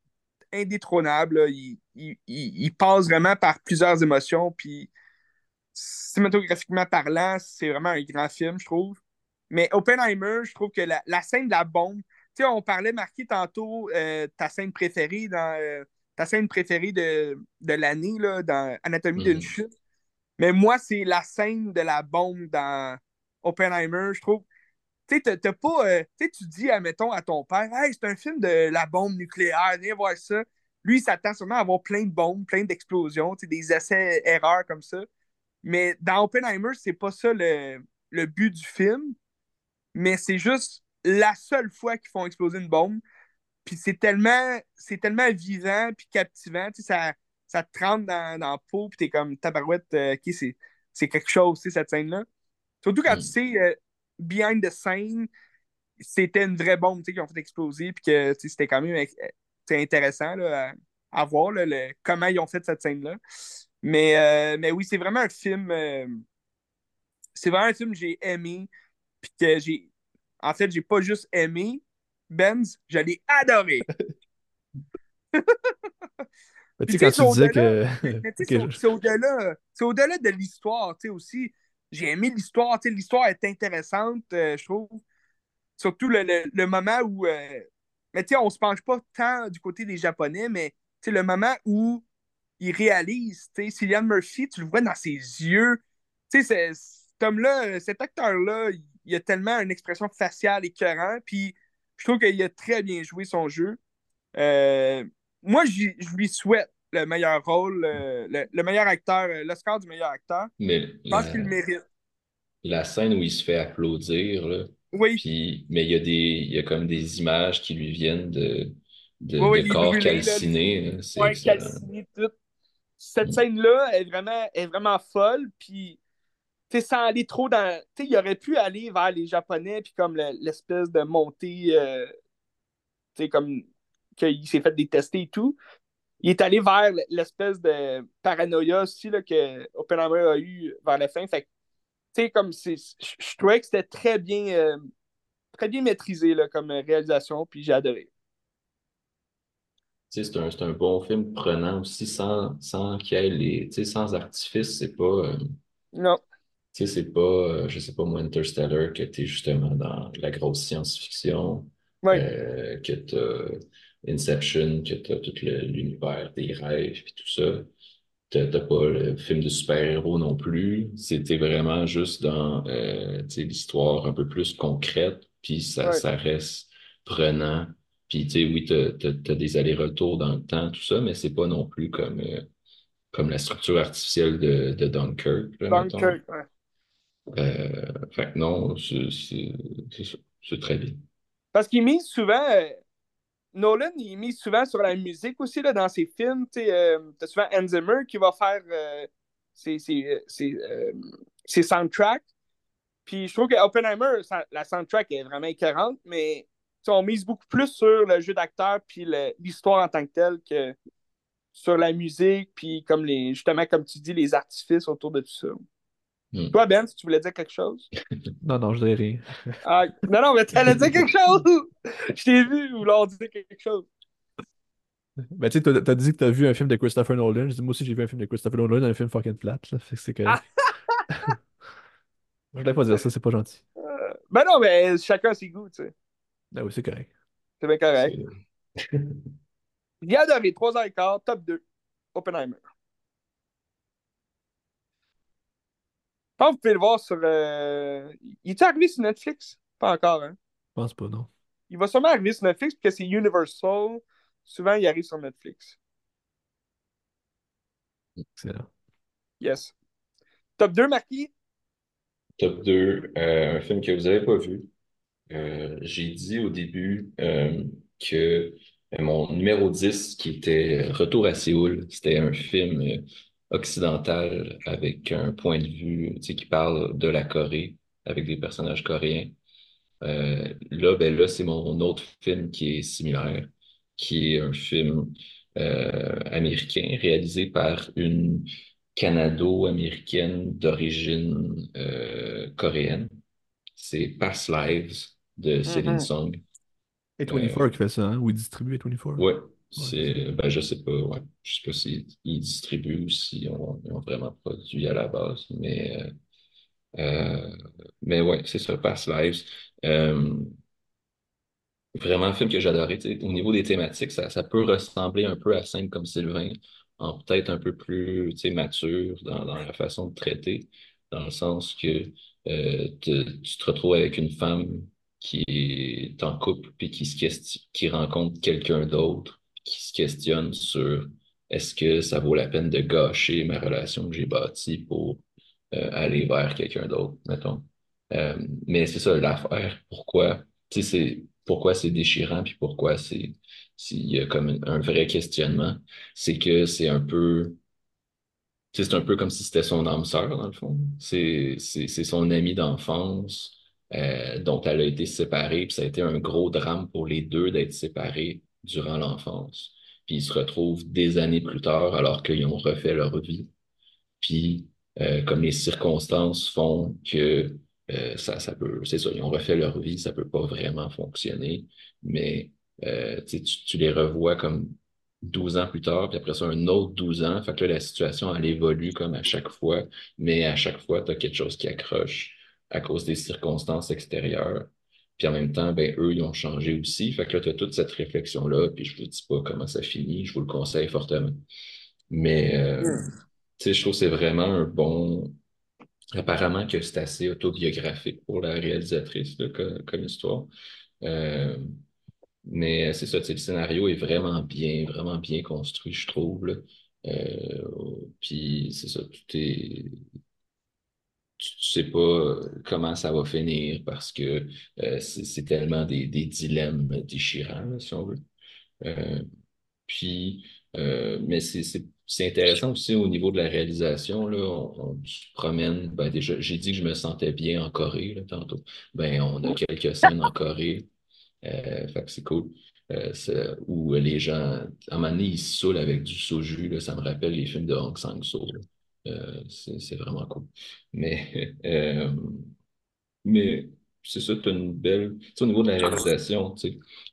indétrônable. là. Il, il- il- il passe vraiment par plusieurs émotions. Puis cinématographiquement parlant, c'est vraiment un grand film, je trouve. Mais Oppenheimer, je trouve que la, la scène de la bombe, tu sais, on parlait, Marquis, tantôt, euh, ta scène préférée dans euh, ta scène préférée de, de l'année, là, dans Anatomie d'une Mhm. chute. Mais moi, c'est la scène de la bombe dans Oppenheimer, je trouve. Tu sais, t'as- pas. euh, tu tu dis, admettons, à ton père, hey, c'est un film de la bombe nucléaire, viens voir ça. Lui, il s'attend sûrement à avoir plein de bombes, plein d'explosions, des essais-erreurs comme ça. Mais dans Oppenheimer, c'est pas ça le, le but du film. Mais c'est juste la seule fois qu'ils font exploser une bombe. Puis c'est tellement, c'est tellement vivant puis captivant. Tu sais, ça, ça te rentre dans, dans la peau, puis t'es comme tabarouette, euh, ok, c'est, c'est quelque chose, cette scène-là. Surtout quand Mm. tu sais, euh, behind the scene, c'était une vraie bombe qu'ils ont fait exploser, puis que c'était quand même euh, intéressant là, à, à voir là, le- comment ils ont fait cette scène-là. Mais, euh, mais oui, c'est vraiment un film. c'est vraiment un film que j'ai aimé, puis que j'ai. En fait, j'ai pas juste aimé Benz, je l'ai adoré. Mais tu sais, quand tu sais, tu disais que. C'est au-delà, de l'histoire, tu sais, aussi. J'ai aimé l'histoire, tu sais, l'histoire est intéressante, euh, je trouve. Surtout le, le- le moment où. euh, Mais tu sais, on se penche pas tant du côté des Japonais, mais tu sais, le moment où il réalise, tu sais, Cillian Murphy, tu le vois dans ses yeux. Tu sais, cet homme-là, cet acteur-là, il- il a tellement une expression faciale écœurante, puis je trouve qu'il a très bien joué son jeu. Euh, moi, je lui souhaite le meilleur rôle, euh, le, le meilleur acteur, euh, l'Oscar du meilleur acteur. Mais Je pense qu'il le mérite. la scène où il se fait applaudir, là, Oui, puis, mais il y a des, il y a comme des images qui lui viennent de, de, oui, corps calcinés. ouais, calciné, tout. Cette Mm. scène-là est vraiment, est vraiment folle, puis tu sais, sans aller trop dans. Tu sais, il aurait pu aller vers les Japonais, puis comme le- l'espèce de montée, euh, tu sais, comme qu'il s'est fait détester et tout. Il est allé vers l'espèce de paranoïa aussi là, que Oppenheimer a eu vers la fin. Fait que, tu sais, comme c'est. Je trouvais que c'était très bien, euh, très bien maîtrisé là, comme réalisation, puis j'ai adoré. Tu c'est un, un bon film prenant aussi sans, sans qu'il y ait les, tu sans artifice. C'est pas, euh, Non. tu sais, c'est pas, euh, je sais pas moi, Interstellar, que t'es justement dans la grosse science-fiction, Oui, euh, que Inception, que t'as tout le- l'univers des rêves et tout ça. T'as t'as pas le film de super-héros non plus. C'était vraiment juste dans euh, tu l'histoire un peu plus concrète, puis ça, Ouais. ça reste prenant. Puis tu sais, oui, t'as, t'as, t'as des allers-retours dans le temps, tout ça, mais c'est pas non plus comme, euh, comme la structure artificielle de, de Dunkirk, là, mettons. Dunkirk, ouais. Euh, fait que non, c'est très bien. Parce qu'il mise souvent. Euh, Nolan, il mise souvent sur la musique aussi là, dans ses films. Tu as souvent Hans Zimmer qui va faire euh, ses, ses, ses, euh, ses soundtracks. Puis je trouve que Oppenheimer, la soundtrack est vraiment écœurante, mais on mise beaucoup plus sur le jeu d'acteur puis l'histoire en tant que telle que sur la musique, puis comme les, justement, comme tu dis, les artifices autour de tout ça. Hmm. Toi, Ben, si tu voulais dire quelque chose? Non, non, je dirais rien. Ah, non, non, mais t'allais dire quelque chose! Je t'ai vu vouloir dire quelque chose. Ben, tu sais, t'as dit que t'as vu un film de Christopher Nolan. Je dis, moi aussi, j'ai vu un film de Christopher Nolan, un film fucking plate. Là. Fait que c'est que. Ah! Je voulais pas dire ça, c'est pas gentil. Euh, ben non, mais chacun ses goûts, tu sais. Ah oui, c'est correct. C'est bien correct. J'ai adoré 3h15, top 2, Oppenheimer. Je pense que vous pouvez le voir sur. euh, Il est arrivé sur Netflix? Pas encore, hein? Je pense pas, non. Il va sûrement arriver sur Netflix parce que c'est Universal. Souvent, il arrive sur Netflix. Excellent. Yes. Top 2, Marquis? Top 2, euh, un film que vous n'avez pas vu. Euh, j'ai dit au début euh, que mon numéro 10, qui était Retour à Séoul, c'était un film euh, occidental avec un point de vue tu sais, qui parle de la Corée, avec des personnages coréens. Euh, là, ben là, c'est mon autre film qui est similaire, qui est un film euh, américain réalisé par une Canado-américaine d'origine euh, coréenne. C'est Past Lives de Céline Mhm. Song. Et 24 qui fait ça, hein? Ou il distribue 24. Ouais, c'est, ben, je sais pas, ouais. Je sais pas s'ils ils distribuent ou s'ils ont, vraiment produit à la base, mais, euh, euh, mais ouais, c'est ça, Past Lives. Euh, Vraiment un film que j'adorais. Au niveau des thématiques, ça, ça peut ressembler un peu à Sainte comme Sylvain, en peut-être un peu plus mature dans, dans la façon de traiter, dans le sens que euh, tu te retrouves avec une femme qui est en couple puis qui se qui rencontre quelqu'un d'autre, qui se questionne sur est-ce que ça vaut la peine de gâcher ma relation que j'ai bâtie pour euh, aller vers quelqu'un d'autre, mettons? Euh, mais c'est ça l'affaire. Pourquoi? C'est pourquoi c'est déchirant, puis pourquoi c'est s'il y a comme un, vrai questionnement, c'est que c'est un peu c'est un peu comme si c'était son âme sœur, dans le fond. C'est son ami d'enfance euh, dont elle a été séparée, puis ça a été un gros drame pour les deux d'être séparés durant l'enfance. Puis ils se retrouvent des années plus tard alors qu'ils ont refait leur vie. Puis euh, comme les circonstances font que euh, ça, ça peut, c'est ça, ils ont refait leur vie, ça peut pas vraiment fonctionner, mais euh, tu, tu les revois comme 12 ans plus tard, puis après ça, un autre 12 ans. Fait que là, la situation, elle évolue comme à chaque fois, mais à chaque fois, tu as quelque chose qui accroche à cause des circonstances extérieures. Puis en même temps, ben, eux, ils ont changé aussi. Fait que là, tu as toute cette réflexion-là, puis je vous dis pas comment ça finit, je vous le conseille fortement. Mais, euh, hmm. tu sais, je trouve que c'est vraiment un bon... Apparemment que c'est assez autobiographique pour la réalisatrice, comme, histoire. Euh, mais c'est ça, le scénario est vraiment bien, vraiment bien construit, je trouve. Euh, puis c'est ça, tout est. Tu, sais pas comment ça va finir parce que euh, c'est tellement des, dilemmes déchirants, si on veut. Euh, puis, mais c'est intéressant aussi au niveau de la réalisation. Là, on, se promène. Ben déjà, j'ai dit que je me sentais bien en Corée tantôt. Ben, on a quelques scènes en Corée. Euh, c'est cool. Euh, où les gens, à un moment donné, ils se saoulent avec du soju. Ça me rappelle les films de Hong Sang-soo. Euh, c'est vraiment cool. Mais, mais c'est ça, tu as une belle. au niveau de la réalisation,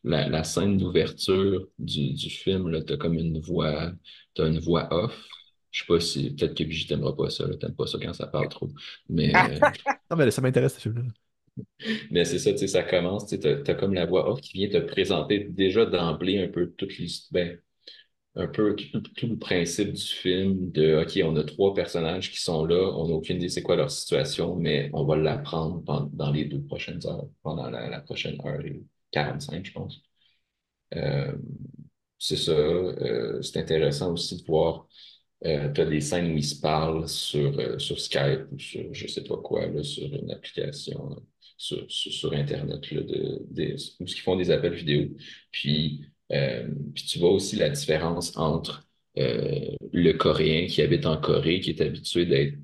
la, la scène d'ouverture du, du film, tu as comme une voix, tu une voix off. Je sais pas si. Peut-être que Brigitte t'aimeras pas ça, t'aimes pas ça quand ça parle trop. Mais. non, mais ça m'intéresse, ce film-là. Mais c'est ça, tu sais, ça commence, tu as, comme la voix off qui vient te présenter déjà d'emblée un peu toute l'histoire, ben, un peu tout, le principe du film de OK, on a trois personnages qui sont là, on n'a aucune idée c'est quoi leur situation, mais on va l'apprendre dans les deux prochaines heures, pendant la, prochaine heure et 45, je pense. Euh, c'est ça. Euh, c'est intéressant aussi de voir euh, tu as des scènes où ils se parlent sur, sur Skype ou sur je sais pas quoi, là, sur une application sur, sur, Internet, là, de, de, où ils font des appels vidéo. Puis, puis tu vois aussi la différence entre le Coréen qui habite en Corée, qui est habitué d'être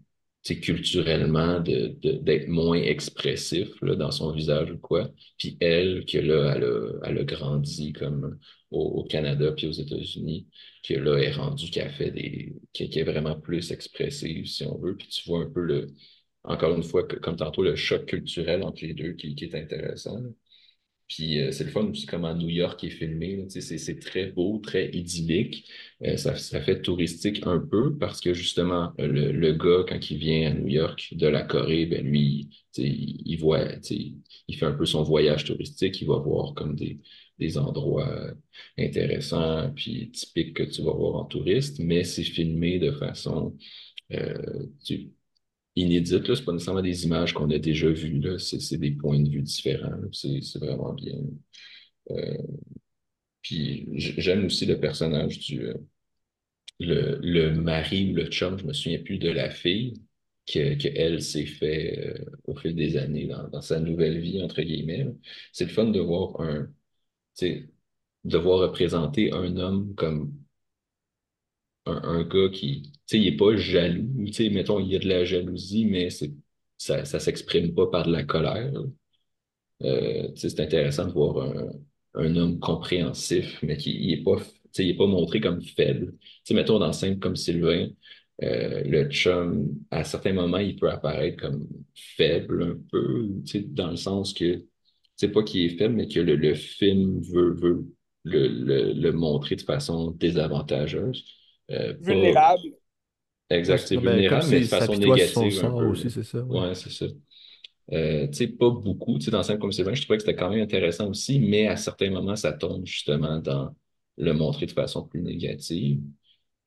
culturellement d'être moins expressif là, dans son visage ou quoi. Puis elle, que là, elle a, a grandi comme au, Canada puis aux États-Unis, que là, est rendue qu'elle fait des. qui, est vraiment plus expressive, si on veut. Puis tu vois un peu le. Encore une fois, comme tantôt, le choc culturel entre les deux qui, qui est intéressant. Puis euh, c'est le fun aussi comment New York est filmé. C'est très beau, très idyllique. Euh, ça, fait touristique un peu parce que justement, le, gars, quand il vient à New York de la Corée, ben lui, il, voit, il fait un peu son voyage touristique, il va voir comme des, endroits intéressants puis typiques que tu vas voir en touriste, mais c'est filmé de façon euh, inédite. Ce n'est pas nécessairement des images qu'on a déjà vues. C'est des points de vue différents. C'est vraiment bien. Euh, puis j'aime aussi le personnage du euh, le, le, mari ou le chum, je me souviens plus de la fille, que, que s'est fait euh, au fil des années dans, dans, sa nouvelle vie, entre guillemets. C'est le fun de voir un, de voir représenter un homme comme un, gars qui, tu sais, il est pas jaloux, tu sais, mettons, il y a de la jalousie, mais ça, ça s'exprime pas par de la colère. Euh, c'est intéressant de voir un, un, homme compréhensif, mais qui il est pas, il pas montré comme faible. Sais, mettons, dans scène comme Sylvain, euh, le chum, à certains moments, il peut apparaître comme faible un peu, dans le sens que c'est pas qu'il est faible, mais que le, le film veut, veut le, le, montrer de façon désavantageuse. Euh, vulnérable. Exact, c'est vulnérable, mais de façon négative. Un peu, aussi, c'est ça. Ouais, c'est ça. Euh, tu sais, pas beaucoup, tu sais, dans scène comme Sylvain, je trouvais que c'était quand même intéressant aussi, mais à certains moments, ça tombe justement dans le montrer de façon plus négative.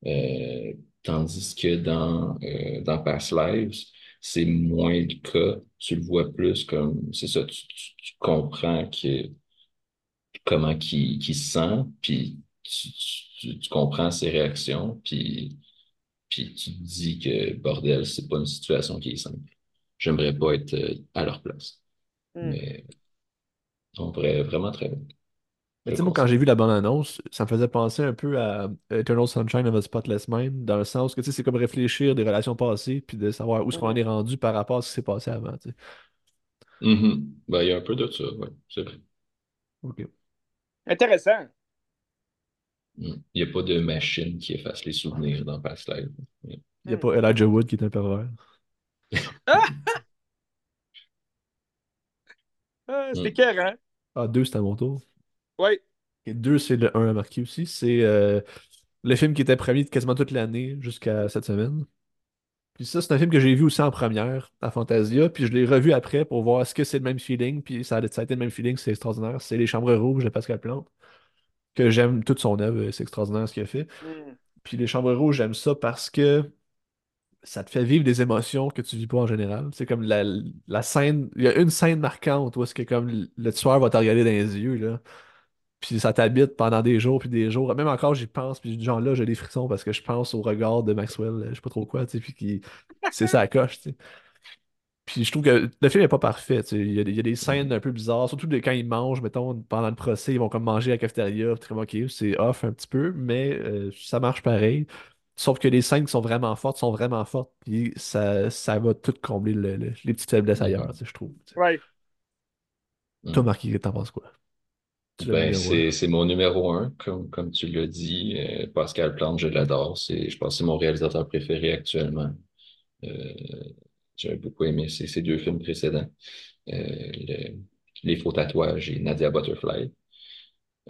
Euh, tandis que dans, euh, dans Past Lives, c'est moins le cas. Tu le vois plus comme, c'est ça, tu, tu, comprends que, comment qui qui se sent, puis tu, tu, comprends ses réactions, puis, puis tu te dis que, bordel, c'est pas une situation qui est simple. J'aimerais pas être euh, à leur place. Hmm. Mais on pourrait vraiment très bien. Mais tu sais, moi, quand j'ai vu la bande-annonce, ça me faisait penser un peu à Eternal Sunshine of a Spotless Mind, dans le sens que, tu sais, c'est comme réfléchir des relations passées, puis de savoir où est-ce qu'on en est rendu par rapport à ce qui s'est passé avant, tu sais. Mhm. Ben, il y a un peu de ça, ouais, c'est vrai. Ok. Intéressant. Mhm. Il n'y a pas de machine qui efface les souvenirs dans Past Life. Il n'y a pas Elijah Wood qui est un pervers. Ah, c'était Mm. écœurant. Ah, deux, c'est à mon tour. Oui. Et deux, c'est le 1 à marquer aussi. C'est euh, le film qui était premier de quasiment toute l'année jusqu'à cette semaine. Puis ça, c'est un film que j'ai vu aussi en première à Fantasia. Puis je l'ai revu après pour voir est-ce que c'est le même feeling. Puis ça a, ça a été le même feeling, c'est extraordinaire. C'est Les Chambres Rouges de Pascal Plante. Que j'aime toute son œuvre, c'est extraordinaire ce qu'il a fait. Mm. Puis Les Chambres Rouges, j'aime ça parce que ça te fait vivre des émotions que tu vis pas en général. C'est comme la, la scène. Il y a une scène marquante où est-ce que comme le tueur va te regarder dans les yeux, là. Puis ça t'habite pendant des jours puis des jours. Même encore, j'y pense, puis genre là, j'ai des frissons parce que je pense au regard de Maxwell, euh, je sais pas trop quoi, tu sais, puis qui. C'est ça coche, tu sais. Puis je trouve que le film est pas parfait. Il y a, des- il y a des scènes un peu bizarres, surtout de- quand ils mangent, mettons, pendant le procès, ils vont comme manger à la cafétéria, comme ok, c'est off un petit peu, mais euh, ça marche pareil. Sauf que les scènes qui sont vraiment fortes sont vraiment fortes, puis ça, ça va tout combler le- le- les petites faiblesses ailleurs, je trouve. tu sais. Ouais. Toi. Marquis, t'en penses quoi? Ben, c'est, c'est mon numéro un, comme, comme tu l'as dit. Euh, Pascal Plante, je l'adore. C'est, je pense que c'est mon réalisateur préféré actuellement. Euh, j'ai beaucoup aimé ses deux films précédents. Euh, le- Les faux tatouages et Nadia Butterfly.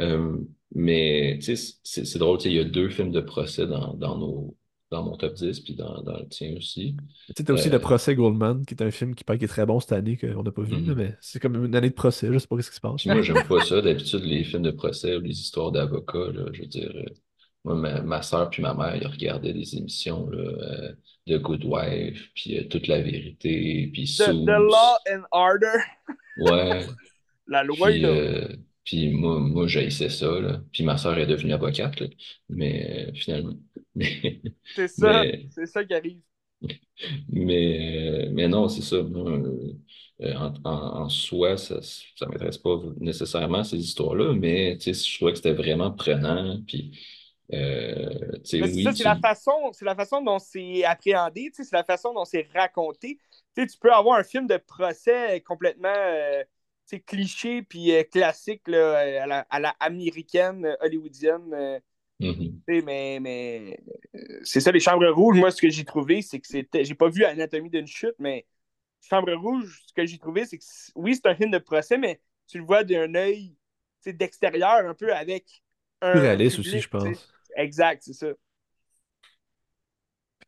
Euh, mais c'est drôle, il y a deux films de procès dans, dans, nos, dans mon top 10, puis dans, dans le tien aussi. Tu sais, t'as aussi Euh, Le Procès Goldman, qui est un film qui paraît qui est très bon cette année, qu'on n'a pas vu, mhm. mais c'est comme une année de procès, je sais pas ce qui se passe. Moi, j'aime pas ça. D'habitude, les films de procès ou les histoires d'avocats, je veux dire, moi, ma, ma soeur puis ma mère, ils regardaient des émissions là, euh, de Good Wife, puis euh, Toute la vérité, puis The, the Law and Order. Ouais. La loi, Puis, là. euh, puis moi, moi j'haïssais ça, là. Puis ma soeur est devenue avocate, là. Mais euh, finalement. Mais, C'est ça. mais, C'est ça qui arrive. mais, mais non, c'est ça. Moi, en, en, en soi, ça ça m'intéresse pas nécessairement ces histoires-là, mais tu sais, je trouvais que c'était vraiment prenant. Puis, euh, c'est oui, ça, c'est tu... la façon, c'est la façon dont c'est appréhendé, c'est la façon dont c'est raconté. Tu peux avoir un film de procès complètement euh, cliché puis euh, classique là, à, la, à la américaine, hollywoodienne. sais, mais mais c'est ça, les chambres rouges. Moi, ce que j'ai trouvé, c'est que c'était. J'ai pas vu Anatomie d'une chute, mais Chambre rouge, ce que j'ai trouvé, c'est que oui, c'est un film de procès, mais tu le vois d'un œil d'extérieur, un peu avec Plus un réaliste aussi, je pense. Exact, c'est ça.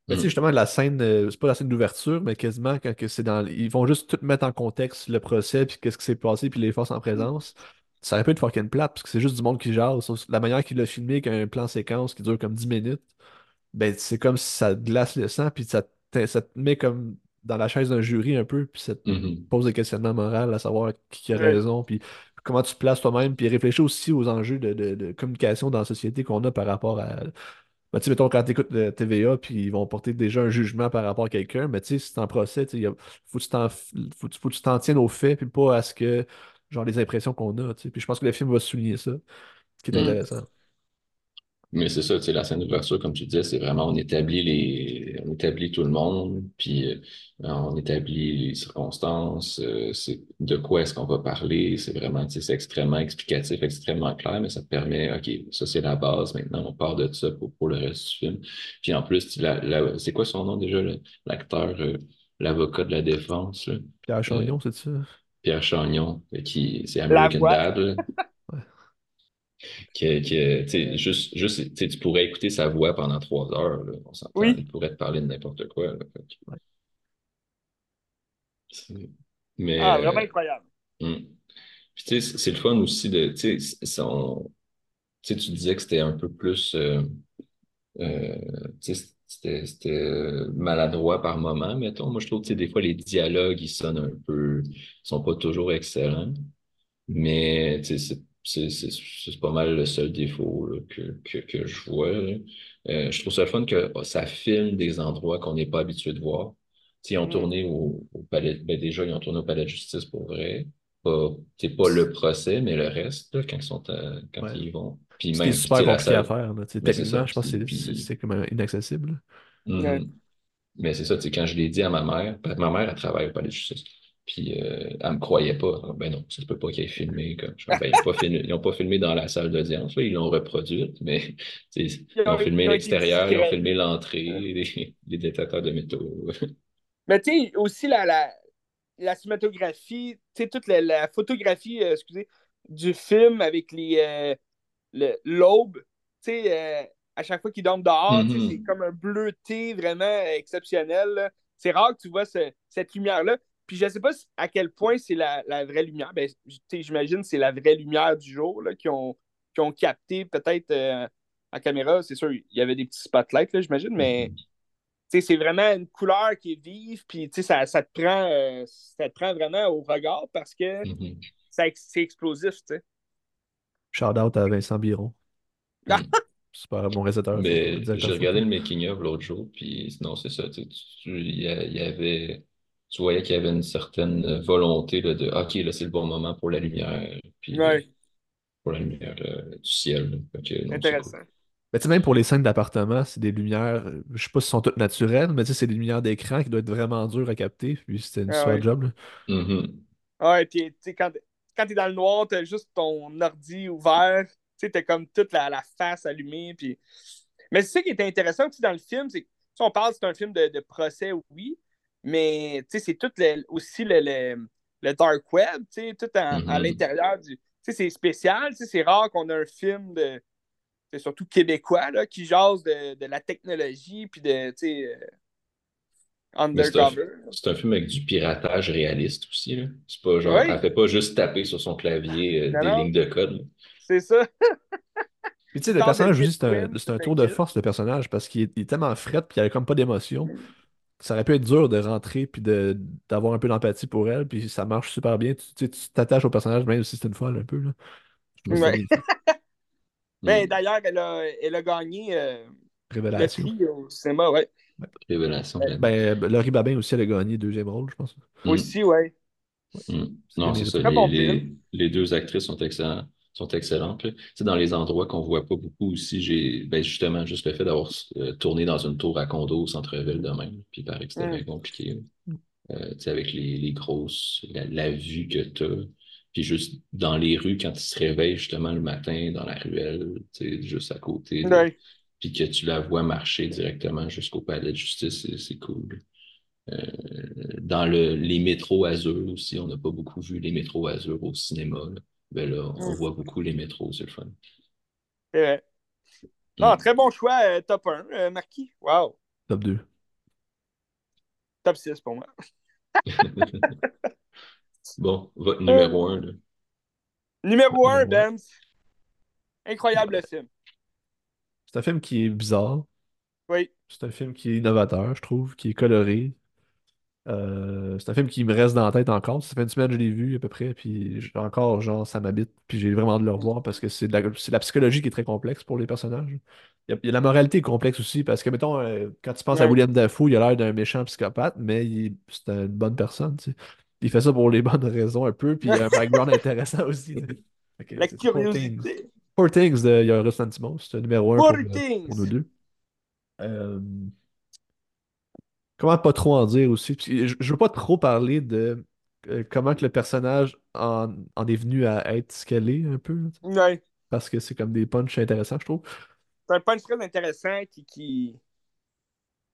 Mais tu sais, justement, la scène, euh, c'est pas la scène d'ouverture, mais quasiment quand que c'est dans. Ils vont juste tout mettre en contexte le procès, puis qu'est-ce qui s'est passé, puis les forces en présence. Ça aurait pu être fucking plate, parce que c'est juste du monde qui jase. La manière qu'il l'a filmé, qu'un un plan séquence qui dure comme 10 minutes, ben c'est comme si ça te glace le sang, puis ça te, ça te met comme dans la chaise d'un jury un peu, puis ça te Mhm. pose des questionnements moraux à savoir qui a raison, puis comment tu te places toi-même, puis réfléchis aussi aux enjeux de, de- de communication dans la société qu'on a par rapport à. Ben, tu sais, mettons, quand tu écoutes le TVA, puis ils vont porter déjà un jugement par rapport à quelqu'un, mais tu sais, si c'est en procès, tu il faut que tu t'en faut, faut que tu t'en tiennes aux faits, puis pas à ce que, genre, les impressions qu'on a, tu sais. Puis je pense que le film va souligner ça, ce qui est Mhm. intéressant. Mais c'est ça, tu sais, la scène d'ouverture, comme tu disais, c'est vraiment, on établit les, on établit tout le monde, puis euh, on établit les circonstances, euh, c'est de quoi est-ce qu'on va parler, c'est vraiment, tu sais, c'est extrêmement explicatif, extrêmement clair, mais ça te permet, OK, ça c'est la base, maintenant on part de ça pour, pour le reste du film. Puis en plus, tu- la, la- c'est quoi son nom déjà, l'acteur, euh, l'avocat de la défense, là? Pierre Euh, Chagnon, c'est ça? Pierre Chagnon, qui, c'est American. Dad. que, que, tu sais, juste, juste, tu pourrais écouter sa voix pendant trois heures, là. On s'entend, Oui. il pourrait te parler de n'importe quoi, là. Que- Ouais. Mais, Ah, vraiment euh, incroyable. hum. Puis, tu sais, c'est le fun aussi de, tu sais, tu sais, tu disais que c'était un peu plus, euh, euh, tu sais, c'était, euh, maladroit par moment, mettons. Moi, je trouve, tu sais, des fois, les dialogues, ils sonnent un peu, ils sont pas toujours excellents. Mais tu sais, c'est c'est- c'est- c'est pas mal le seul défaut là, que, que, que je vois. Euh, je trouve ça le fun que oh, ça filme des endroits qu'on n'est pas habitué de voir. Ils ont Mm. tourné au, au palais, ben déjà, ils ont tourné au palais de justice pour vrai. pas, c'est pas le procès, mais le reste, là, quand ils sont à- quand Ouais. ils y vont. Puis Ce qui est même, puis, super compliqué à faire. là, Ben, c'est techniquement, ça. je pense que c'est- c'est c'est comme euh, inaccessible. Ouais. Mais c'est ça, quand je l'ai dit à ma mère, que ma mère, elle travaille au palais de justice, puis euh, elle me croyait pas. Ben non, ça se peut pas qu'ils aient filmé. Comme, je ben, ils n'ont pas filmé, pas dans la salle d'audience, ils l'ont reproduite, mais ils ont filmé l'extérieur, ils ont filmé l'entrée, les, les détecteurs de métaux. Mais tu sais, aussi la, la, la cinématographie, tu sais, toute la, la photographie, euh, excusez, du film avec les euh, le- l'aube, tu sais, euh, à chaque fois qu'ils dorment dehors, Mhm. c'est comme un bleuté vraiment exceptionnel. là. C'est rare que tu vois ce- cette lumière-là. Puis je sais pas à quel point c'est la, la vraie lumière. Ben, tu sais, j'imagine que c'est la vraie lumière du jour là, qui, ont, qui ont capté peut-être euh, en caméra. C'est sûr, il y avait des petits spotlights, là, j'imagine, mais Mhm. tu sais, c'est vraiment une couleur qui est vive, puis tu sais, ça, ça, te prend, euh, ça te prend vraiment au regard parce que Mhm. c'est explosif, tu sais. Shout out à Vincent Biron. Ah. Super bon. Mais directeur j'ai regardé le making-of l'autre jour, puis non, c'est ça. Tu, tu- il y avait, tu voyais qu'il y avait une certaine volonté là, de OK, là, c'est le bon moment pour la lumière, puis Ouais, pour la lumière euh, du ciel. non, intéressant. Mais tu sais, même pour les scènes d'appartement, c'est des lumières, euh, je sais pas si elles sont toutes naturelles, mais tu sais, c'est des lumières d'écran qui doivent être vraiment dures à capter. Puis c'était une Ah super ouais. job. Ouais, puis tu sais, quand, quand t'es dans le noir, t'as juste ton ordi ouvert, tu sais, t'as comme toute la, la face allumée, puis... Mais c'est ça qui est intéressant aussi dans le film, c'est que, sais, on parle, c'est un film de, de procès, oui, mais, tu sais, c'est tout le- aussi le, le, le dark web, tu sais, tout à Mhm. l'intérieur du... Tu sais, c'est spécial, tu sais, c'est rare qu'on a un film de... C'est surtout québécois, là, qui jase de, de la technologie, puis de, tu sais, euh, Mais c'est un, undercover. c'est un film avec du piratage réaliste aussi. Là. C'est pas genre, Oui. elle fait pas juste taper sur son clavier euh, des non. lignes de code. C'est ça. Puis tu sais, le personnage c'est un, tour de force, le personnage, parce qu'il est, tellement fret, puis il a comme pas d'émotion. Ça aurait pu être dur de rentrer, puis de, d'avoir un peu d'empathie pour elle, puis ça marche super bien. Tu t'attaches au personnage, même si c'est une folle un peu. Là. Ouais. Ben, d'ailleurs, elle a, elle a gagné euh, le Révélation. prix au cinéma, ouais. Révélation. là. Ben, Laurie Babin aussi, elle a gagné deuxième rôle, je pense. Aussi, ouais. Mm. C'est Non, bien c'est ça. Très Les, bon les- film. les deux actrices sont excellentes. Sont excellentes. Tu sais, dans les endroits qu'on voit pas beaucoup aussi, j'ai ben justement juste le fait d'avoir euh, tourné dans une tour à condo au centre-ville de même. Puis il paraît que c'était Mm. bien compliqué. là. Euh, tu avec les, les grosses, la, la vue que tu as. Puis juste dans les rues, quand ils se réveillent justement le matin dans la ruelle, tu juste à côté. là, Ouais. puis que tu la vois marcher directement jusqu'au palais de justice, c'est, c'est cool. Euh, dans le, les métros Azur aussi, on n'a pas beaucoup vu les métros Azur au cinéma. Là. Ben là, on Mm. voit beaucoup les métros, c'est le fun. C'est vrai. Non, Mm. très bon choix, euh, top 1, euh, Marquis. Wow. Top 2. Top 6 pour moi. Bon, votre numéro un, là. Numéro 1, Numéro un. Ben. Incroyable film. C'est un film qui est bizarre. Oui. C'est un film qui est innovateur, je trouve, qui est coloré. Euh, c'est un film qui me reste dans la tête encore. Ça fait une semaine que je l'ai vu à peu près, puis encore, genre, ça m'habite, puis j'ai vraiment de le revoir parce que c'est de la, c'est de la psychologie qui est très complexe pour les personnages. Il y a, il y a la moralité est complexe aussi parce que, mettons, euh, quand tu penses à. William Dafoe, il a l'air d'un méchant psychopathe, mais c'est une bonne personne, tu sais. Il fait ça pour les bonnes raisons un peu, puis il a un background intéressant aussi. que La c'est Poor Things. curiosité. Poor Things de Yorgos Lanthimos, c'est le numéro un pour, euh, pour nous deux. Euh, Comment pas trop en dire aussi? Puis je, je veux pas trop parler de euh, comment que le personnage en, en est venu à être ce qu'elle est un peu, là, tu sais, Ouais. parce que c'est comme des punchs intéressants, je trouve. C'est un punch très intéressant qui. qui...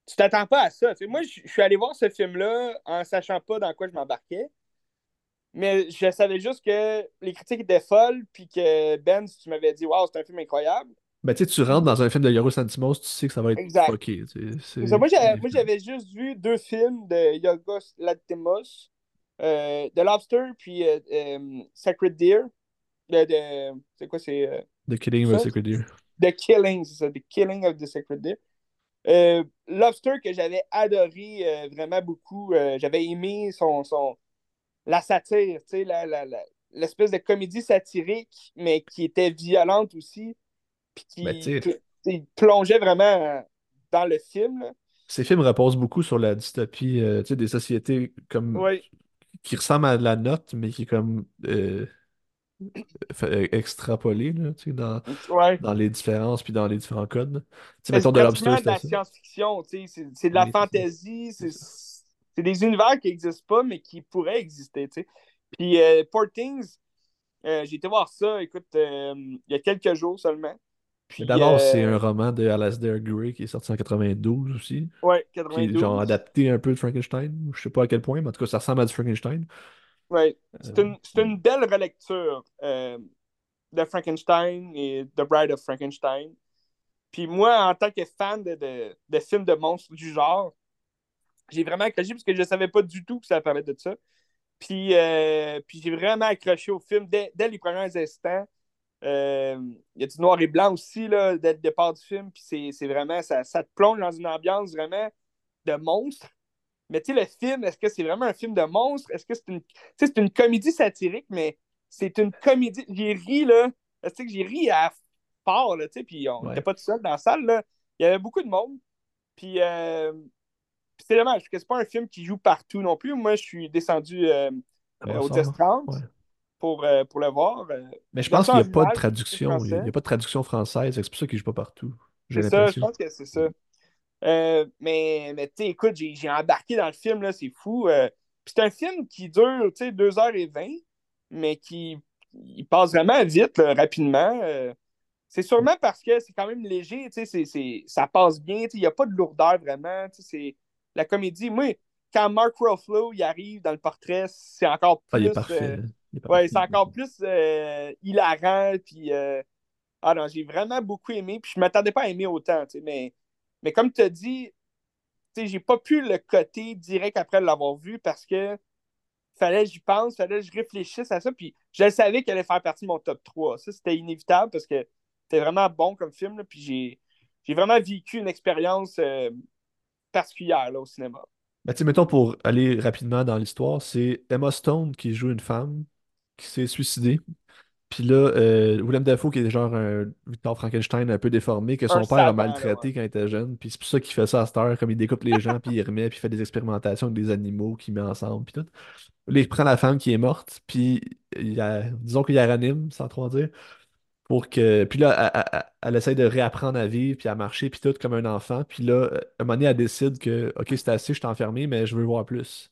Tu t'attends pas à ça. tu sais. moi, je je suis allé voir ce film-là en sachant pas dans quoi je m'embarquais. Mais je savais juste que les critiques étaient folles, puis que Ben, si tu m'avais dit, waouh, c'est un film incroyable. Ben, tu sais, tu rentres dans un film de Yorgos Lanthimos, tu sais que ça va être Exact. fucké. Moi, j'avais, juste vu deux films de Yorgos Lanthimos, euh, The Lobster, puis euh, euh, Sacred Deer. De, de- c'est quoi, c'est euh, The Killing of ça? Sacred Deer. The Killing, c'est ça, The Killing of the Sacred Deer. Lobster que j'avais adoré vraiment beaucoup. J'avais aimé son, son la satire, tu sais, la, la, la- l'espèce de comédie satirique, mais qui était violente aussi, puis qui Ben, plongeait vraiment euh, dans le film. là. Ces films reposent beaucoup sur la dystopie, euh, des sociétés comme Oui, qui ressemble à la note, mais qui est comme euh, fait- extrapolé là, tu sais, dans, Ouais. dans les différences puis dans les différents codes. sais, C'est Lobster, de la science-fiction. C'est de la Oui, fantaisie, C'est des univers qui n'existent pas, mais qui pourraient exister. Puis euh, Poor Things, euh, j'ai été voir ça, écoute, euh, il y a quelques jours seulement. D'abord, c'est euh, un roman de Alasdair Gray qui est sorti en 92 aussi, ouais, qui est genre 92. adapté un peu de Frankenstein. Je sais pas à quel point, mais en tout cas, ça ressemble à du Frankenstein. Ouais. C'est Euh, une, c'est une belle relecture euh, de Frankenstein et The Bride of Frankenstein. Puis moi, en tant que fan de, de, de films de monstres du genre, j'ai vraiment accroché parce que je ne savais pas du tout que ça parlait de ça. Puis, puis j'ai vraiment accroché au film dès, dès les premiers instants. Euh, Il y a du noir et blanc aussi là, dès le départ du film? Puis c'est vraiment, ça, ça te plonge dans une ambiance vraiment de monstre. Mais tu sais, le film, est-ce que c'est vraiment un film de monstre? Est-ce que c'est une, c'est une comédie satirique, mais c'est une comédie. J'ai ri, là. Tu sais que j'ai ri à fort, là, tu sais, puis on Ouais. n'était pas tout seul dans la salle, là. Il y avait beaucoup de monde. Puis, euh, c'est dommage, parce que c'est pas un film qui joue partout non plus. Moi, je suis descendu euh, à euh, au 30 ouais. Pour, euh, pour le voir. Euh, Mais je pense qu'il n'y a pas de traduction. Il n'y a pas de traduction française. C'est pour ça qu'il ne joue pas partout. C'est ça, je pense que c'est ça. Euh, mais mais tu sais, écoute, j'ai embarqué dans le film, là, c'est fou. Euh, c'est un film qui dure, tu sais, 2h20, mais qui il passe vraiment vite, là, rapidement. C'est sûrement parce que c'est quand même léger, tu sais, ça passe bien, il n'y a pas de lourdeur vraiment, c'est la comédie. Moi, quand Mark Ruffalo il arrive dans le portrait, c'est encore Ah, il est plus... parfait. Ouais, c'est encore plus euh, hilarant. Puis, euh, ah non, j'ai vraiment beaucoup aimé. Puis je m'attendais pas à aimer autant, tu sais, mais, mais comme tu as dit, tu sais, j'ai pas pu le coter direct après l'avoir vu parce que fallait que j'y pense, fallait que je réfléchisse à ça. Puis je le savais qu'elle allait faire partie de mon top 3. Ça, c'était inévitable parce que c'était vraiment bon comme film. là, puis j'ai, j'ai vraiment vécu une expérience euh, particulière là, au cinéma. Ben, mettons, pour aller rapidement dans l'histoire, c'est Emma Stone qui joue une femme qui s'est suicidée. Puis là, euh, Willem Dafoe, qui est genre un Victor Frankenstein un peu déformé, que son Un père a maltraité ouais. quand il était jeune. Puis c'est pour ça qu'il fait ça à cette heure, comme il découpe les gens, puis il remet, puis il fait des expérimentations avec des animaux qu'il met ensemble, puis tout. Là, il prend la femme qui est morte, puis il la- disons qu'il la ranime, sans trop en dire, pour que... Puis là, elle, elle- elle essaie de réapprendre à vivre, puis à marcher, puis tout, comme un enfant. Puis là, euh, un moment donné, elle décide que, OK, c'est assez, je suis enfermé, mais je veux voir plus.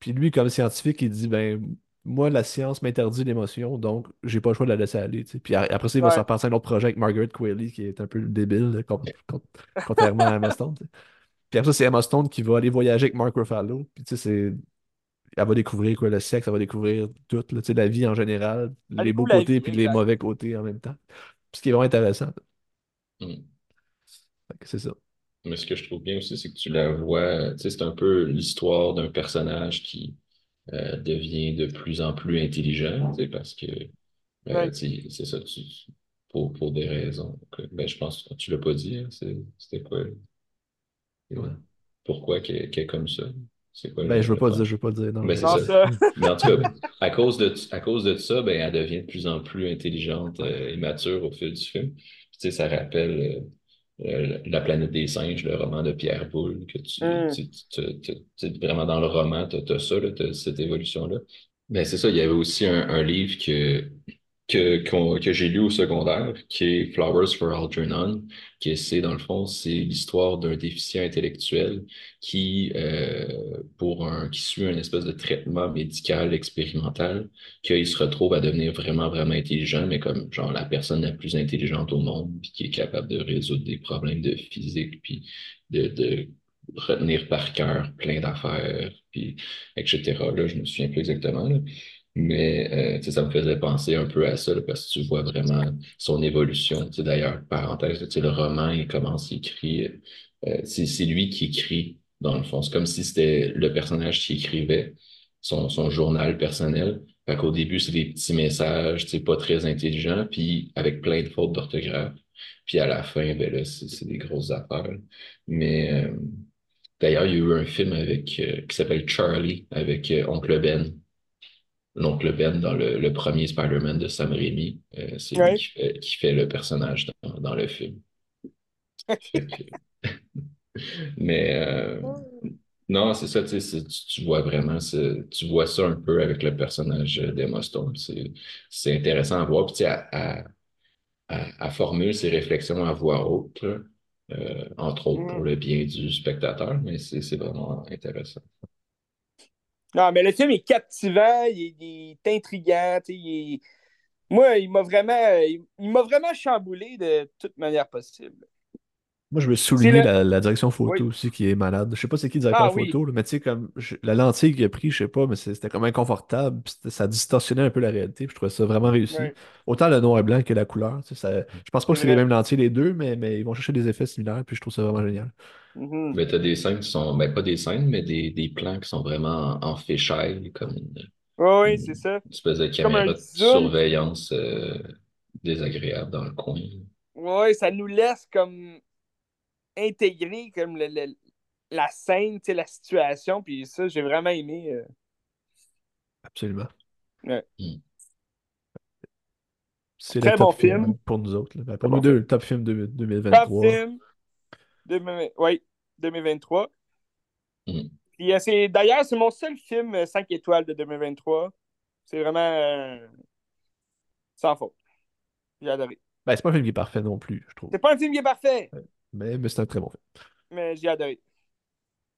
Puis lui, comme scientifique, il dit, ben, moi, la science m'interdit l'émotion, donc j'ai pas le choix de la laisser aller. Puis après ça, il va se Ouais. repenser à un autre projet avec Margaret Qualley, qui est un peu débile, contrairement à Emma Stone. Puis après ça, c'est Emma Stone qui va aller voyager avec Mark Ruffalo. Puis tu sais, c'est... Elle va découvrir quoi, le sexe, elle va découvrir tout, là, la vie en général, Elle les beaux côtés puis les mauvais côtés en même temps. Puis ce qui est vraiment intéressant. Mm. Que C'est ça. Mais ce que je trouve bien aussi, c'est que tu la vois, c'est un peu l'histoire d'un personnage qui euh, devient de plus en plus intelligent, parce que, euh, Ouais. sais, c'est ça, tu, pour, pour des raisons. que- ben, je pense, tu l'as pas dit, hein, c'est- c'était quoi? Ouais. Pourquoi qu'elle qu'elle est comme ça? C'est quoi Ben, le- je veux pas dire, je veux pas dire. Non, Ben, mais- c'est Non, ça. Mais en tout cas, à cause de, à cause de ça, ben, elle devient de plus en plus intelligente euh, et mature au fil du film. Puis, tu sais, ça rappelle euh, La planète des singes, le roman de Pierre Boulle, que tu, Mm. tu, tu- tu- vraiment dans le roman, tu as, ça, tu as cette évolution-là. Ben, c'est ça, il y avait aussi un, un livre que, que, que j'ai lu au secondaire, qui est Flowers for Algernon, qui c'est, dans le fond, c'est l'histoire d'un déficient intellectuel qui, euh, pour un, qui suit un espèce de traitement médical expérimental, qu'il se retrouve à devenir vraiment, vraiment intelligent, mais comme genre la personne la plus intelligente au monde, puis qui est capable de résoudre des problèmes de physique, puis de, de retenir par cœur plein d'affaires, puis etc. Là, je me souviens plus exactement, là. Mais euh, ça me faisait penser un peu à ça, parce que tu vois vraiment son évolution. D'ailleurs, parenthèse, le roman, il commence, il écrit, euh, c'est c'est lui qui écrit, dans le fond. C'est comme si c'était le personnage qui écrivait son, son journal personnel. Fait qu'au début, c'est des petits messages, pas très intelligents, puis avec plein de fautes d'orthographe. Puis à la fin, ben là, c'est des grosses affaires. Mais euh, d'ailleurs, il y a eu un film avec euh, qui s'appelle Charlie avec euh, Oncle Ben. L'oncle Ben dans le, le premier Spider-Man de Sam Raimi. Euh, c'est Ouais. lui qui fait, qui fait le personnage dans, dans le film. Mais euh, Non, c'est ça, tu vois vraiment, tu vois ça un peu avec le personnage d'Emma Stone. C'est, intéressant à voir. Puis, à, à, formuler ses réflexions à voix haute, euh, entre autres pour Mhm. le bien du spectateur, mais c'est vraiment intéressant. Non, mais le film est captivant, il est, intriguant, il est- Moi, il m'a vraiment, il m'a vraiment chamboulé de toute manière possible. Moi, je veux souligner le... la, la direction photo Oui. aussi qui est malade. Je sais pas c'est qui le directeur Ah oui. photo, là, mais tu sais, comme je- la lentille qu'il a pris, je sais pas, mais c'était comme inconfortable. ça distorsionnait un peu la réalité. puis je trouvais ça vraiment réussi. Autant le noir et blanc que la couleur. tu sais, ça- je pense pas que c'est les mêmes lentilles les deux, mais, mais ils vont chercher des effets similaires, puis je trouve ça vraiment génial. Mhm. Mais t'as des scènes qui sont, ben pas des scènes, mais des, des plans qui sont vraiment en, fisheye, comme une, Oui, oui, c'est une ça. espèce de caméra de surveillance euh, désagréable dans le coin. Oui, ça nous laisse comme intégrer comme le- le- la scène, tu sais, la situation, puis ça, j'ai vraiment aimé. euh. Absolument. Ouais. Mm. C'est le Très top bon film film. pour nous autres. Ben, bon nous deux, film. le top film de Top 2023. film, de, oui, 2023. Mm. Puis, euh, c'est, d'ailleurs, c'est mon seul film 5 étoiles de 2023. C'est vraiment euh, sans faute. J'ai adoré. Ben, c'est pas un film qui est parfait non plus, je trouve. C'est pas un film qui est parfait, Mais, mais c'est un très bon film. mais j'ai adoré.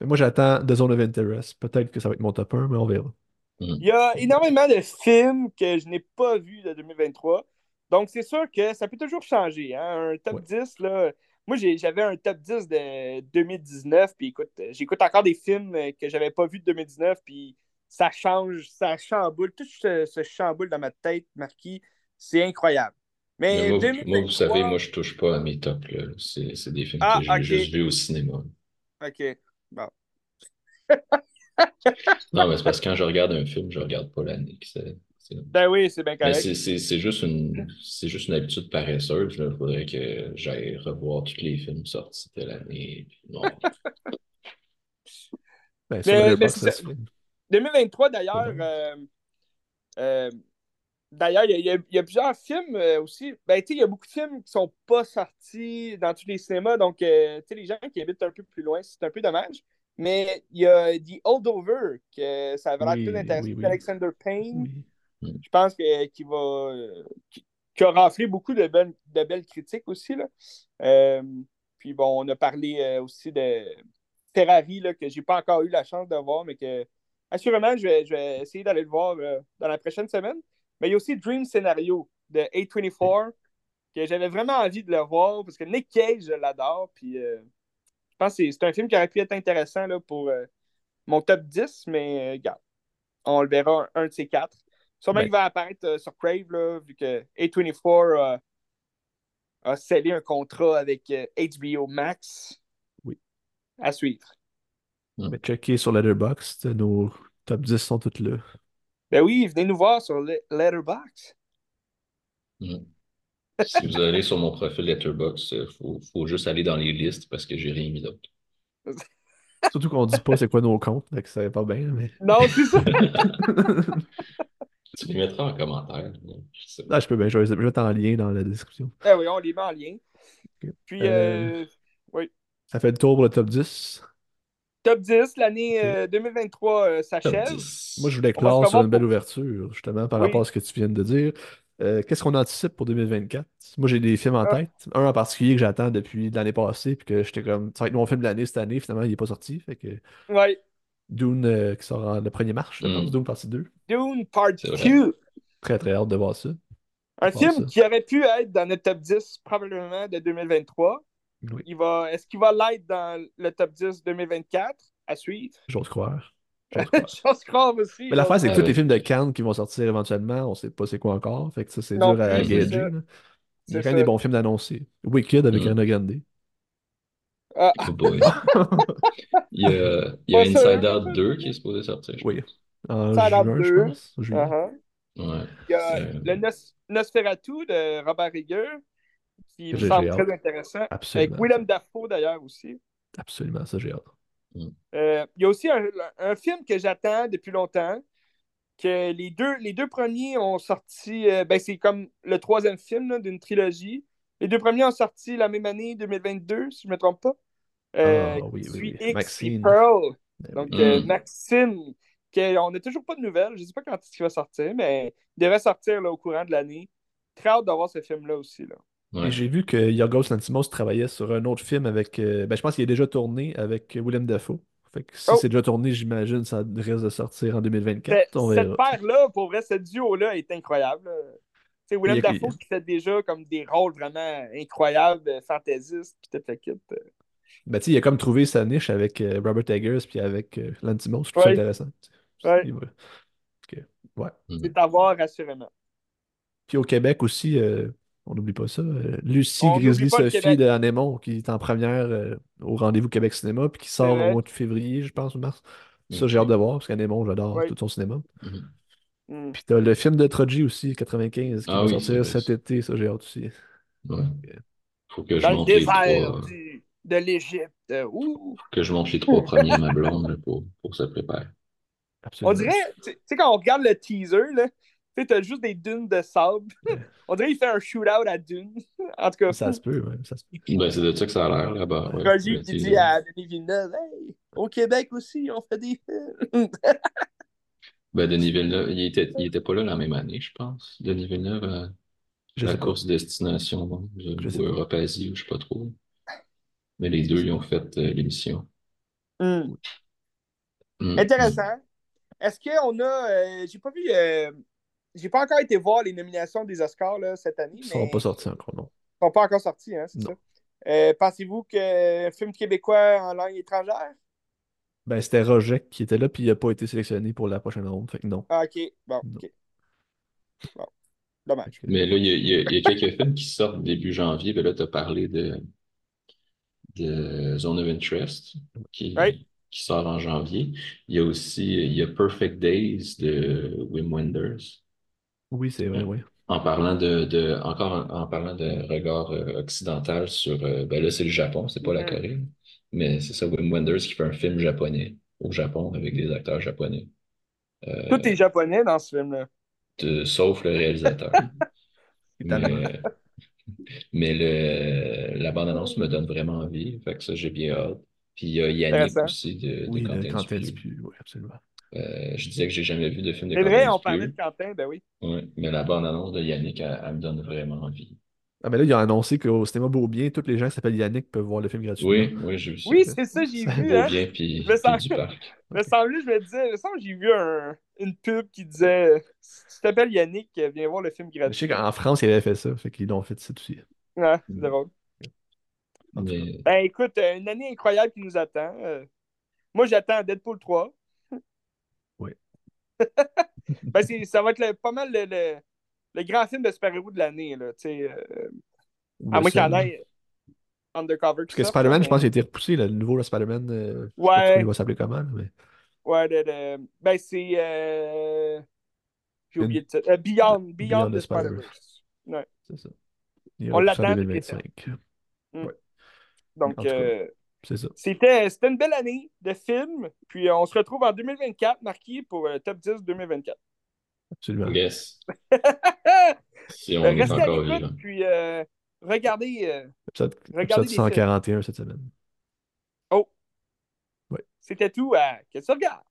Mais moi, j'attends The Zone of Interest. Peut-être que ça va être mon top 1, mais on verra. Mm. Il y a énormément de films que je n'ai pas vus de 2023. Donc, c'est sûr que ça peut toujours changer. hein. Un top Ouais. 10, là. Moi, j'avais un top 10 de 2019. Puis écoute, j'écoute encore des films que j'avais pas vus de 2019. Puis ça change, ça chamboule. Tout se chamboule dans ma tête, Marquis. C'est incroyable. Mais moi, vous, moi, vous savez, 2023. moi, je touche pas à mes tops, là. C'est c'est des films Ah, que j'ai juste vus au cinéma. Ok. Bon. Non, mais c'est parce que quand je regarde un film, je regarde pas l'année. que c'est- c'est- Ben oui, c'est bien Mais correct. c'est c'est- c'est juste une, c'est juste une habitude paresseuse. Il faudrait que j'aille revoir tous les films sortis de l'année. puis Non. Ben, sur Mais, mais Letterboxd, c'est ça ça. se fait. 2023, Pas d'ailleurs, euh, euh, D'ailleurs, il y, a- y y plusieurs films euh, aussi. Ben, tu il y a beaucoup de films qui sont pas sortis dans tous les cinémas. Donc, euh, tu sais, les gens qui habitent un peu plus loin, c'est un peu dommage. Mais il y a The Holdover, que ça avait l'air Oui, très intéressant. oui, oui. Alexander Payne, je pense que, qui va. qui, a raflé beaucoup de belles, de belles critiques aussi. Là. Euh, puis bon, on a parlé euh, aussi de Ferrari, là, que j'ai pas encore eu la chance de voir, mais que assurément, je vais, je vais essayer d'aller le voir euh, dans la prochaine semaine. Mais il y a aussi Dream Scenario de A24, que j'avais vraiment envie de le voir, parce que Nick Cage, je l'adore. Puis euh, je pense que c'est un film qui aurait pu être intéressant là, pour euh, mon top 10, mais euh, regarde, on le verra un, un de ces quatre. Sûrement Ben. qu'il va apparaître sur Crave, là, vu que A24 euh, a scellé un contrat avec HBO Max. Oui. À suivre. Mais checker sur Letterboxd, nos top 10 sont toutes là. Ben oui, venez nous voir sur le Letterboxd. Mm. Si vous allez sur mon profil Letterboxd, il faut, faut juste aller dans les listes parce que j'ai rien mis d'autre. Surtout qu'on dit pas c'est quoi nos comptes, donc ça va pas bien, mais. Non, c'est ça. Tu les mettras en commentaire. Je pas. Ah, je peux bien, je vais je vais mettre en lien dans la description. Ah oui, on les met en lien. Puis, Euh, euh, oui. Ça fait le tour pour le top 10. Top 10, l'année euh, 2023 euh, Top s'achève. 10. Moi, je voulais clore sur une belle pour- ouverture, justement, par Oui. rapport à ce que tu viens de dire. Euh, Qu'est-ce qu'on anticipe pour 2024? Moi, j'ai des films en Ah. tête. Un en particulier que j'attends depuis l'année passée, puis que j'étais comme, ça va être mon film de l'année cette année, finalement, il n'est pas sorti. Fait que Ouais. Dune, euh, qui sort en- le 1er mars, je pense, Mm. Dune partie 2. Dune Part C'est vrai. 2. Très, très hâte de voir ça. Un film ça. qui aurait pu être dans notre top 10 probablement de 2023. Oui, Il va, est-ce qu'il va l'être dans le top 10 2024? À suivre. j'ose croire. J'ose croire. J'ose croire aussi. Mais l'affaire, c'est que Ah tous les films de Cannes qui vont sortir éventuellement, on sait pas c'est quoi encore. Fait que ça, c'est dur à plus, gager. Il y a C'est quand même des bons films d'annoncer. Wicked avec Mm. Ariana Grande. Ah, Oh boy. Il y a, il y a. Inside Out 2 qui est supposé sortir. je Oui. En pense. Juillet. uh-huh. pense. Ouais. Il y a le Nos- Nosferatu de Robert Rigueur, qui me J'ai- semble très intéressant. Absolument. Avec Willem Dafoe d'ailleurs aussi. Absolument, ça j'ai hâte. Euh, il y a aussi un, un film que j'attends depuis longtemps, que les deux, les deux premiers ont sorti, euh, ben c'est comme le troisième film d'une trilogie. Les deux premiers ont sorti la même année, 2022, si je ne me trompe pas. Euh, Ah, oui, oui, Maxine. et Pearl. Ben Donc, euh, Mm. Maxime, que- on n'a toujours pas de nouvelles. Je ne sais pas quand est-ce qu'il va sortir, mais il devrait sortir là, au courant de l'année. Très hâte d'avoir ce film-là aussi. Là. Ouais. Et j'ai vu que Yorgos Lanthimos travaillait sur un autre film avec. euh, ben, je pense qu'il est déjà tourné avec Willem Dafoe. Fait que si Oh! c'est déjà tourné, j'imagine ça risque de sortir en Cette, 2024. On cette paire-là, pour vrai, ce duo-là est incroyable. sais, Willem Dafoe qui fait déjà comme des rôles vraiment incroyables, fantaisistes, puis toute la kit. Ben, tu sais, il a comme trouvé sa niche avec euh, Robert Eggers puis avec euh, Lanthimos. Je trouve ça intéressant. Ouais. Ouais. C'est à voir, assurément. Puis au Québec aussi, euh, on n'oublie pas ça. euh, Lucie Grizzly Sophie de Anémon, qui est en première euh, au Rendez-vous Québec Cinéma, puis qui sort au mois de février, je pense, ou mars. Ça, j'ai hâte de voir, parce qu'Anémon, j'adore Ouais. tout son cinéma. Mhm. Hmm. Puis t'as le film de Troji aussi, 95, qui Ah va oui, sortir cet été, ça, j'ai hâte aussi. Ouais. Faut que je Dans le désert trois, du- de l'Égypte. euh, faut que je monte les trois premiers ma blonde pour, pour se préparer. Absolument. On dirait, tu sais, quand on regarde le teaser, là, tu sais, t'as juste des dunes de sable. On dirait qu'il fait un shootout à dunes. En tout cas, Ça se peut, ouais, ça se peut. Ben, c'est de ça que ça a l'air là-bas. Ouais. Roger Le qui dit à Denis Villeneuve Hey, au Québec aussi, on fait des films. Ben, Denis Villeneuve, il était, il était pas là la même année, je pense. Denis Villeneuve, à Je la pas. course destination, bon, Je ou pas. Europe-Asie, ou je sais pas trop. Mais les deux, ils ont fait euh, l'émission. Hmm. Mm. Intéressant. Est-ce qu'on a. euh, j'ai pas vu. euh, j'ai pas encore été voir les nominations des Oscars là, cette année, Ils mais sont ils pas sortis encore, non. sont pas encore sortis, hein, c'est ça. Euh, Pensez-vous que film québécois en langue étrangère? Ben, c'était Roger qui était là, puis il a pas été sélectionné pour la prochaine ronde, fait que non. Ah, ok. Bon, Non. ok. Bon. Dommage. Mais là, il y a, il y a- il y a quelques films qui sortent début janvier. Ben là, tu as parlé de, de Zone of Interest qui, qui sort en janvier. Il y a aussi il y a Perfect Days de Wim Wenders. Oui, c'est vrai, oui. En parlant de, de encore en, en parlant de regard euh, occidental sur euh, ben là, c'est le Japon, c'est pas la. Corée. Mais c'est ça, Wim Wenders qui fait un film japonais au Japon avec des acteurs japonais. Euh, Tout est japonais dans ce film-là. de- sauf le réalisateur. Mais, mais le, la bande-annonce me donne vraiment envie. Fait que ça, j'ai bien hâte. Puis il y a Yannick Intéressant. aussi de, de Oui, Quentin. Dupieux, oui, absolument. Euh, je disais que j'ai jamais vu de film de C'est vrai, on parlait de Quentin, ben oui. Ouais, mais la bande-annonce de Yannick, elle, elle me donne vraiment envie. Ah, ben là, il a annoncé qu'au cinéma Beaubien, tous les gens qui s'appellent Yannick peuvent voir le film gratuitement. Oui, oui, j'ai vu ça. Oui, c'est ça, j'ai vu, hein. bien, puis, Je me sens- puis du parc. Me je me disais, me semble que j'ai vu un- une pub qui disait Si tu t'appelles Yannick, viens voir le film Je gratuit. sais qu'en France, il avait fait ça, fait qu'ils l'ont fait ça aussi. Ouais, Mm. c'est drôle. Mais Ben écoute, euh, une année incroyable qui nous attend. Euh, moi, j'attends Deadpool 3. Ben, ça va être le- pas mal le, le- le grand film de super-héros de l'année. Là, euh, à moins qu'il y en ait Undercover. Parce que Spider-Man, je pense qu'il a été repoussé, là, le nouveau Spider-Man. euh, Ouais. il va s'appeler comment, mais Ouais, le- le- ben c'est. euh, J'ai oublié le titre. Euh, Beyond, Beyond, Beyond the Spider-Verse. Ouais. c'est ça. Il On l'attend, 2025. Donc, euh. C'était c'était une belle année de films. Puis euh, on se retrouve en 2024, marqué pour euh, top 10 2024. Absolument. yes, si on est restez à encore l'écoute, vivant. puis euh, regardez. euh, Épisode, Regardez épisode des films. 141 cette semaine. Oh! Ouais. C'était tout à Qu'est-ce que tu regardes?